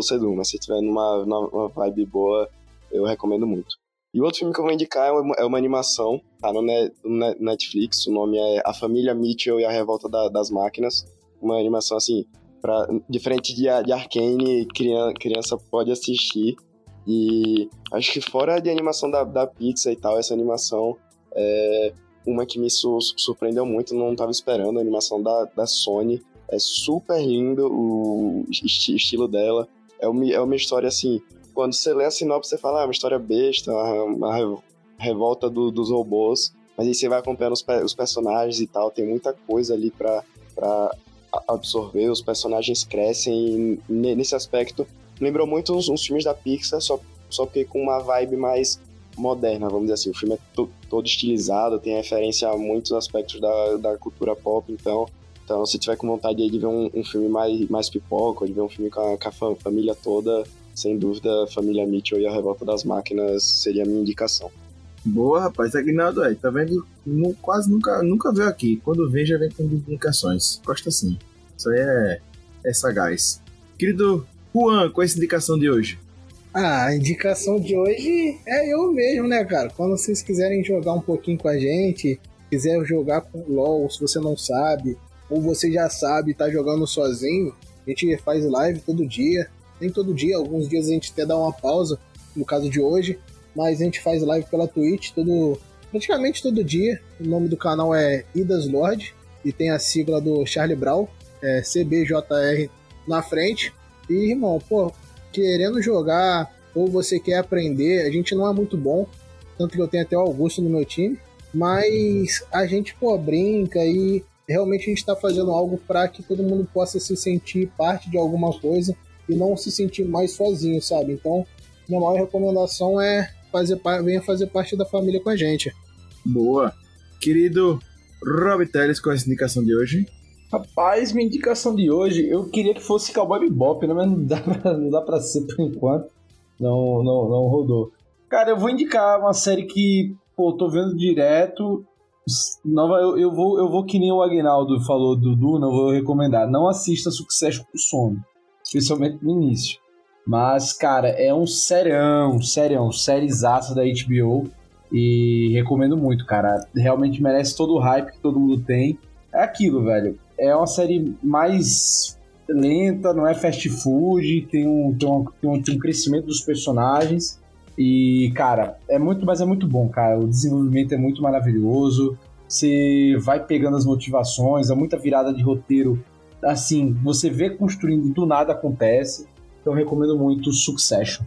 ser Duma. Se tiver numa, numa vibe boa, eu recomendo muito. E o outro filme que eu vou indicar é uma, é uma animação, tá no, Ne- no Ne- Netflix. O nome é A Família Mitchell e a Revolta da- das Máquinas. Uma animação assim, pra, diferente de, de Arcane, criança, criança pode assistir. E acho que fora de animação da, da Pixar e tal, essa animação é uma que me su- surpreendeu muito, não tava esperando, a animação da, da Sony. É super lindo o esti- estilo dela. É uma, é uma história assim, quando você lê a sinopse, você fala, ah, uma história besta, uma, uma revolta do- dos robôs. Mas aí você vai acompanhando os, os personagens e tal, tem muita coisa ali pra, pra a- absorver, os personagens crescem ne- nesse aspecto. Lembrou muito uns, uns filmes da Pixar, só, só que com uma vibe mais moderna, vamos dizer assim. O filme é to- todo estilizado, tem referência a muitos aspectos da, da cultura pop, então. Então, se tiver com vontade de ver um, um filme mais, mais pipoca, de ver um filme com a, com a fam- família toda, sem dúvida, Família Mitchell e a Revolta das Máquinas seria a minha indicação.
Boa, rapaz. Aguinaldo, aí, tá vendo? Nu- quase nunca, nunca veio aqui. Quando vem, já vem com indicações. Gosta sim. Isso aí é, é sagaz. Querido Juan, qual é essa indicação de hoje?
Ah, a indicação de hoje é eu mesmo, né, cara? Quando vocês quiserem jogar um pouquinho com a gente, quiser jogar com LOL, se você não sabe, ou você já sabe e tá jogando sozinho, a gente faz live todo dia. Nem todo dia, alguns dias a gente até dá uma pausa, no caso de hoje, mas a gente faz live pela Twitch todo, praticamente todo dia. O nome do canal é Idas Lord e tem a sigla do Charlie Brown, é CBJR na frente. E, irmão, pô, querendo jogar ou você quer aprender, a gente não é muito bom, tanto que eu tenho até o Augusto no meu time, mas a gente, pô, brinca e realmente a gente tá fazendo algo para que todo mundo possa se sentir parte de alguma coisa e não se sentir mais sozinho, sabe? Então, minha maior recomendação é fazer venha fazer parte da família com a gente.
Boa. Querido Rob Teles, qual é essa indicação de hoje?
Rapaz, minha indicação de hoje, eu queria que fosse Cowboy Bebop, né? mas não dá, pra, não dá pra ser por enquanto. Não, não, não rodou. Cara, eu vou indicar uma série que, pô, tô vendo direto. Nova, eu, eu, vou, eu vou que nem o Agnaldo falou do Duna, eu vou recomendar. Não assista Succession por sono. Especialmente no início. Mas, cara, é um serião, serião, sériezaça da HBO. E recomendo muito, cara. Realmente merece todo o hype que todo mundo tem. É aquilo, velho. É uma série mais lenta, não é fast food, tem um, tem um, tem um, tem um crescimento dos personagens. E, cara, é muito, mas é muito bom, cara. O desenvolvimento é muito maravilhoso. Você vai pegando as motivações, é muita virada de roteiro. Assim, você vê construindo, do nada acontece. Então, eu recomendo muito Succession.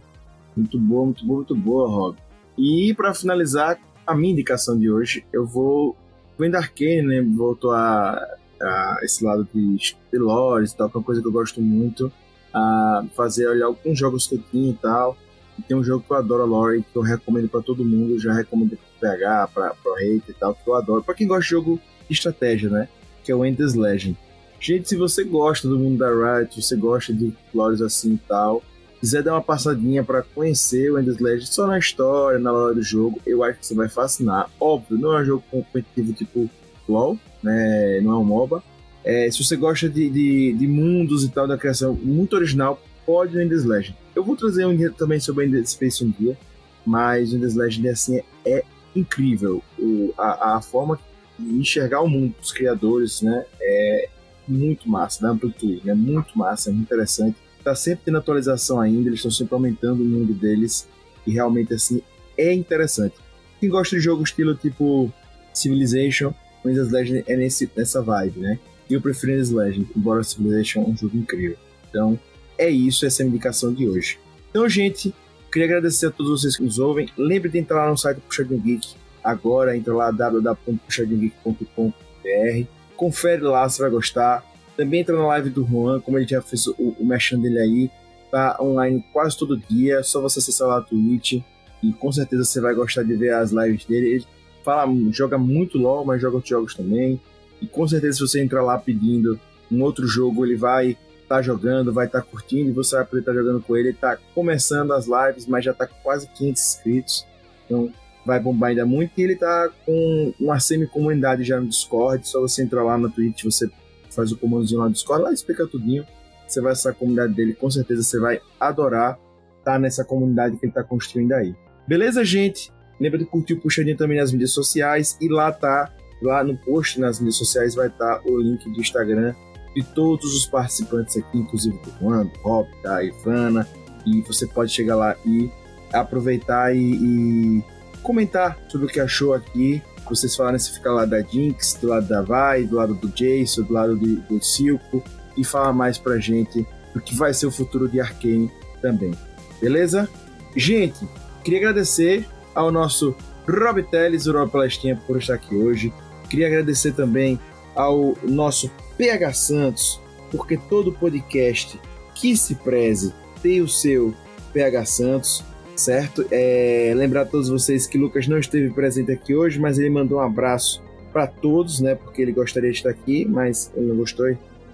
Muito boa, muito boa, muito boa, Rob. E pra finalizar a minha indicação de hoje, eu vou. Vendo Arcane, né? Voltou a, a esse lado de, lores e tal, que é uma coisa que eu gosto muito. A fazer olhar alguns jogos que eu tinha e tal. E tem um jogo que eu adoro, a Lore, que eu recomendo pra todo mundo. Já recomendo pro PH, pra, pro Hate e tal, que eu adoro. Pra quem gosta de jogo de estratégia, né? Que é o Endless Legend. Gente, se você gosta do mundo da Riot, se você gosta de lores assim e tal, quiser dar uma passadinha para conhecer o Endless Legend só na história, na hora do jogo, eu acho que você vai fascinar. Óbvio, não é um jogo competitivo tipo LoL, né? não é um MOBA. É, se você gosta de, de, de, mundos e tal, da criação muito original, pode o Endless Legend. Eu vou trazer um dia também sobre o Endless Space um dia, mas o Endless Legend assim, é incrível. O, a, a forma de enxergar o mundo dos criadores né, é muito massa, da amplitude, né? muito massa, é interessante tá sempre tendo atualização ainda, eles estão sempre aumentando o mundo deles e realmente assim é interessante. Quem gosta de jogo estilo tipo Civilization, Wings Legend é nesse, nessa vibe, né? E eu prefiro Wings Legend, embora Civilization é um jogo incrível. Então, é isso, essa é a indicação de hoje. Então, gente, queria agradecer a todos vocês que nos ouvem. Lembre de entrar lá no site do Puxadinho Geek. Agora, entra lá www.puxadinhogeek.com.br. Confere lá, você vai gostar. Também entra na live do Juan, como ele já fez o, o merchan dele aí. Tá online quase todo dia. Só você acessar lá a Twitch. E com certeza você vai gostar de ver as lives dele. Ele fala, joga muito LOL, mas joga outros jogos também. E com certeza, se você entrar lá pedindo um outro jogo, ele vai estar tá jogando, vai estar tá curtindo e você vai poder estar tá jogando com ele. Ele está começando as lives, mas já está com quase 500 inscritos. Então vai bombar ainda muito. E ele está com uma semi-comunidade já no Discord. Só você entrar lá na Twitch, você faz o comandinho lá no Discord, lá explica tudinho. Você vai acessar a comunidade dele, com certeza você vai adorar estar nessa comunidade que ele está construindo aí. Beleza, gente? Lembra de curtir o Puxadinho também nas mídias sociais e lá tá, lá no post nas mídias sociais vai estar tá o link do Instagram de todos os participantes aqui, inclusive do Juan, do Rob, da Ivana, e você pode chegar lá e aproveitar e, e comentar sobre o que achou aqui. Vocês falaram se ficar lá da Jinx, do lado da Vai, do lado do Jason, do lado de, do Silco e falar mais pra gente do que vai ser o futuro de Arkane também. Beleza? Gente, queria agradecer ao nosso Rob Teles, o Rob Palestinha, por estar aqui hoje. Queria agradecer também ao nosso PH Santos, porque todo podcast que se preze tem o seu PH Santos, certo? É, lembrar a todos vocês que Lucas não esteve presente aqui hoje, mas ele mandou um abraço para todos, né? Porque ele gostaria de estar aqui, mas ele não gostou.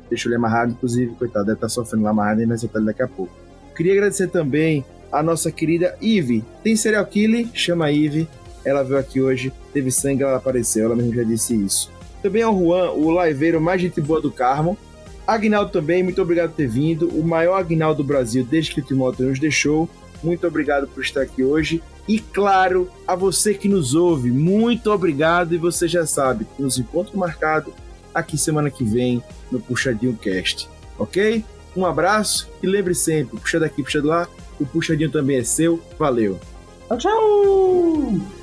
Deixou ele amarrado, inclusive, coitado, deve estar sofrendo lá amarrado, mas eu ele daqui a pouco. Queria agradecer também a nossa querida Eve. Tem serial killer? Chama a Eve. Ela veio aqui hoje, teve sangue, ela apareceu, ela mesmo já disse isso. Também ao Juan, o liveiro mais gente boa do Carmo. Agnaldo também, muito obrigado por ter vindo. O maior Agnaldo do Brasil desde que o Timóteo nos deixou. Muito obrigado por estar aqui hoje. E claro, a você que nos ouve, muito obrigado. E você já sabe, nos encontro marcado aqui semana que vem no Puxadinho Cast. Ok? Um abraço e lembre sempre, puxa daqui, puxa de lá, o puxadinho também é seu. Valeu.
Tchau!